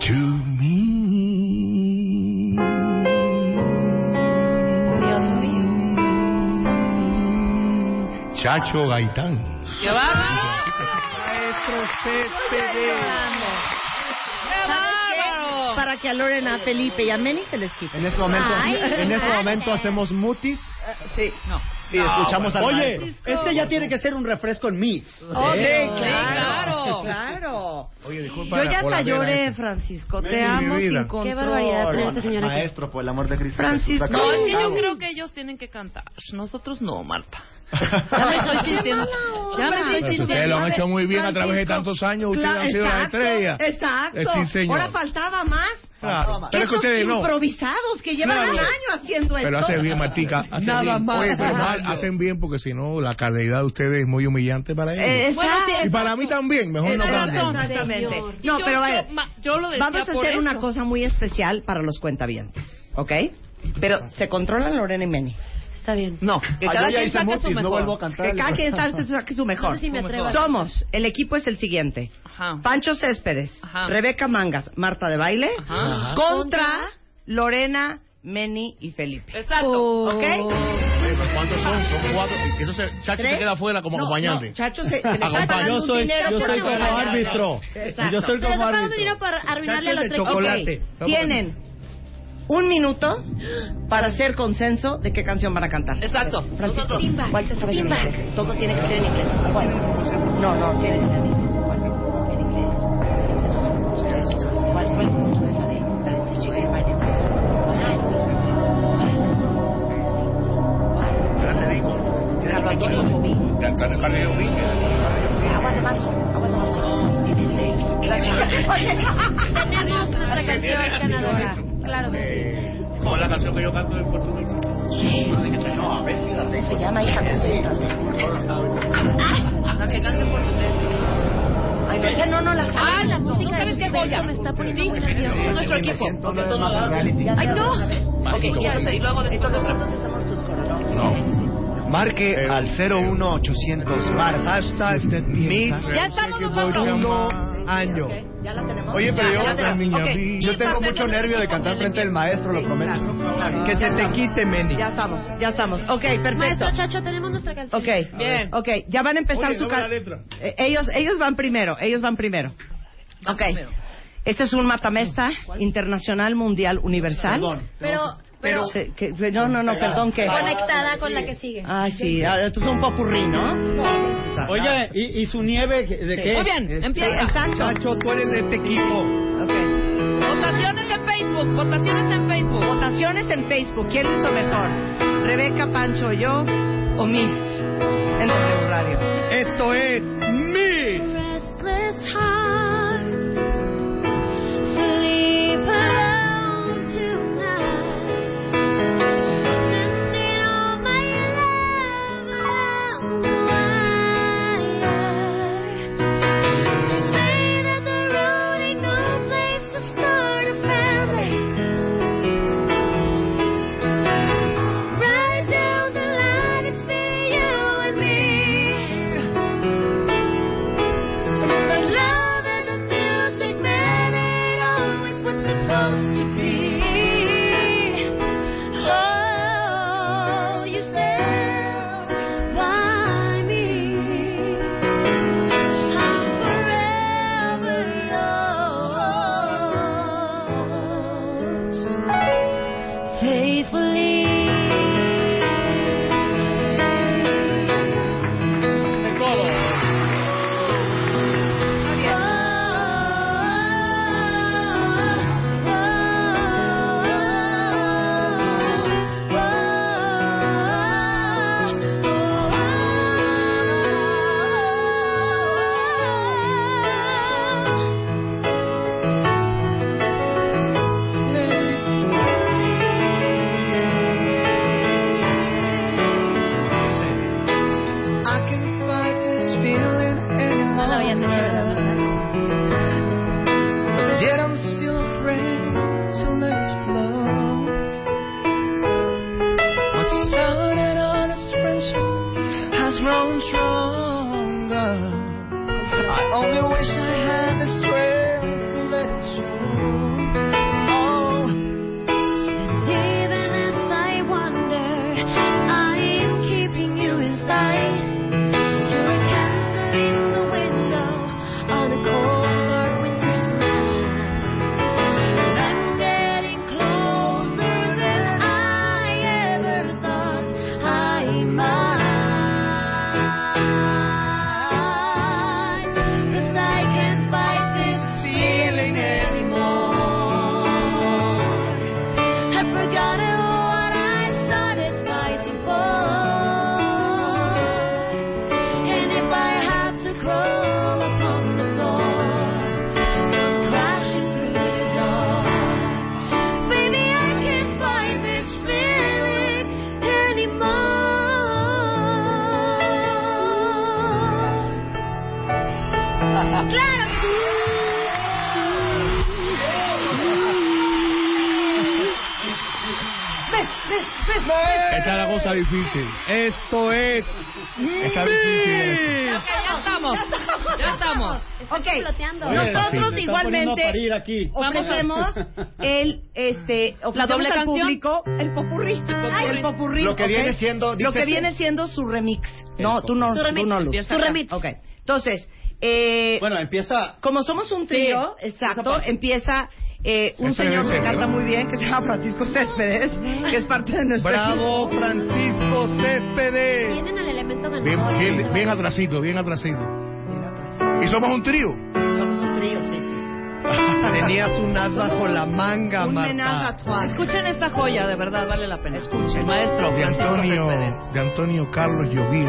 Q: to me.
J: Dios mío.
Q: Chacho Gaitán.
C: ¡Qué bárbaro!
Q: Maestro
C: ¡Qué bárbaro!
A: para que a Lorena, a Felipe y a Meni se les quite.
M: En este momento,
J: Ay,
M: en este momento hacemos mutis
A: Sí.
C: No.
M: Y escuchamos al
N: Oye,
M: maestro.
N: este ya tiene que ser un refresco en Miss.
A: Oh,
N: ¿Eh?
A: sí,
C: claro.
A: claro.
Q: Oye, disculpa
A: Yo ya hasta lloré. Francisco. Te amo sin
Q: Qué
A: control.
J: Qué barbaridad tener este señor aquí.
M: Maestro, por el amor de Cristo.
A: Francisco.
C: No, es que yo creo que ellos tienen que cantar. Nosotros no, Marta. Ya me estoy sintiendo. Ya me estoy sintiendo.
Q: ustedes lo han hecho muy bien a través de
A: Francisco.
Q: tantos años. Ustedes
A: Claro,
Q: han sido las estrellas.
A: Exacto.
Q: Eh, sí, señor.
A: Ahora faltaba más.
Q: Claro. Pero es que ustedes no.
A: improvisados que llevan
Q: Claro.
A: un año haciendo esto.
Q: Pero hacen bien, Martica. Hacen
A: Nada
Q: bien.
A: más.
Q: Oye, pero mal, hacen bien porque si no, la calidad de ustedes es muy humillante para ellos.
A: Eh,
C: Bueno, sí,
Q: y para mí también, mejor no cambien.
A: Exactamente. No, pero a ver,
C: yo- lo decía
A: vamos a hacer una cosa muy especial para los cuentavientes, ¿ok? Pero se controlan Lorena y Meni.
J: Está bien.
C: No, que cada quien saque su
M: mutis, no
C: mejor.
M: vuelvo a cantar.
A: Que cada quien saque su mejor.
J: No sé si me
A: Somos, el equipo es el siguiente.
C: Ajá.
A: Pancho Céspedes,
C: Ajá.
A: Rebeca Mangas, Marta de Baile,
C: Ajá.
A: contra Lorena, Meni y Felipe.
C: Exacto.
A: ¿Ok?
Q: ¿Cuántos son? Son cuatro. Entonces, Chacho
A: ¿Tres?
Q: se queda afuera como
A: No,
Q: acompañante.
A: no, Chacho se,
Q: Acompaña.
A: pagando
N: Yo soy,
A: dinero
N: yo soy como árbitro.
A: Exacto.
N: Yo soy como árbitro.
J: dinero para arruinarle a los
Q: de
J: tres.
Q: chocolate.
A: Ok, Tienen un minuto para hacer consenso de qué canción van a cantar.
C: Exacto.
A: Francisco. ¿cuál te sabes en
J: Timba.
A: inglés? Todo tiene que ser en inglés. ¿Cuál? No, no, tiene que ser en inglés. La de- la.
Q: Ya te digo. El
A: de marzo. De marzo.
J: Tenemos nuestra canción ganadora. Claro que sí.
Q: Como la canción que yo canto en portugués. No, a ver si la tengo.
A: Se llama Hija Cosita.
C: La que cante por ustedes.
A: Ay, no, no, no la
C: Ah, no, ¿tú sabes qué joya?
R: Me está poniendo
C: Sí,
R: muy nerviosa.
C: es nuestro equipo.
A: Ay, no.
C: Ok, ya sé, y luego después otra.
M: Marque al 01800 Mar.
D: Hashtag
C: Ya estamos nosotros.
D: Año.
A: ¿Ya la tenemos?
M: Oye, pero
C: Ya,
M: yo,
C: ya tenemos. Ok.
M: yo tengo mucho nervio de cantar frente del maestro, lo prometo.
D: Que se te quite, Meni.
A: Ya estamos, ya estamos. Ok, perfecto.
R: Maestro Chacho, tenemos nuestra canción.
A: Ok,
C: Bien.
A: Ok, ya van a empezar
Q: Oye,
A: su
Q: no ve la
A: ca-
Q: letra.
A: Eh, ellos, ellos van primero, ellos van primero. Ok. Este es un matamesta internacional, mundial, universal.
R: Pero, pero,
A: Sí, que- no, no, no, perdón, que.
R: conectada con la que sigue.
A: Ay, sí, ah, esto es un popurrí, ¿no?
N: Oye, ¿y, y su nieve de
A: Sí.
N: qué?
C: Muy bien,
A: Sí,
C: empieza.
A: exacto.
D: Chacho, tú eres de este equipo.
A: Ok.
C: Votaciones en Facebook, votaciones en Facebook.
A: Votaciones en Facebook. ¿Quién lo hizo mejor? ¿Rebeca, Pancho, yo o Miss en W Radio?
D: Esto es
Q: difícil.
D: Esto es
Q: Está difícil.
C: Ok, ya estamos. Ya estamos.
A: Ok,
R: floteando.
A: nosotros igualmente
N: parir aquí.
A: ofrecemos el, este, ofrecemos
C: doble
A: al
C: canción?
A: público el popurrí. El popurrí.
M: Lo que
A: ok.
M: viene siendo,
A: Lo que viene siendo su remix. No, tú no,
R: Su
A: tú
R: remix.
A: no, Luz. Su remix. Ok. Entonces, eh,
N: Bueno, empieza.
A: como somos un trío, exacto, empieza eh, un señor que canta muy bien, que se llama Francisco Céspedes, que es parte de nuestro
D: Bravo,
A: equipo.
D: Francisco Céspedes.
R: Tienen el elemento
Q: Bien,
R: ganador.
Q: bien, bien atrasito, bien atrasito. Y somos un trío.
A: Somos un trío, sí, sí.
D: Tenías un as bajo la manga, Marta.
C: Escuchen esta joya, de verdad, vale la pena.
A: Escuchen.
C: Maestro,
Q: De
C: Francisco
Q: Antonio,
C: Céspedes.
Q: de Antonio Carlos Jobim.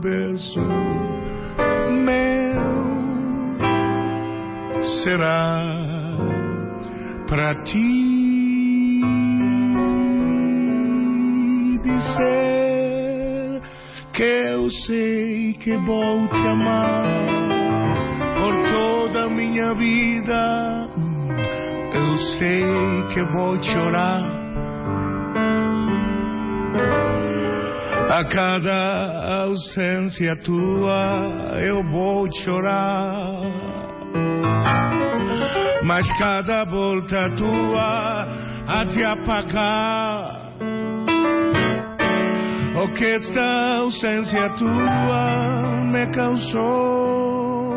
Q: verso meu será para ti. Dizer que eu sei que vou te amar por toda a minha vida. Eu sei que vou chorar a cada ausência tua. Eu vou chorar, mas cada volta tua a te apagar. O que esta ausência tua me causou.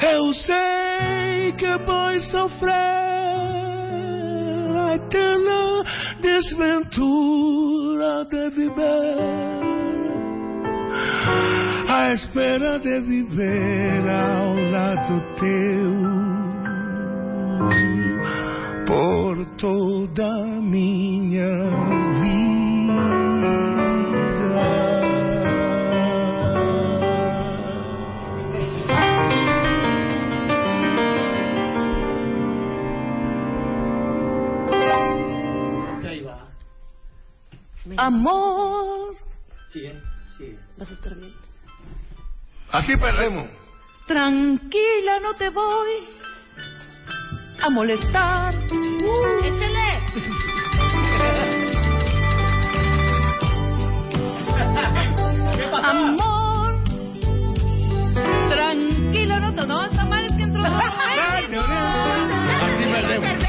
Q: Eu sei que vou sofrer desventura de viver, à espera de viver ao lado teu por toda a minha
C: Amor.
N: Sigue, sigue.
C: ¿Vas a estar bien?
Q: Así perdemos.
C: Tranquila, no te voy a molestar. ¡Échale! Amor, tranquilo, no te... No, está mal, es que entró
Q: Así perdemos.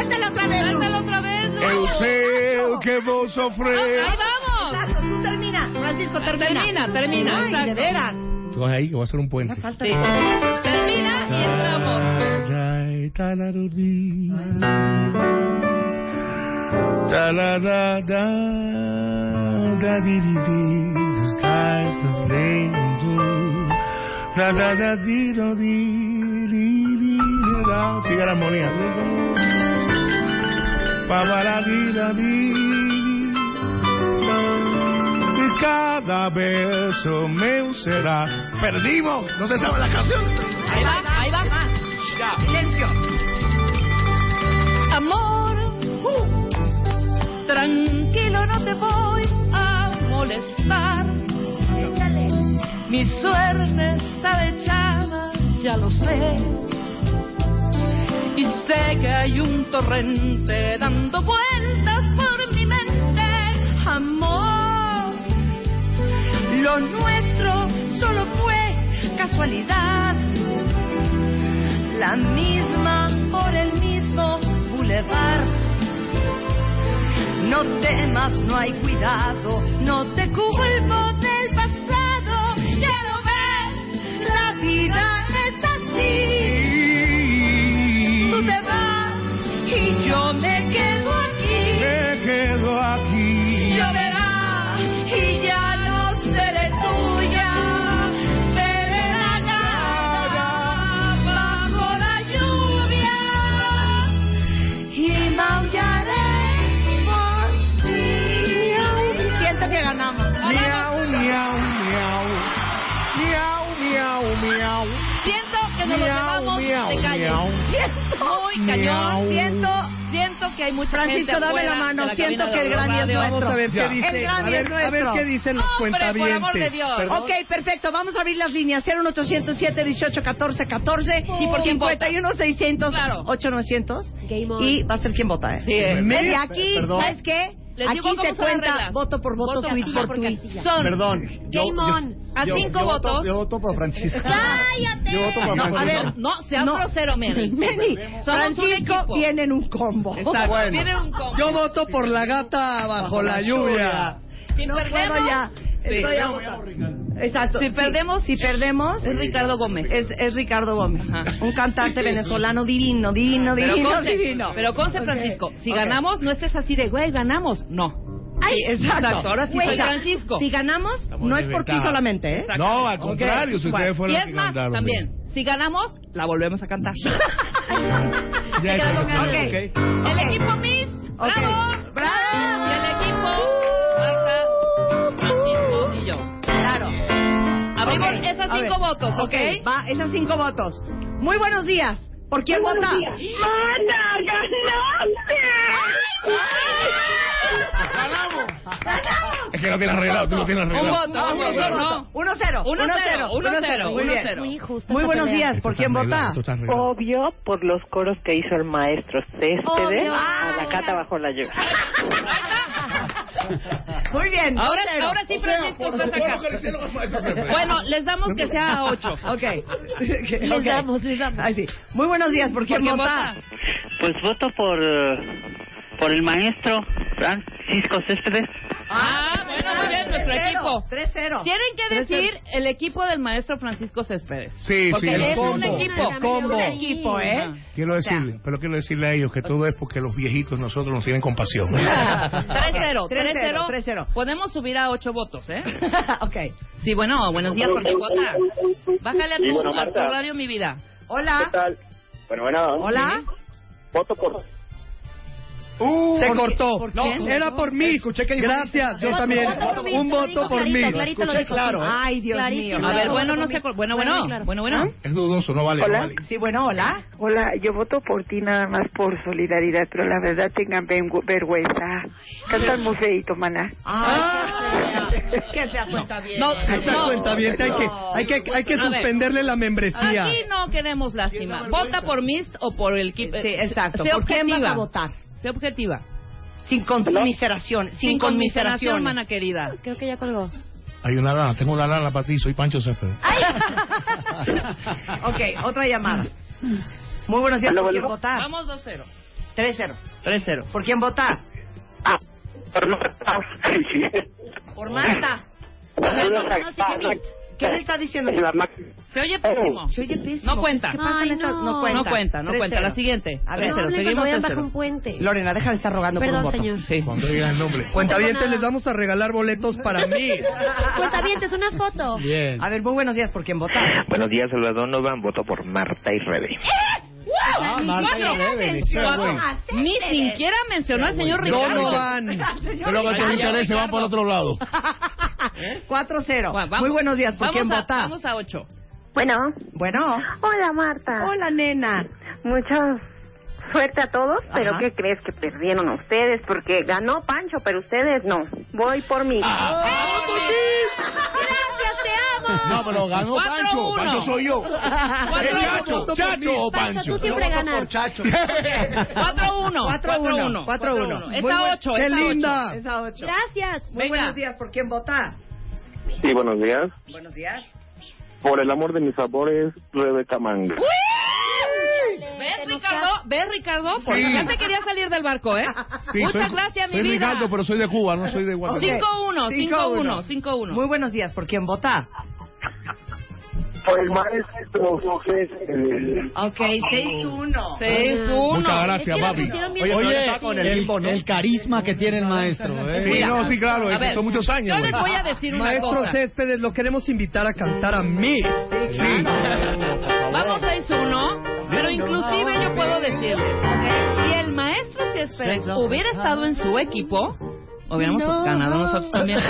S: ¡Erika! ¡Suéltala otra vez!
C: Otra vez, Lu.
Q: Eu sei que sofrer.
C: ¡Ahí vamos!
D: Exacto, tú termina. Francisco, termina.
C: Termina, termina,
D: Ay,
C: exacto.
D: de veras.
Q: Tú vas ahí que voy a hacer un puente.
C: Sí. Termina y entramos.
Q: Sigue la armonía. Y cada beso meu será. Perdimos, no se sabe la canción.
C: Ahí va, ahí va.
D: Silencio.
C: Amor, uh, tranquilo, no te voy a molestar. Mi suerte está echada, ya lo sé. Y sé que hay un torrente dando vueltas por mi mente. Amor, lo nuestro solo fue casualidad. La misma por el mismo boulevard. No temas, no hay cuidado, no te culpo del pasado. Ya lo ves, la vida I Lo
Q: Miau,
C: llevamos
Q: miau,
C: de calle.
Q: miau.
C: Muy
Q: Miau.
C: cañón. Siento, siento que hay mucha
D: Francisco,
C: gente
D: dame la mano.
C: la
D: Siento que el Grammy es nuestro.
L: Vamos a ver qué
Q: Ya.
L: dice.
D: El
L: a, ver,
D: es
L: a ver
D: nuestro.
L: qué dicen los
C: Hombre, por amor de Dios.
L: Perdón.
D: Ok, perfecto. Vamos a abrir las líneas 01807 18 14 14
C: ¿Y por quién vota?
D: 51 600
C: Claro.
D: 8900
S: Game on.
D: y va a ser quien vota, ¿eh?
C: Sí.
D: Y aquí,
L: Perdón.
D: ¿sabes qué?
C: Les
D: Aquí
C: digo cómo
D: se
C: son las
D: cuenta
C: reglas.
D: voto por voto,
C: Voto
D: tweet
C: casilla
D: por
C: por
D: tweet.
C: casilla. Son
M: Perdón. yo-
S: Game
M: yo-
S: on.
C: a
M: yo-
C: cinco
M: yo voto-
C: votos.
M: Yo voto por Francisco.
S: ¡Cállate!
M: Yo voto por
C: No, a
M: Francisco.
C: ver, no, seas
D: No.
C: grosero, Mary.
D: Meni,
C: Somos un
D: Francisco
C: equipo.
D: viene en un combo.
C: Exacto,
M: Bueno.
C: tiene un combo.
L: Yo voto por la gata bajo la lluvia.
C: Si
D: No
C: perdemos,
D: ya.
C: Sí.
D: Estoy.
A: Exacto.
C: Si perdemos,
A: si perdemos,
C: es Ricardo Gómez.
A: Es, es Ricardo Gómez. Un cantante venezolano divino, divino,
C: Pero
A: divino,
C: conste,
A: divino.
C: pero conste,
A: Ok,
C: Francisco, si ganamos, no estés así de, güey, ganamos. No.
A: Ay,
C: Sí,
A: exacto.
C: Ahora sí
A: Güey,
C: soy
A: ya,
C: Francisco.
A: Si ganamos, no es por ti solamente, ¿eh?
C: Exacto.
Q: No, al contrario, si
A: Bueno,
Q: ustedes fueron
C: Y es
Q: que
C: más,
Q: cantaron.
C: también, si ganamos, la volvemos a cantar.
Q: Ya
C: queda
Q: eso
C: con
Q: no
C: ganas.
Q: tiene-
C: Ok. El equipo Miss, bravo, bravo.
A: Ok,
C: esas cinco
A: ver.
C: votos, ¿ok?
A: Va, esas cinco votos. Muy buenos días. ¿Por quién vota?
T: buenos ¡Mana,
Q: Es que lo tienes arreglado, tú lo tienes arreglado.
C: Un voto, un voto, no.
A: 1-0.
C: 1-0, 1-0, 1-0.
A: Muy bien.
C: Muy
A: buenos días. ¿Por quién vota?
U: Obvio, por los coros que hizo el maestro Céspedes a la cata bajo la lluvia.
A: Muy bien.
C: Ahora,
A: 2-0.
C: ahora sí, Francisco, vas acá. Bueno, les damos que sea a 8.
A: Ok.
C: Les damos, les damos.
A: Ay, sí. Muy buenos días. ¿Por quién
C: ¿Por quién
A: vota?
U: Pues voto por, por el maestro Francisco Céspedes.
C: Ah, bueno, muy bien, nuestro
A: 3-0,
C: equipo.
A: 3-0.
C: Tienen que
A: 3-0.
C: decir el equipo del maestro Francisco Céspedes.
Q: Sí,
C: Porque
Q: sí, el
C: es un equipo.
Q: Combo.
A: Es un equipo, ¿eh?
Q: Quiero decirle, pero quiero decirle a ellos que todo es porque los viejitos nosotros nos tienen compasión.
C: 3-0, 3-0.
A: 3-0.
C: Podemos subir a 8 votos, ¿eh?
A: ok.
C: Sí, bueno, buenos días, ¿por qué vota? Bájale a
V: Sí,
C: tu,
V: bueno,
C: a tu radio, mi vida.
A: Hola.
V: ¿Qué tal? Bueno, bueno.
A: Hola.
V: Voto por...
L: Se
A: ¿Por
L: cortó.
A: ¿Por
L: No, era por mí.
M: Escuché que
L: Gracias, yo también.
A: mí,
L: Un voto por mí.
A: clarito, clarito lo
M: Escuché
A: dijo.
M: claro.
A: Ay, Dios mío.
C: A ver, bueno, no
D: mí.
C: Bueno, bueno, bueno, bueno.
Q: Es dudoso, no vale, no
U: Hola.
Q: vale.
A: Sí, bueno, hola.
U: Hola, yo voto por ti nada más por solidaridad, pero la verdad tengan vergüenza. Cantan muy feito, maná.
A: Ah, que se cuenta bien.
C: No, no.
L: cuenta bien, hay que, hay que, hay que
C: A ver.
L: suspenderle la membresía.
C: Aquí no queremos lástima. Vota por Mist o por el equipo.
A: Sí, exacto. ¿Por quién vas a votar?
C: Sé objetiva.
A: Sin conmiseración. Sin,
C: Sin conmiseración, mana querida.
D: Creo que ya colgó.
Q: Hay una lana, tengo una lana para ti, soy Pancho Céspedes.
A: ok, otra llamada. Muy buenos días. ¿Por quién votar?
C: Vamos 2-0.
A: 3-0.
C: 3-0.
A: ¿Por quién votar?
V: Ah, por Marta.
A: Por Marta. ¿Qué le está diciendo?
V: La
C: Se oye pésimo.
A: Se oye pésimo.
C: No cuenta.
A: ¿Qué pasa
D: Ay,
A: en esta-
D: no.
A: No cuenta.
C: No cuenta, no cuenta.
A: 3-0.
C: La siguiente.
A: A ver,
C: 3-0.
D: No hablen
C: Seguimos
D: cuando vayan
C: 3-0.
D: bajo un puente.
A: Lorena, deja de estar rogando
D: Perdón,
A: por un voto.
D: señor.
C: Sí.
Q: Cuando diga el nombre.
L: Cuentavientes, les vamos a regalar boletos para mí.
D: Cuentavientes, una foto.
Q: Bien.
A: A ver, muy buenos días. ¿Por quién votar?
V: Buenos días, Salvador Novan. Voto por Marta y Rebe.
Q: Ah, Marta y.
C: Ni siquiera mencionó al señor Ricardo.
L: Donovan.
Q: Pero que tus intereses van por otro lado.
A: 4-0.
C: Bueno, vamos-
A: Muy buenos días. ¿Por
C: vamos
A: quién
C: a-
A: vota?
C: Vamos a 8.
U: Bueno,
A: Bueno.
U: hola Marta.
A: Hola, nena.
U: Mucha suerte a todos, pero
A: Ajá.
U: ¿qué crees que perdieron ustedes? Porque ganó Pancho, pero ustedes no. Voy por mí.
Q: Ah.
D: Gracias,
Q: No, pero ganó
C: Cuatro,
Q: Pancho.
C: uno.
Q: Pancho soy yo.
C: Cuatro,
Q: ¿Es Chacho?
L: uno.
Q: ¿Chacho o
D: Pancho,
Q: Pancho?
D: tú siempre ganas.
C: 4-1.
A: 4-1. 4-1.
C: Es
A: Muy
C: a
A: buen-
C: 8.
L: ¡Qué
C: es a 8.
L: linda!
A: Es a 8.
D: Gracias.
A: Muy
C: Venga.
A: buenos días. ¿Por quién vota?
V: Sí, buenos días.
A: Buenos días.
V: Por el amor de mis sabores, Rebeca Manga.
C: ¿Ves, Ricardo? ¿Ves, Ricardo? Porque
Q: Sí.
C: ya te quería salir del barco, ¿eh?
Q: Sí,
C: Muchas
Q: soy-
C: gracias, mi
Q: soy
C: vida.
Q: Ricardo, pero soy de Cuba, no soy de Guatemala.
C: 5-1, 5-1, 5-1.
A: Muy buenos días. ¿Por quién vota?
V: Por el maestro José.
A: Ok, 6-1.
C: 6-1.
Q: Muchas gracias,
D: Es que la
Q: papi.
M: Oye,
D: fácil.
M: está con el limbo, ¿no?
N: el carisma que tiene el maestro. ¿eh?
Q: Sí,
C: Mira.
Q: no, sí, claro,
C: A ver,
Q: son muchos años.
C: Yo les voy a decir una
L: Maestro
C: cosa.
L: Céspedes, lo queremos invitar a cantar a mí.
Q: Sí.
C: Vamos 6-1, pero inclusive yo puedo decirles, ¿ok? Si el maestro Céspedes hubiera estado en su equipo, hubiéramos
D: No.
C: ganado nosotros también.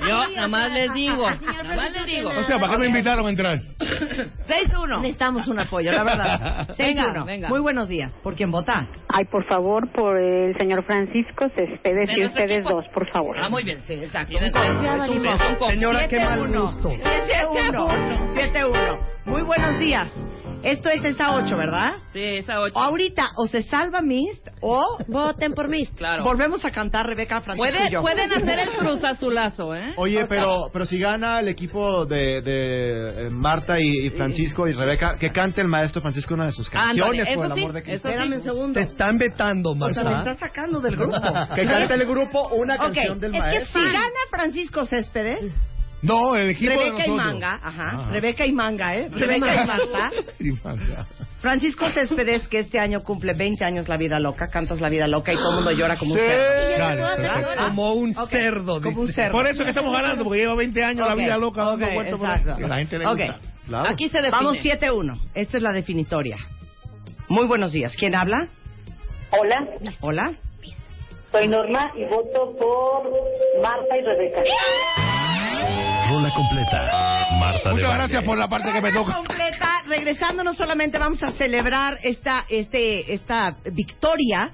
C: Yo nada más les digo, nada más les digo.
Q: O sea, ¿para qué me invitaron a entrar?
C: 6-1.
A: Necesitamos un apoyo, la verdad. 6-1.
C: Venga, venga.
A: Muy buenos días. ¿Por quién vota?
U: Ay, por favor, por el señor Francisco Céspedes
C: De
U: y ustedes
C: equipo.
U: dos, por favor.
C: Ah, muy bien, sí, exacto.
L: Señora, qué mal
A: 7-1.
L: gusto.
A: 7-1. 7-1. Muy buenos días. Esto es esa 8, ¿verdad?
C: Sí, esa 8.
A: Ahorita o se salva Mist o
D: Voten por mí.
C: Claro.
A: volvemos a cantar Rebeca Francisco y
C: Puede,
A: yo.
C: pueden hacer el cruz azulazo, ¿eh?
M: Oye, pero pero si gana el equipo de, de eh, Marta y, y Francisco y Rebeca, que cante el maestro Francisco una de sus canciones,
C: Ándale,
M: por el
C: eso sí,
M: amor de Cristo.
C: eso
A: Espérame un
C: sí.
A: segundo.
L: Te están vetando,
A: O sea, me
L: Marta.
A: está sacando del grupo.
M: Que cante el grupo una
A: Ok,
M: canción del
A: es que
M: maestro.
A: si gana Francisco Céspedes,
Q: No, el equipo de
A: Rebeca y
Q: nosotros.
A: Manga, ajá.
Q: Ajá.
A: Rebeca y Manga, ¿eh? Rebeca y Marta.
Q: Y manga.
A: Francisco Céspedes, que este año cumple 20 años La Vida Loca, cantas La Vida Loca y todo el mundo llora como un
Q: Sí.
A: cerdo.
Q: Perfecto.
L: Como un cerdo.
A: Como un cerdo.
Q: Por eso que estamos ganando, porque lleva 20 años la
A: Ok,
Q: vida loca dando
A: ok,
Q: vueltas por. Y la gente le
A: Ok.
Q: gusta.
C: Aquí se define.
A: Vamos 7-1. Esta es la definitoria. Muy buenos días. ¿Quién habla?
W: Hola,
A: Hola.
W: soy Norma y voto por Marta y Rebeca.
E: Rola completa. Marta
Q: Muchas gracias por la parte que me toca.
A: completa. Regresando, no solamente vamos a celebrar esta, este, esta victoria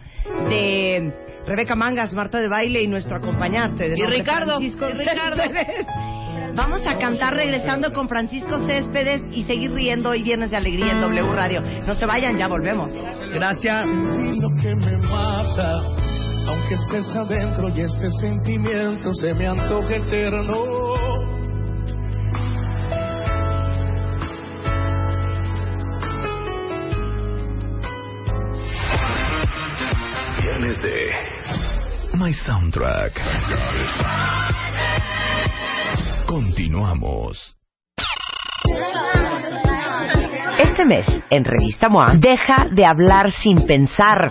A: de Rebeca Mangas, Marta de Baile y nuestro acompañante. de
C: Y Ricardo,
A: Francisco
C: y Ricardo.
A: Céspedes. Vamos a cantar regresando con Francisco Céspedes y seguir riendo hoy viernes de alegría en W Radio. No se vayan, ya volvemos.
L: Gracias.
N: Lo que me mata, aunque estés adentro y este sentimiento se me antoja eterno.
E: Viernes de My Soundtrack. Continuamos.
X: Este mes, en Revista MOA, deja de hablar sin pensar.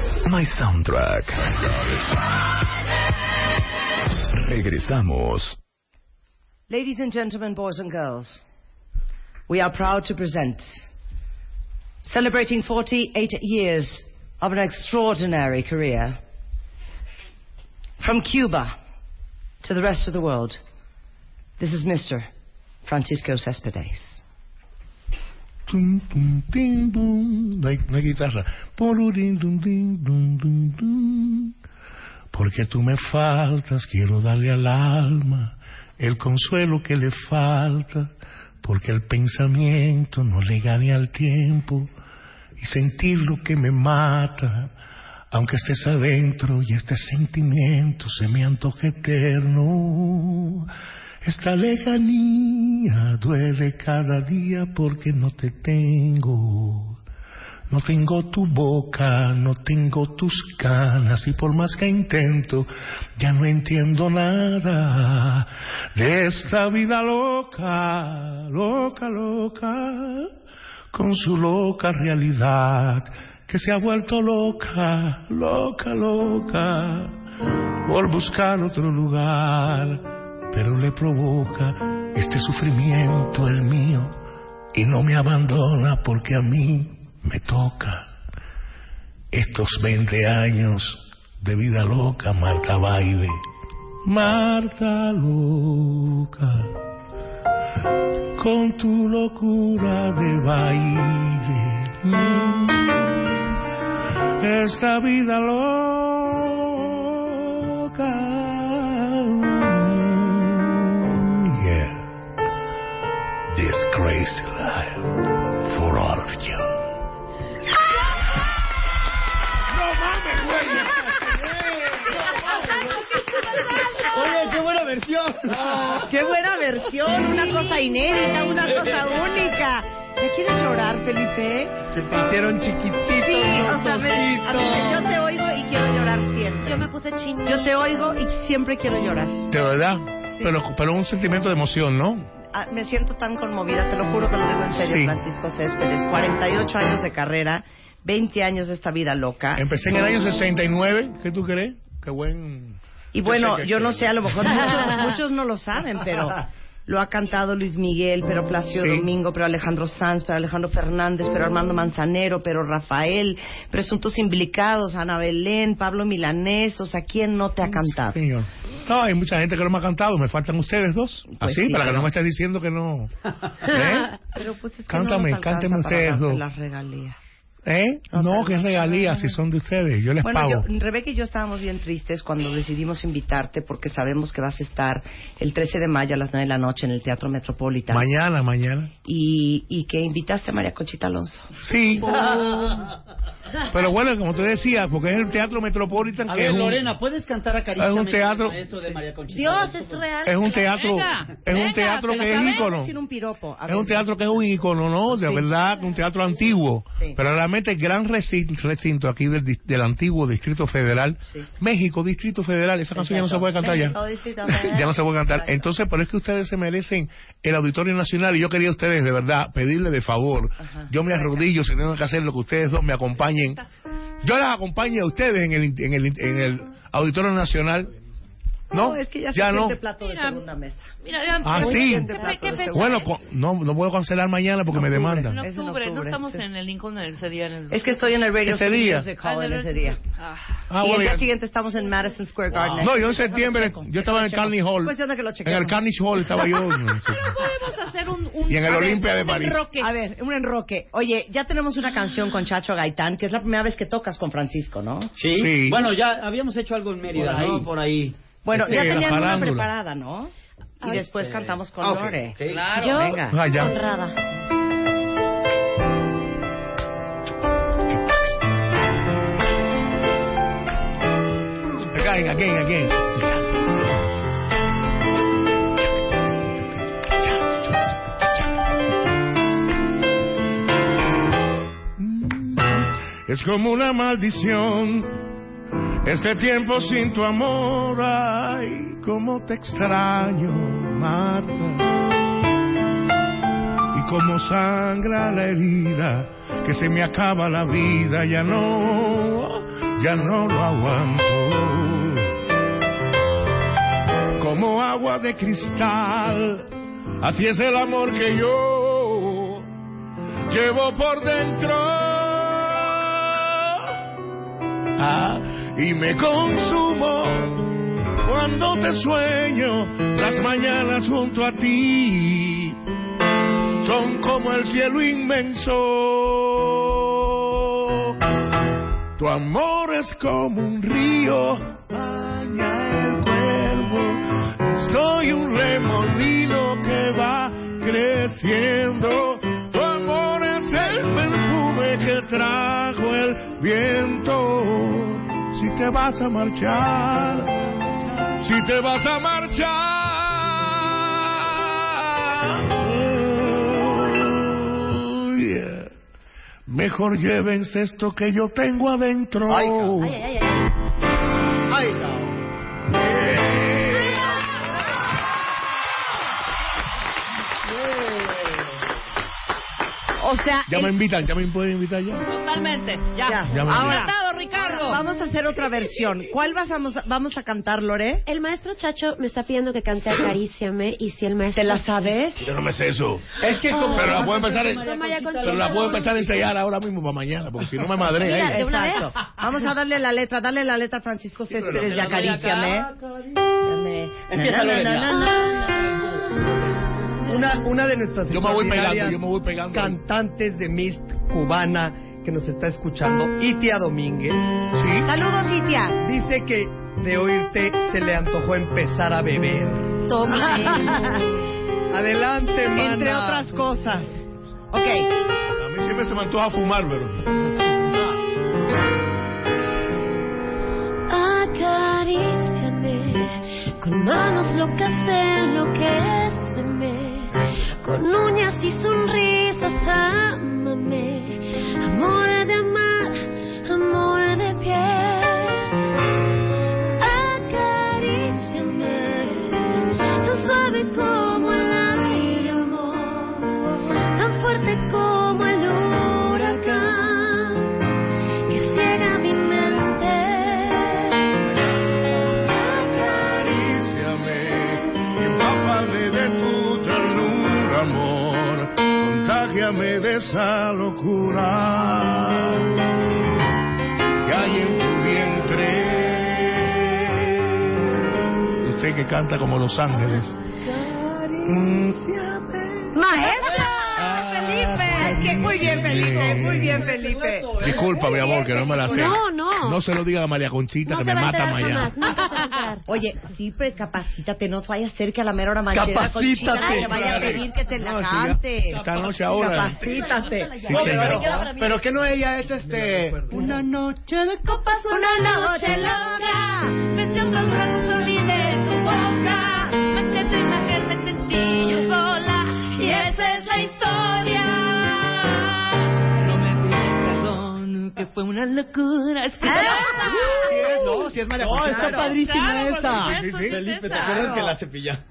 E: My Soundtrack. Regresamos.
A: Ladies and gentlemen, boys and girls, we are proud to present, celebrating 48 years of an extraordinary career, from Cuba to the rest of the world, this is Mr. Francisco Cespedes.
Q: Tum, tum, tim, bum. No hay, no hay guitarra. Porque tú me faltas, quiero darle al alma el consuelo que le falta, porque el pensamiento no le gane al tiempo y sentir lo que me mata, aunque estés adentro y este sentimiento se me antoje eterno. Esta lejanía duele cada día porque no te tengo. No tengo tu boca, no tengo tus canas y por más que intento ya no entiendo nada de esta vida loca, loca, loca, con su loca realidad que se ha vuelto loca, loca, loca por buscar otro lugar, pero le provoca este sufrimiento el mío y no me abandona porque a mí me toca estos 20 años de vida loca, Marta Baile. Marta loca, con tu locura de baile. Mm. Esta vida loca. This crazy life for all of you.
N: No mames,
A: Oye, qué buena versión. qué buena versión, una cosa inédita, una cosa única. ¿Me quieres llorar, Felipe?
L: Se te hicieron chiquititos
A: Sí,
L: los
A: o sea, me- a ver, yo te oigo y quiero llorar siempre. Yo me puse chino. Yo te oigo y siempre quiero llorar.
Q: De verdad. Pero, pero un sentimiento de emoción, ¿no?
A: Ah, me siento tan conmovida, te lo juro que lo digo en serio,
Q: Sí.
A: Francisco Céspedes. 48 años de carrera, 20 años de esta vida loca.
Q: Empecé en el año 69. ¿Qué tú crees? Qué buen.
A: Y bueno,
Q: sé que-
A: yo no sé, a lo mejor muchos, muchos no lo saben, pero lo ha cantado Luis Miguel, pero Plácido
Q: Sí.
A: Domingo, pero Alejandro Sanz, pero Alejandro Fernández, pero Armando Manzanero, pero Rafael, Presuntos Implicados, Ana Belén, Pablo Milanés, o sea, ¿quién no te ha cantado?
Q: Señor. No, hay mucha gente que no me ha cantado. Me faltan ustedes dos.
A: Pues
Q: Así,
A: sí,
Q: para que no me estés diciendo que no. ¿Eh?
A: Pero pues es que
Q: Cántame,
A: no nos
Q: cánteme ustedes dos.
A: las regalías.
Q: ¿Eh? No, que regalías si son de ustedes. Yo les
A: Bueno,
Q: pago.
A: yo- Rebeca y yo estábamos bien tristes cuando decidimos invitarte porque sabemos que vas a estar el 13 de mayo a las 9 de la noche en el Teatro Metropolitan.
Q: Mañana, mañana.
A: Y, y que invitaste a María Conchita Alonso.
Q: Sí. Pero bueno, como te decía, porque es el Teatro Metropolitan
N: A
Q: que
N: ver,
Q: es un,
N: Lorena, ¿puedes cantar Acaríciame
Q: Es un teatro-
N: el de María?
O: Dios, es real.
Q: es un teatro,
O: Venga,
Q: es un
O: venga,
Q: teatro que es ícono.
A: Un piropo. A
Q: Es un teatro que es un ícono, ¿no? De verdad, un teatro antiguo.
A: Sí.
Q: Pero realmente gran recinto, recinto aquí del, del antiguo Distrito Federal. México, Distrito Federal. Esa canción ya no se puede cantar ya.
A: México,
Q: ya no se puede cantar. Entonces, pero es que ustedes se merecen el Auditorio Nacional y yo quería a ustedes, de verdad, pedirle de favor. Yo me arrodillo si tengo que hacer lo que ustedes dos me acompañen. Yo las acompaño a ustedes en el, en el Auditorio Nacional. ¿No?
A: es que ya,
Q: ya
A: se
Q: no.
A: siente plato de segunda mesa.
C: Mira, ya,
Q: Ah, sí.
C: ¿Qué, qué fecha
Q: Bueno,
C: es?
Q: co- no, no puedo cancelar mañana porque me
C: En
Q: demandan.
A: Es en
C: octubre, no
A: octubre,
C: estamos
A: sí.
C: en el Lincoln en ese día. En el...
A: Es que estoy en el Radio
Q: Ese día.
A: Music
C: Ah,
A: Hall
C: en
A: en
C: el
A: ese día.
C: Ah.
Q: Ah,
A: y
Q: bueno,
A: el día siguiente estamos en Madison Square Garden.
Q: No, yo en septiembre, yo estaba en el Carnegie Hall.
A: Cuestión de que lo
Q: En el Carnegie Hall estaba yo.
C: Podemos hacer un, un
Q: Y en el
C: a ver,
Q: Olimpia de
C: un
Q: París.
C: enroque.
A: A ver, un enroque. Oye, ya tenemos una canción con Chacho Gaitán, que es la primera vez que tocas con Francisco, ¿no?
N: ¿Sí?
Q: Sí.
N: Bueno, ya habíamos hecho algo en Mérida,
A: Por ahí.
N: ¿no? Por ahí.
A: Bueno,
Q: Sí,
A: ya
Q: la
A: tenían una preparada, ¿no? Y
O: Ay,
A: después
N: sí.
A: cantamos con
N: Ah, ok.
A: Lore.
N: Sí.
C: Claro.
O: Yo,
A: Venga.
Q: Ah, ya.
O: honrada.
Q: Again, again, again. Es como una maldición este tiempo sin tu amor. Ay, cómo te extraño, Marta. Y como sangra la herida, que se me acaba la vida, ya no, ya no lo aguanto. Como agua de cristal, así es el amor que yo llevo por dentro. Y me consumo cuando te sueño las mañanas junto a ti son como el cielo inmenso. Tu amor es como un río, baña el cuerpo. Estoy un remolino que va creciendo. Tu amor es el que trajo el viento. Si te vas a marchar, si te vas a marchar. yeah. Mejor llévense esto que yo tengo adentro.
N: Ay,
O: Ay, ay, ay, ay.
N: Ay,
A: O sea,
Q: Ya
A: el-
Q: me invitan, ya me pueden invitar ya.
C: Totalmente. Ya.
A: Ya.
Q: Ya me
A: Ahora,
C: Encantado, Ricardo.
A: vamos a hacer otra versión. ¿Cuál vas a, vamos a cantar, Lore?
O: El maestro Chacho me está pidiendo que cante Acaríciame y si el maestro...
A: ¿Te la sabes?
Q: Yo no me sé eso.
N: Es que como...
Q: Pero la puedo empezar, en- pero la puedo empezar a ensayar ahora mismo para mañana, porque si no me madre.
O: Mira,
Q: ¿eh?
O: de una vez.
A: Exacto. Vamos a darle la letra, darle la letra a Francisco Céspedes de Acaríciame.
N: Empieza,
A: Na, Una, una de nuestras
Q: Yo me voy pegando,
A: extraordinarias
Q: yo me voy pegando.
A: cantantes de Mist cubana que nos está escuchando, Itia Domínguez.
Q: Sí.
A: Saludos, Itia. Dice que de oírte se le antojó empezar a beber.
O: Toma.
A: Adelante, mana. Entre otras cosas. Ok.
Q: A mí siempre se me antoja fumar, pero.
D: Acaríciame con manos locas enloquéceme, con uñas y sonrisas ámame, amor de amar,
Q: Contágiame de esa locura que hay en tu vientre. Usted que canta como Los Ángeles.
O: ¡Maestra!
A: Muy bien, Felipe, muy bien, Felipe.
Q: Disculpa, mi amor, que no me la sé.
A: No, no.
Q: No se lo diga a María Conchita, que me mata mañana.
A: Oye, sí, pero capacítate, no vaya a ser que a la mera hora Conchita
Q: Capacítate.
A: te vaya a pedir que te la cante.
Q: Esta noche ahora.
A: Capacítate.
O: Pero, pero que no ella es este.
C: Una noche de copas, una noche loca. Besé otros brazos, olvidé tu boca. Imagen, me sentí yo sola. Y esa es la historia.
M: Perdón, que fue una locura. Es que-
O: Sí es, no, si es María
N: No,
O: Conchita.
N: está padrísima
M: Claro,
N: esa.
O: Sí, sí,
M: es
O: Felipe, ¿te acuerdas que la cepillamos?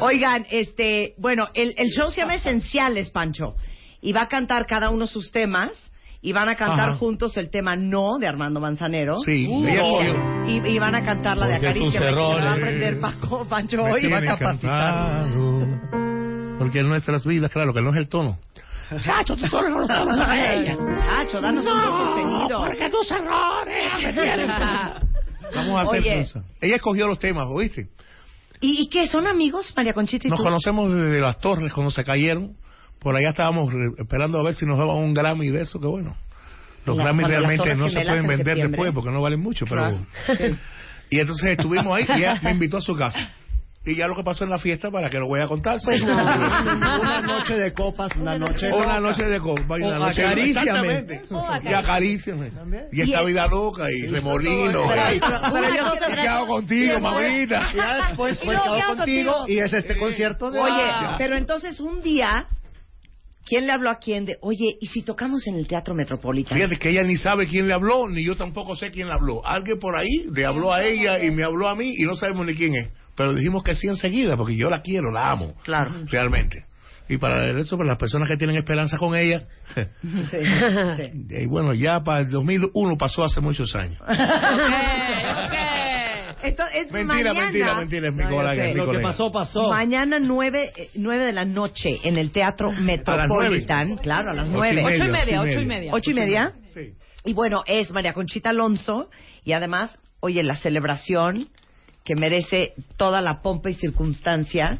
A: Oigan, este, bueno, el, el show se llama Esenciales, Pancho. Y va a cantar cada uno sus temas. Y van a cantar
Q: Ajá.
A: juntos el tema No de Armando Manzanero.
Q: Sí,
A: Uh, no. y, y van a cantar la de
Q: Porque tus
A: Acaricia. que la va a
Q: errores
A: aprender Paco, Pancho
Q: Me
A: hoy.
Q: tiene cansado. Porque en nuestras vidas, claro, que no es el tono.
A: Chacho, tú solo no lo sabes a ella. Chacho, danos un sostenido.
C: porque tus errores me tienen
Q: Vamos a hacer
A: Oye.
Q: cosas. Ella escogió los temas, ¿oíste?
A: ¿Y, ¿Y qué? ¿Son amigos, María Conchita y
Q: Nos
A: tú?
Q: conocemos desde las torres cuando se cayeron. Por allá estábamos re- esperando a ver si nos daban un Grammy de eso, que bueno. Los
A: La-
Q: Grammy
A: cuando las
Q: realmente no se pueden
A: en
Q: vender después porque no valen mucho, pero...
A: Claro.
Q: Y entonces estuvimos ahí y ella me invitó a su casa. Y ya lo que pasó en la fiesta, ¿para que lo voy a contar?
A: Pues no.
O: Una noche de copas, una noche
Q: Una noche de copa y una noche
O: acaríciame.
Q: Exactamente. Y acaríciame. Y esta vida loca y remolino.
O: Pero- yo
Q: ¿Qué hago contigo, mamita?
O: Y ya después fue quedado contigo y es este concierto de...
A: Oye, pero entonces un día, ¿quién le habló a quién de, oye, ¿y si tocamos en el Teatro Metropolitano?
Q: Fíjate que ella ni sabe quién le habló, ni yo tampoco sé quién le habló. Alguien por ahí le habló a ella y me habló a mí y no sabemos ni quién es. Pero dijimos que sí enseguida, porque yo la quiero, la amo.
A: Claro.
Q: Realmente. Y para eso, para las personas que tienen esperanza con ella. Y bueno, ya para el 2001 pasó hace muchos años.
A: Esto es
Q: Mentira,
A: mañana.
Q: mentira, mentira, es mi
A: No,
Q: colega, es mi colega.
A: Mañana nueve, eh, nueve de la noche en el Teatro Metropolitan. Claro, a las
Q: Ocho y
A: nueve.
Q: media, Ocho y media, ocho y media.
A: ¿Ocho y media?
Q: Sí.
A: Y bueno, es María Conchita Alonso y además, oye, la celebración que merece toda la pompa y circunstancia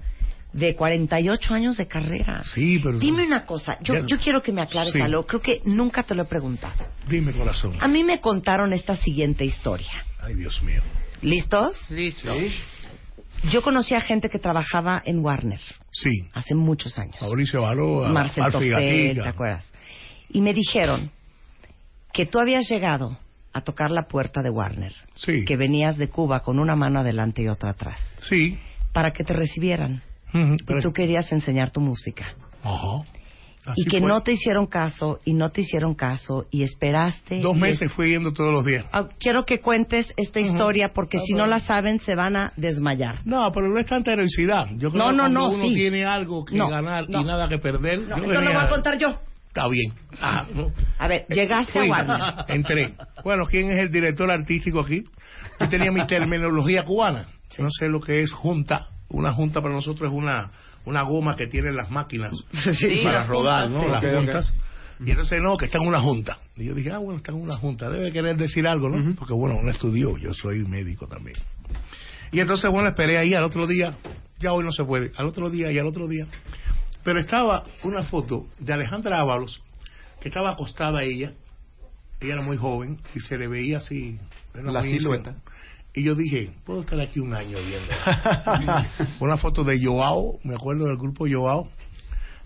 A: de 48 años de carrera.
Q: Sí, pero...
A: Dime una cosa, yo,
Q: Ya-
A: yo quiero que me aclares
Q: Sí.
A: algo, creo que nunca te lo he preguntado.
Q: Dime, corazón.
A: A mí me contaron esta siguiente historia.
Q: Ay, Dios mío.
A: ¿Listos?
M: Listo.
A: Yo conocí a gente que trabajaba en Warner
Q: Sí.
A: hace muchos años.
Q: Mauricio Baloa,
A: Marcel
Q: Alfie
A: Tofel. ¿te acuerdas? Y me dijeron que tú habías llegado a tocar la puerta de Warner.
Q: Sí.
A: Que venías de Cuba con una mano adelante y otra atrás.
Q: Sí.
A: Para que te recibieran.
Q: Ujú,
A: Y
Q: pero-
A: tú querías enseñar tu música.
Q: Ajá. Así
A: y que
Q: fue.
A: no te hicieron caso, y no te hicieron caso, y esperaste.
Q: Dos
A: y
Q: meses fui yendo todos los días.
A: Ah, Quiero que cuentes esta historia porque
Q: Ah,
A: si no
Q: bueno.
A: la saben se van a desmayar.
Q: No, pero no es tanta heroicidad. Yo creo
A: No,
Q: que
A: no,
Q: cuando
A: no,
Q: uno
A: sí.
Q: tiene algo que
A: No,
Q: ganar
A: no.
Q: y nada que perder.
A: No,
Q: yo venía-
A: voy a contar yo.
Q: Está bien. Ah, no.
A: A ver, llegaste
Q: Fui,
A: a Warner.
Q: Entré. Bueno, ¿quién es el director artístico aquí? Yo tenía mi terminología cubana. No sé lo que es junta. Una junta para nosotros es una una goma que tienen las máquinas
A: Sí,
Q: para
A: las
Q: rodar,
A: juntas,
Q: ¿no?
A: sí.
Q: Las juntas. Y entonces no, que está en una junta. Y yo dije, ah, bueno, está en una junta. Debe querer decir algo, ¿no? Porque bueno, uno estudió. Yo soy médico también. Y entonces, bueno, esperé ahí al otro día. Ya hoy no se puede. Al otro día y al otro día. Pero estaba una foto de Alejandra Ábalos, que estaba acostada ella. Ella era muy joven y se le veía así. era
O: La silueta.
Q: Y yo dije, puedo estar aquí un año viendo. una foto de Joao, me acuerdo del grupo Joao.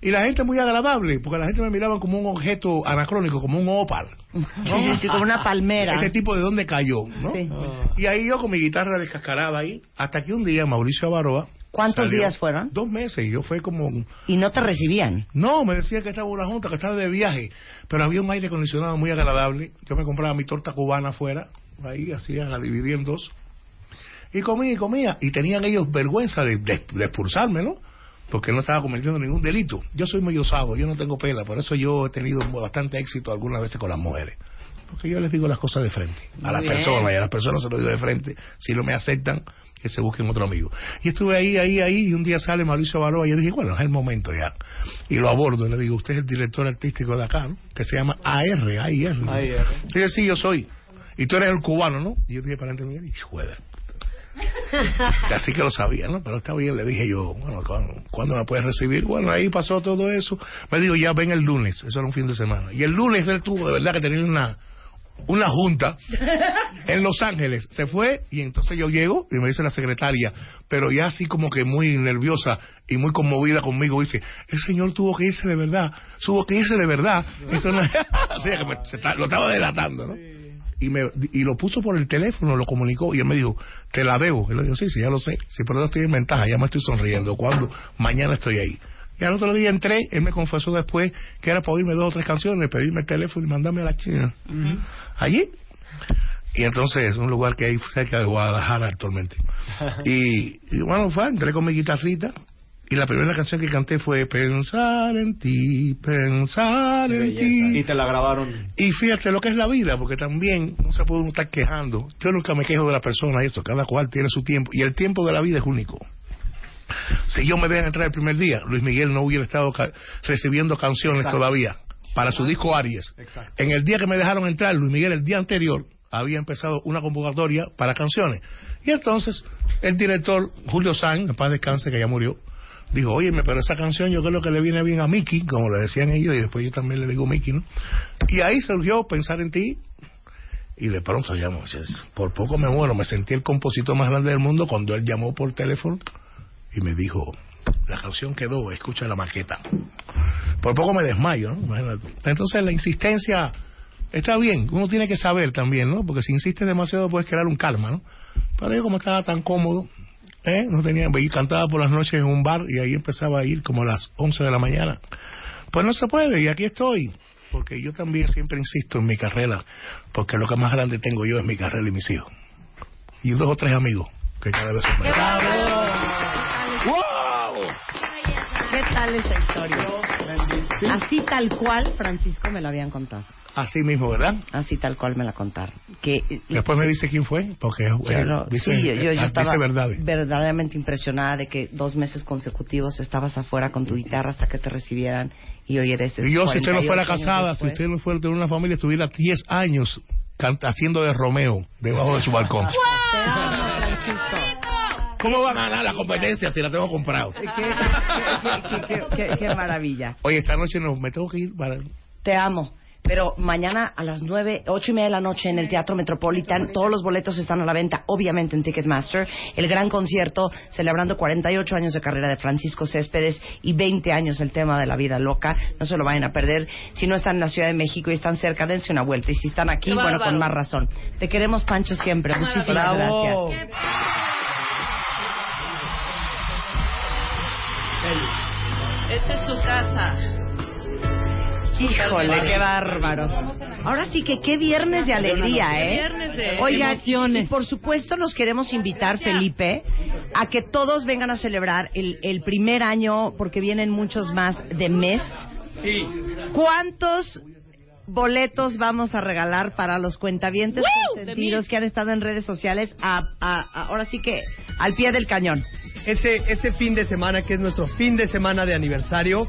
Q: Y la gente muy agradable, porque la gente me miraba como un objeto anacrónico, como un ópal. ¿no?
A: Sí, sí, como una palmera.
Q: Este tipo de dónde cayó, ¿no?
A: Sí.
Q: Y ahí yo con mi guitarra descascarada ahí, hasta que un día Mauricio Avaroa.
A: ¿Cuántos
Q: salió-
A: días fueron?
Q: Dos meses, y yo fue como.
A: Y no te recibían.
Q: No, me decía que estaba una junta, que estaba de viaje, pero había un aire acondicionado muy agradable. Yo me compraba mi torta cubana afuera, ahí hacía, la dividí en dos. Y comía y comía, y tenían ellos vergüenza de, de, de expulsarme, ¿no? Porque no estaba cometiendo ningún delito. Yo soy muy osado, yo no tengo pela, por eso yo he tenido bastante éxito algunas veces con las mujeres. Porque yo les digo las cosas de frente, a
C: Muy
Q: las
C: bien.
Q: personas, y a las personas se lo digo de frente. Si no me aceptan, que se busquen otro amigo. Y estuve ahí, ahí, ahí, y un día sale Mauricio Baroa, y yo dije, bueno, es el momento ya. Y lo abordo, y le digo, usted es el director artístico de acá, ¿no? Que se llama AR, AIR. ¿no?
O: AIR.
Q: Y dice, sí, yo soy. Y tú eres el cubano, ¿no? Y yo dije, para adelante, mira, y juega. Así que lo sabía, ¿no? Pero está bien, le dije yo, bueno, ¿cuándo, me puedes recibir? Bueno, ahí pasó todo eso. Me dijo, ya ven el lunes, eso era un fin de semana. Y el lunes él tuvo de verdad que tener una, una junta en Los Ángeles. Se fue y entonces yo llego y me dice la secretaria, pero ya así como que muy nerviosa y muy conmovida conmigo, dice, el señor tuvo que irse de verdad, tuvo que irse de verdad. No- o sea, que me- se lo estaba delatando, ¿no? Y, me, y lo puso por el teléfono, lo comunicó y él me dijo, te la debo. Y le digo, sí, sí, ya lo sé. Sí, pero no estoy en ventaja, ya me estoy sonriendo. Cuando mañana estoy ahí. Y al otro día entré, él me confesó después que era para oírme dos o tres canciones, pedirme el teléfono y mandarme a la China. Allí. Y entonces es un lugar que hay cerca de Guadalajara actualmente. Y, y bueno, fue, entré con mi guitarrita y la primera canción que canté fue Pensar en ti, pensar en ti.
M: Y te la grabaron.
Q: Y fíjate lo que es la vida, porque también no se puede uno estar quejando. Yo nunca me quejo de la persona, eso, cada cual tiene su tiempo. Y el tiempo de la vida es único. Si yo me dejan entrar el primer día, Luis Miguel no hubiera estado ca- recibiendo canciones
M: Exacto.
Q: todavía para su disco Aries. En el día que me dejaron entrar, Luis Miguel, el día anterior, había empezado una convocatoria para canciones. Y entonces, el director, Julio San, en paz descanse, que ya murió, dijo, óyeme, pero esa canción yo creo que le viene bien a Mickey, como le decían ellos, y después yo también le digo Mickey, ¿no? Y ahí surgió Pensar en ti, y de pronto ya, muchachos, por poco me muero, me sentí el compositor más grande del mundo cuando él llamó por teléfono y me dijo, la canción quedó, escucha la maqueta. Por poco me desmayo, ¿no? Entonces la insistencia está bien, uno tiene que saber también, ¿no? Porque si insistes demasiado puedes crear un calma, ¿no? Pero yo como estaba tan cómodo, ¿eh? No tenía, cantaba por las noches en un bar y ahí empezaba a ir como a las 11 de la mañana. Pues no se puede y aquí estoy. Porque yo también siempre insisto en mi carrera, porque lo que más grande tengo yo es mi carrera y mis hijos. Y dos o tres amigos, que cada vez son menos.
A: Tal esa historia? Así tal cual, Francisco me lo habían contado.
Q: Así mismo, ¿verdad?
A: Así tal cual me la contaron. Que
Q: Después me dice quién fue, porque eh,
A: Pero,
Q: dice,
A: sí, yo, yo, yo
Q: eh,
A: estaba
Q: dice verdades.
A: verdaderamente impresionada de que dos meses consecutivos estabas afuera con tu guitarra hasta que te recibieran y hoy eres
Q: Y yo, si usted no fuera
A: 48 años
Q: casada, si usted no fuera de una familia, estuviera 10 años haciendo de Romeo debajo de su balcón.
A: Te amo, Francisco.
Q: ¿Cómo va a ganar la competencia si la tengo comprado?
A: Qué, qué- qué- qué- qué- qué maravilla.
Q: Oye, esta noche no, me tengo que ir para...
A: Te amo. Pero mañana a las nueve, ocho y media de la noche en el Teatro Metropolitan, todos los boletos están a la venta, obviamente en Ticketmaster. El gran concierto celebrando 48 años de carrera de Francisco Céspedes y 20 años el tema de la vida loca. No se lo vayan a perder. Si no están en la Ciudad de México y están cerca, dense una vuelta. Y si están aquí, bueno, con más razón. Te queremos, Pancho, siempre. Muchísimas
C: Bravo.
A: gracias.
C: Esta es tu casa.
A: Híjole, qué bárbaros. Ahora sí que qué viernes de alegría, ¿eh?
C: Viernes de
A: Oigan, y por supuesto los queremos invitar, Felipe, a que todos vengan a celebrar el, el primer año, porque vienen muchos más de mes.
L: Sí.
A: ¿Cuántos boletos vamos a regalar para los cuentavientes consentidos que han estado en redes sociales? A, a- a- ahora sí que al pie del cañón.
L: Ese, ese fin de semana, que es nuestro fin de semana de aniversario,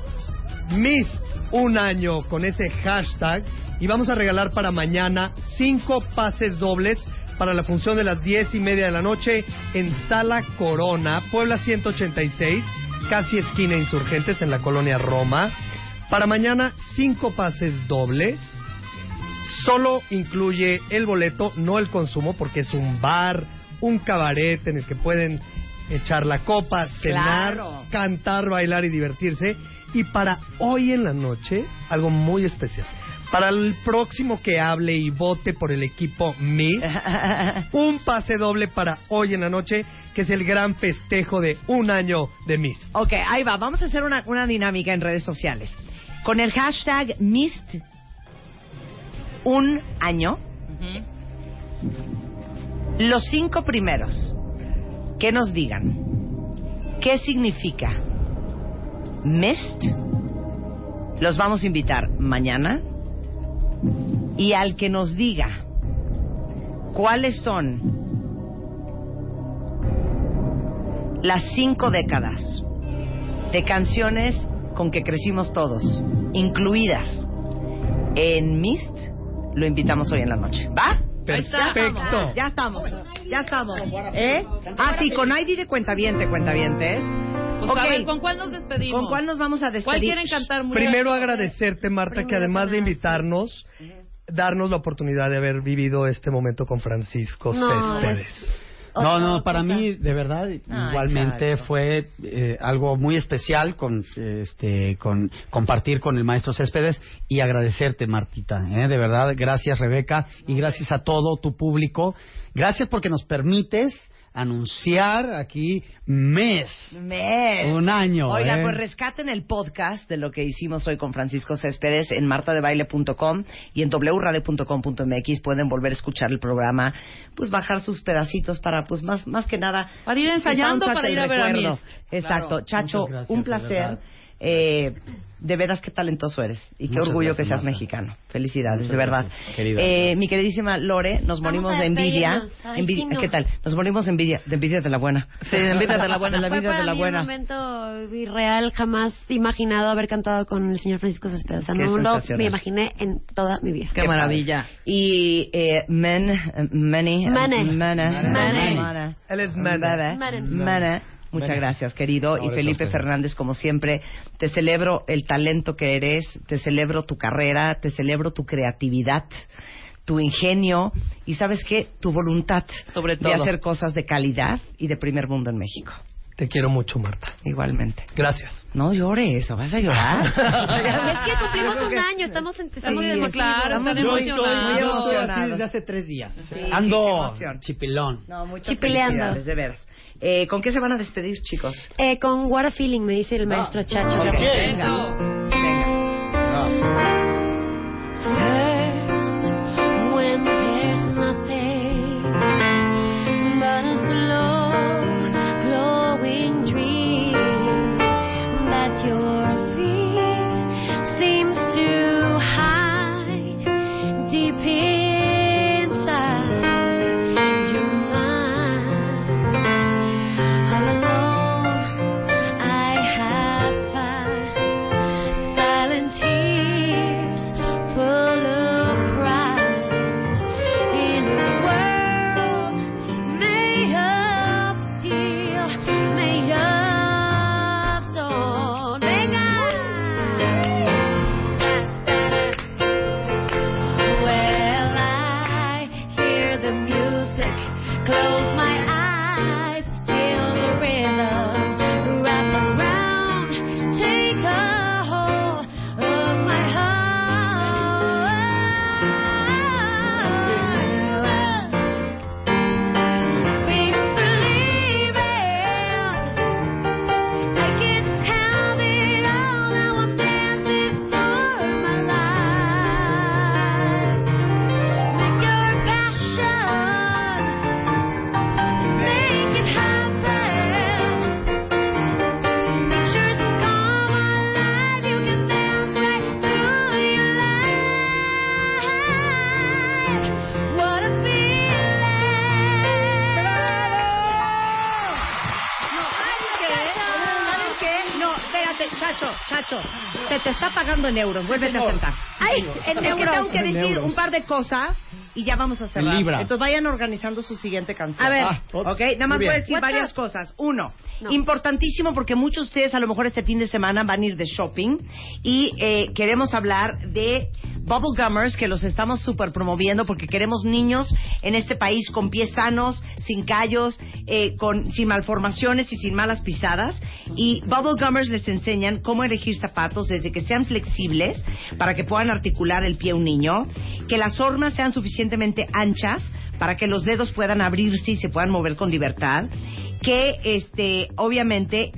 L: Miss un año con ese hashtag. Y vamos a regalar para mañana cinco pases dobles para la función de las diez y media de la noche en Sala Corona, Puebla 186, casi esquina Insurgentes en la colonia Roma. Para mañana, cinco pases dobles. Solo incluye el boleto, no el consumo, porque es un bar, un cabaret en el que pueden echar la copa, cenar,
A: Claro.
L: cantar, bailar y divertirse. Y para hoy en la noche, algo muy especial. Para el próximo que hable y vote por el equipo Miss, un pase doble para hoy en la noche, que es el gran festejo de un año de Miss.
A: Ok, ahí va. Vamos a hacer una, una dinámica en redes sociales. Con el hashtag Mist un año, los cinco primeros que nos digan qué significa Mist, los vamos a invitar mañana. Y al que nos diga cuáles son las cinco décadas de canciones con que crecimos todos, incluidas en Mist, lo invitamos hoy en la noche. ¿Va? Perfecto. Ya estamos. Ya estamos. ¿Eh? Ah, sí, con ID de cuentaviente, cuentavientes.
C: Pues
A: Ok.
C: a ver, ¿con cuál nos despedimos?
A: ¿Con cuál nos vamos a despedir?
C: ¿Cuál quieren cantar? Muriel?
L: Primero agradecerte, Marta, que además de invitarnos, darnos la oportunidad de haber vivido este momento con Francisco
N: No,
L: Céspedes.
N: No, no, para mí, de verdad, igualmente
L: Chacho.
N: fue eh, algo muy especial con, este, con compartir con el maestro Céspedes y agradecerte, Martita, ¿eh? de verdad, gracias Rebeca y gracias a todo tu público, gracias porque nos permites anunciar aquí mes,
A: Mes.
N: un año.
A: Oiga,
N: ¿eh?
A: pues rescaten el podcast de lo que hicimos hoy con Francisco Céspedes en martadebaile.com y en wradio.com.mx pueden volver a escuchar el programa, pues bajar sus pedacitos para, pues más, más que nada.
C: Para ir ensayando, para ir a ver a. Miss.
A: Exacto.
C: Claro.
A: Chacho,
N: gracias,
A: un
N: de
A: placer. Eh, de veras qué talentoso eres y qué
N: Muchas
A: orgullo
N: gracias,
A: que seas
N: Marta.
A: mexicano. Felicidades,
N: Muchas
A: de verdad.
N: querida.
A: Eh, mi queridísima Lore, nos
D: Vamos
A: morimos de envidia.
D: Ay,
A: Envidia-
D: sí, no.
A: ¿Qué tal? Nos morimos de envidia, de envidia de la buena.
C: Sí, de envidia de la buena.
A: De la
D: Fue
A: envidia
D: para
A: de la
D: mí
A: buena.
D: un momento irreal, jamás imaginado haber cantado con el señor Francisco Céspedes. O sea,
A: Qué
D: no lo me imaginé en toda mi vida.
A: Qué maravilla. Y eh, Men. Mene,
D: Mane. Mane.
L: Él es
A: Mene. Muchas gracias, querido.
L: No,
A: y Felipe. Fernández, como siempre, te celebro el talento que eres, te celebro tu carrera, te celebro tu creatividad, tu ingenio y, ¿sabes qué? Tu voluntad
C: Sobre
A: de
C: todo.
A: hacer cosas de calidad y de primer mundo en México.
L: Te quiero mucho, Marta.
A: Igualmente.
L: Gracias.
A: No llores, ¿o vas a llorar?
D: es que cumplimos un año, estamos en estamos
A: Sí,
C: claro,
A: Estamos
C: emocionados.
N: Yo estoy así desde hace tres días.
A: Sí,
N: Ando chipilón.
A: No, muchas
D: Chipileando.
A: felicidades, de veras. Eh, ¿Con qué se van a despedir, chicos?
D: Eh, con What a Feeling, me dice el maestro Chacho.
A: ok.
C: Eso.
D: First,
A: Chacho, Chacho. Se te está pagando en euros. Vuélvete a sentar.
D: Ay, en
A: es que
D: euros.
A: tengo que decir
L: euros.
A: un par de cosas y ya vamos a cerrar.
N: Libra.
A: Entonces vayan organizando su siguiente canción.
D: A ver.
A: Ah, ok, nada más voy a decir varias
D: up?
A: cosas. Uno,
D: No.
A: importantísimo porque muchos de ustedes a lo mejor este fin de semana van a ir de shopping y eh, queremos hablar de Bubble Gummers que los estamos super promoviendo porque queremos niños en este país con pies sanos, sin callos, eh, con, sin malformaciones y sin malas pisadas. Y Bubble Gummers les enseñan cómo elegir zapatos desde que sean flexibles para que puedan articular el pie un niño, que las hormas sean suficientemente anchas para que los dedos puedan abrirse y se puedan mover con libertad, que este obviamente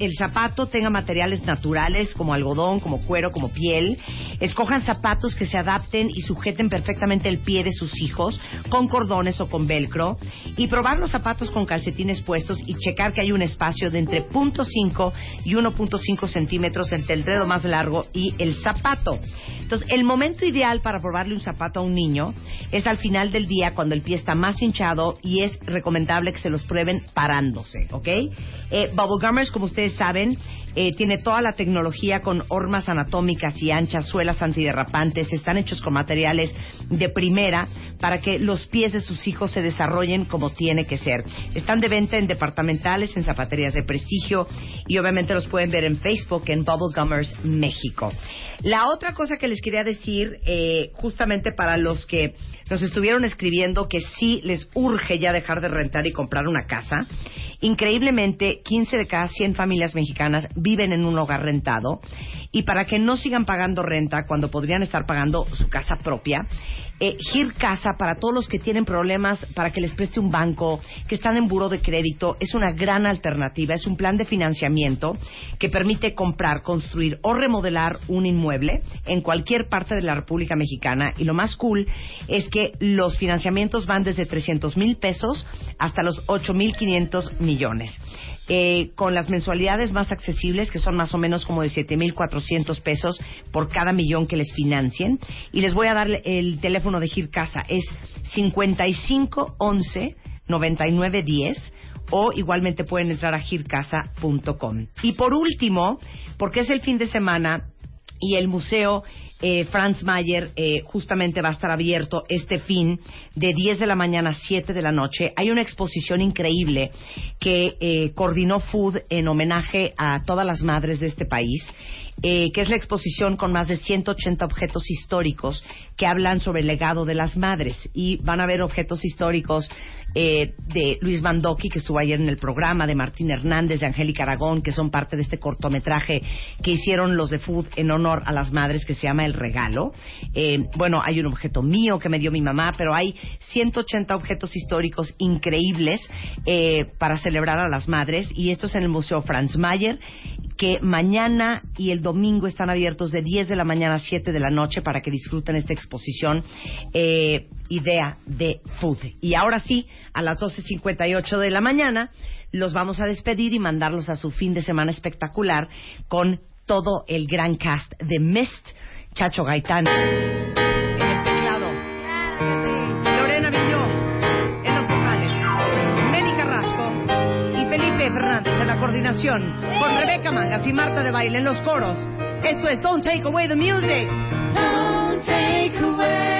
A: el zapato tenga materiales naturales como algodón, como cuero, como piel. Escojan zapatos que se adapten y sujeten perfectamente el pie de sus hijos con cordones o con velcro. Y probar los zapatos con calcetines puestos y checar que hay un espacio de entre 0.5 y 1.5 centímetros entre el dedo más largo y el zapato. Entonces, el momento ideal para probarle un zapato a un niño es al final del día cuando el pie está más hinchado y es recomendable que se los prueben parándose, ¿ok? Eh, Bubble Gummers, como ustedes saben, eh, tiene toda la tecnología con hormas anatómicas y anchas, suelas antiderrapantes, están hechos con materiales de primera para que los pies de sus hijos se desarrollen como tiene que ser. Están de venta en departamentales, en zapaterías de prestigio y obviamente los pueden ver en Facebook en Bubble Gummers México. La otra cosa que les quería decir, eh, justamente para los que nos estuvieron escribiendo que sí les urge ya dejar de rentar y comprar una casa, increíblemente 15 de cada 100 familias mexicanas viven en un hogar rentado y para que no sigan pagando renta cuando podrían estar pagando su casa propia, eh, Gir Casa para todos los que tienen problemas para que les preste un banco, que están en buro de crédito, es una gran alternativa. Es un plan de financiamiento que permite comprar, construir o remodelar un inmueble en cualquier parte de la República Mexicana. Y lo más cool es que los financiamientos van desde 300 mil pesos hasta los 8 mil 500 millones. Eh, con las mensualidades más accesibles, que son más o menos como de 7.400 pesos por cada millón que les financien. Y les voy a dar el teléfono de Gir Casa, es 5511 9910 o igualmente pueden entrar a gircasa.com. Y por último, porque es el fin de semana y el museo eh, Franz Mayer eh, justamente va a estar abierto este fin de 10 de la mañana a 7 de la noche. Hay una exposición increíble que eh, coordinó Food en homenaje a todas las madres de este país. eh, que es la exposición con más de 180 objetos históricos que hablan sobre el legado de las madres. Y van a ver objetos históricos eh, de Luis Mandoki, que estuvo ayer en el programa, de Martín Hernández, de Angélica Aragón, que son parte de este cortometraje que hicieron los de Food en honor a las madres, que se llama El Regalo. Eh, bueno, hay un objeto mío que me dio mi mamá, pero hay 180 objetos históricos increíbles eh, para celebrar a las madres, y esto es en el Museo Franz Mayer, que mañana y el domingo están abiertos de 10 de la mañana a 7 de la noche para que disfruten esta exposición eh, Idea de Food. Y ahora sí, a las 12.58 de la mañana, los vamos a despedir y mandarlos a su fin de semana espectacular con todo el gran cast de Mist, Chacho Gaitán. En el teclado. Lorena Villó en los vocales. Meni Carrasco y Felipe Fernández en la coordinación. Con Rebeca Mangas y Marta de Baile en los coros. Esto es Don't Take Away the Music.
O: Don't take away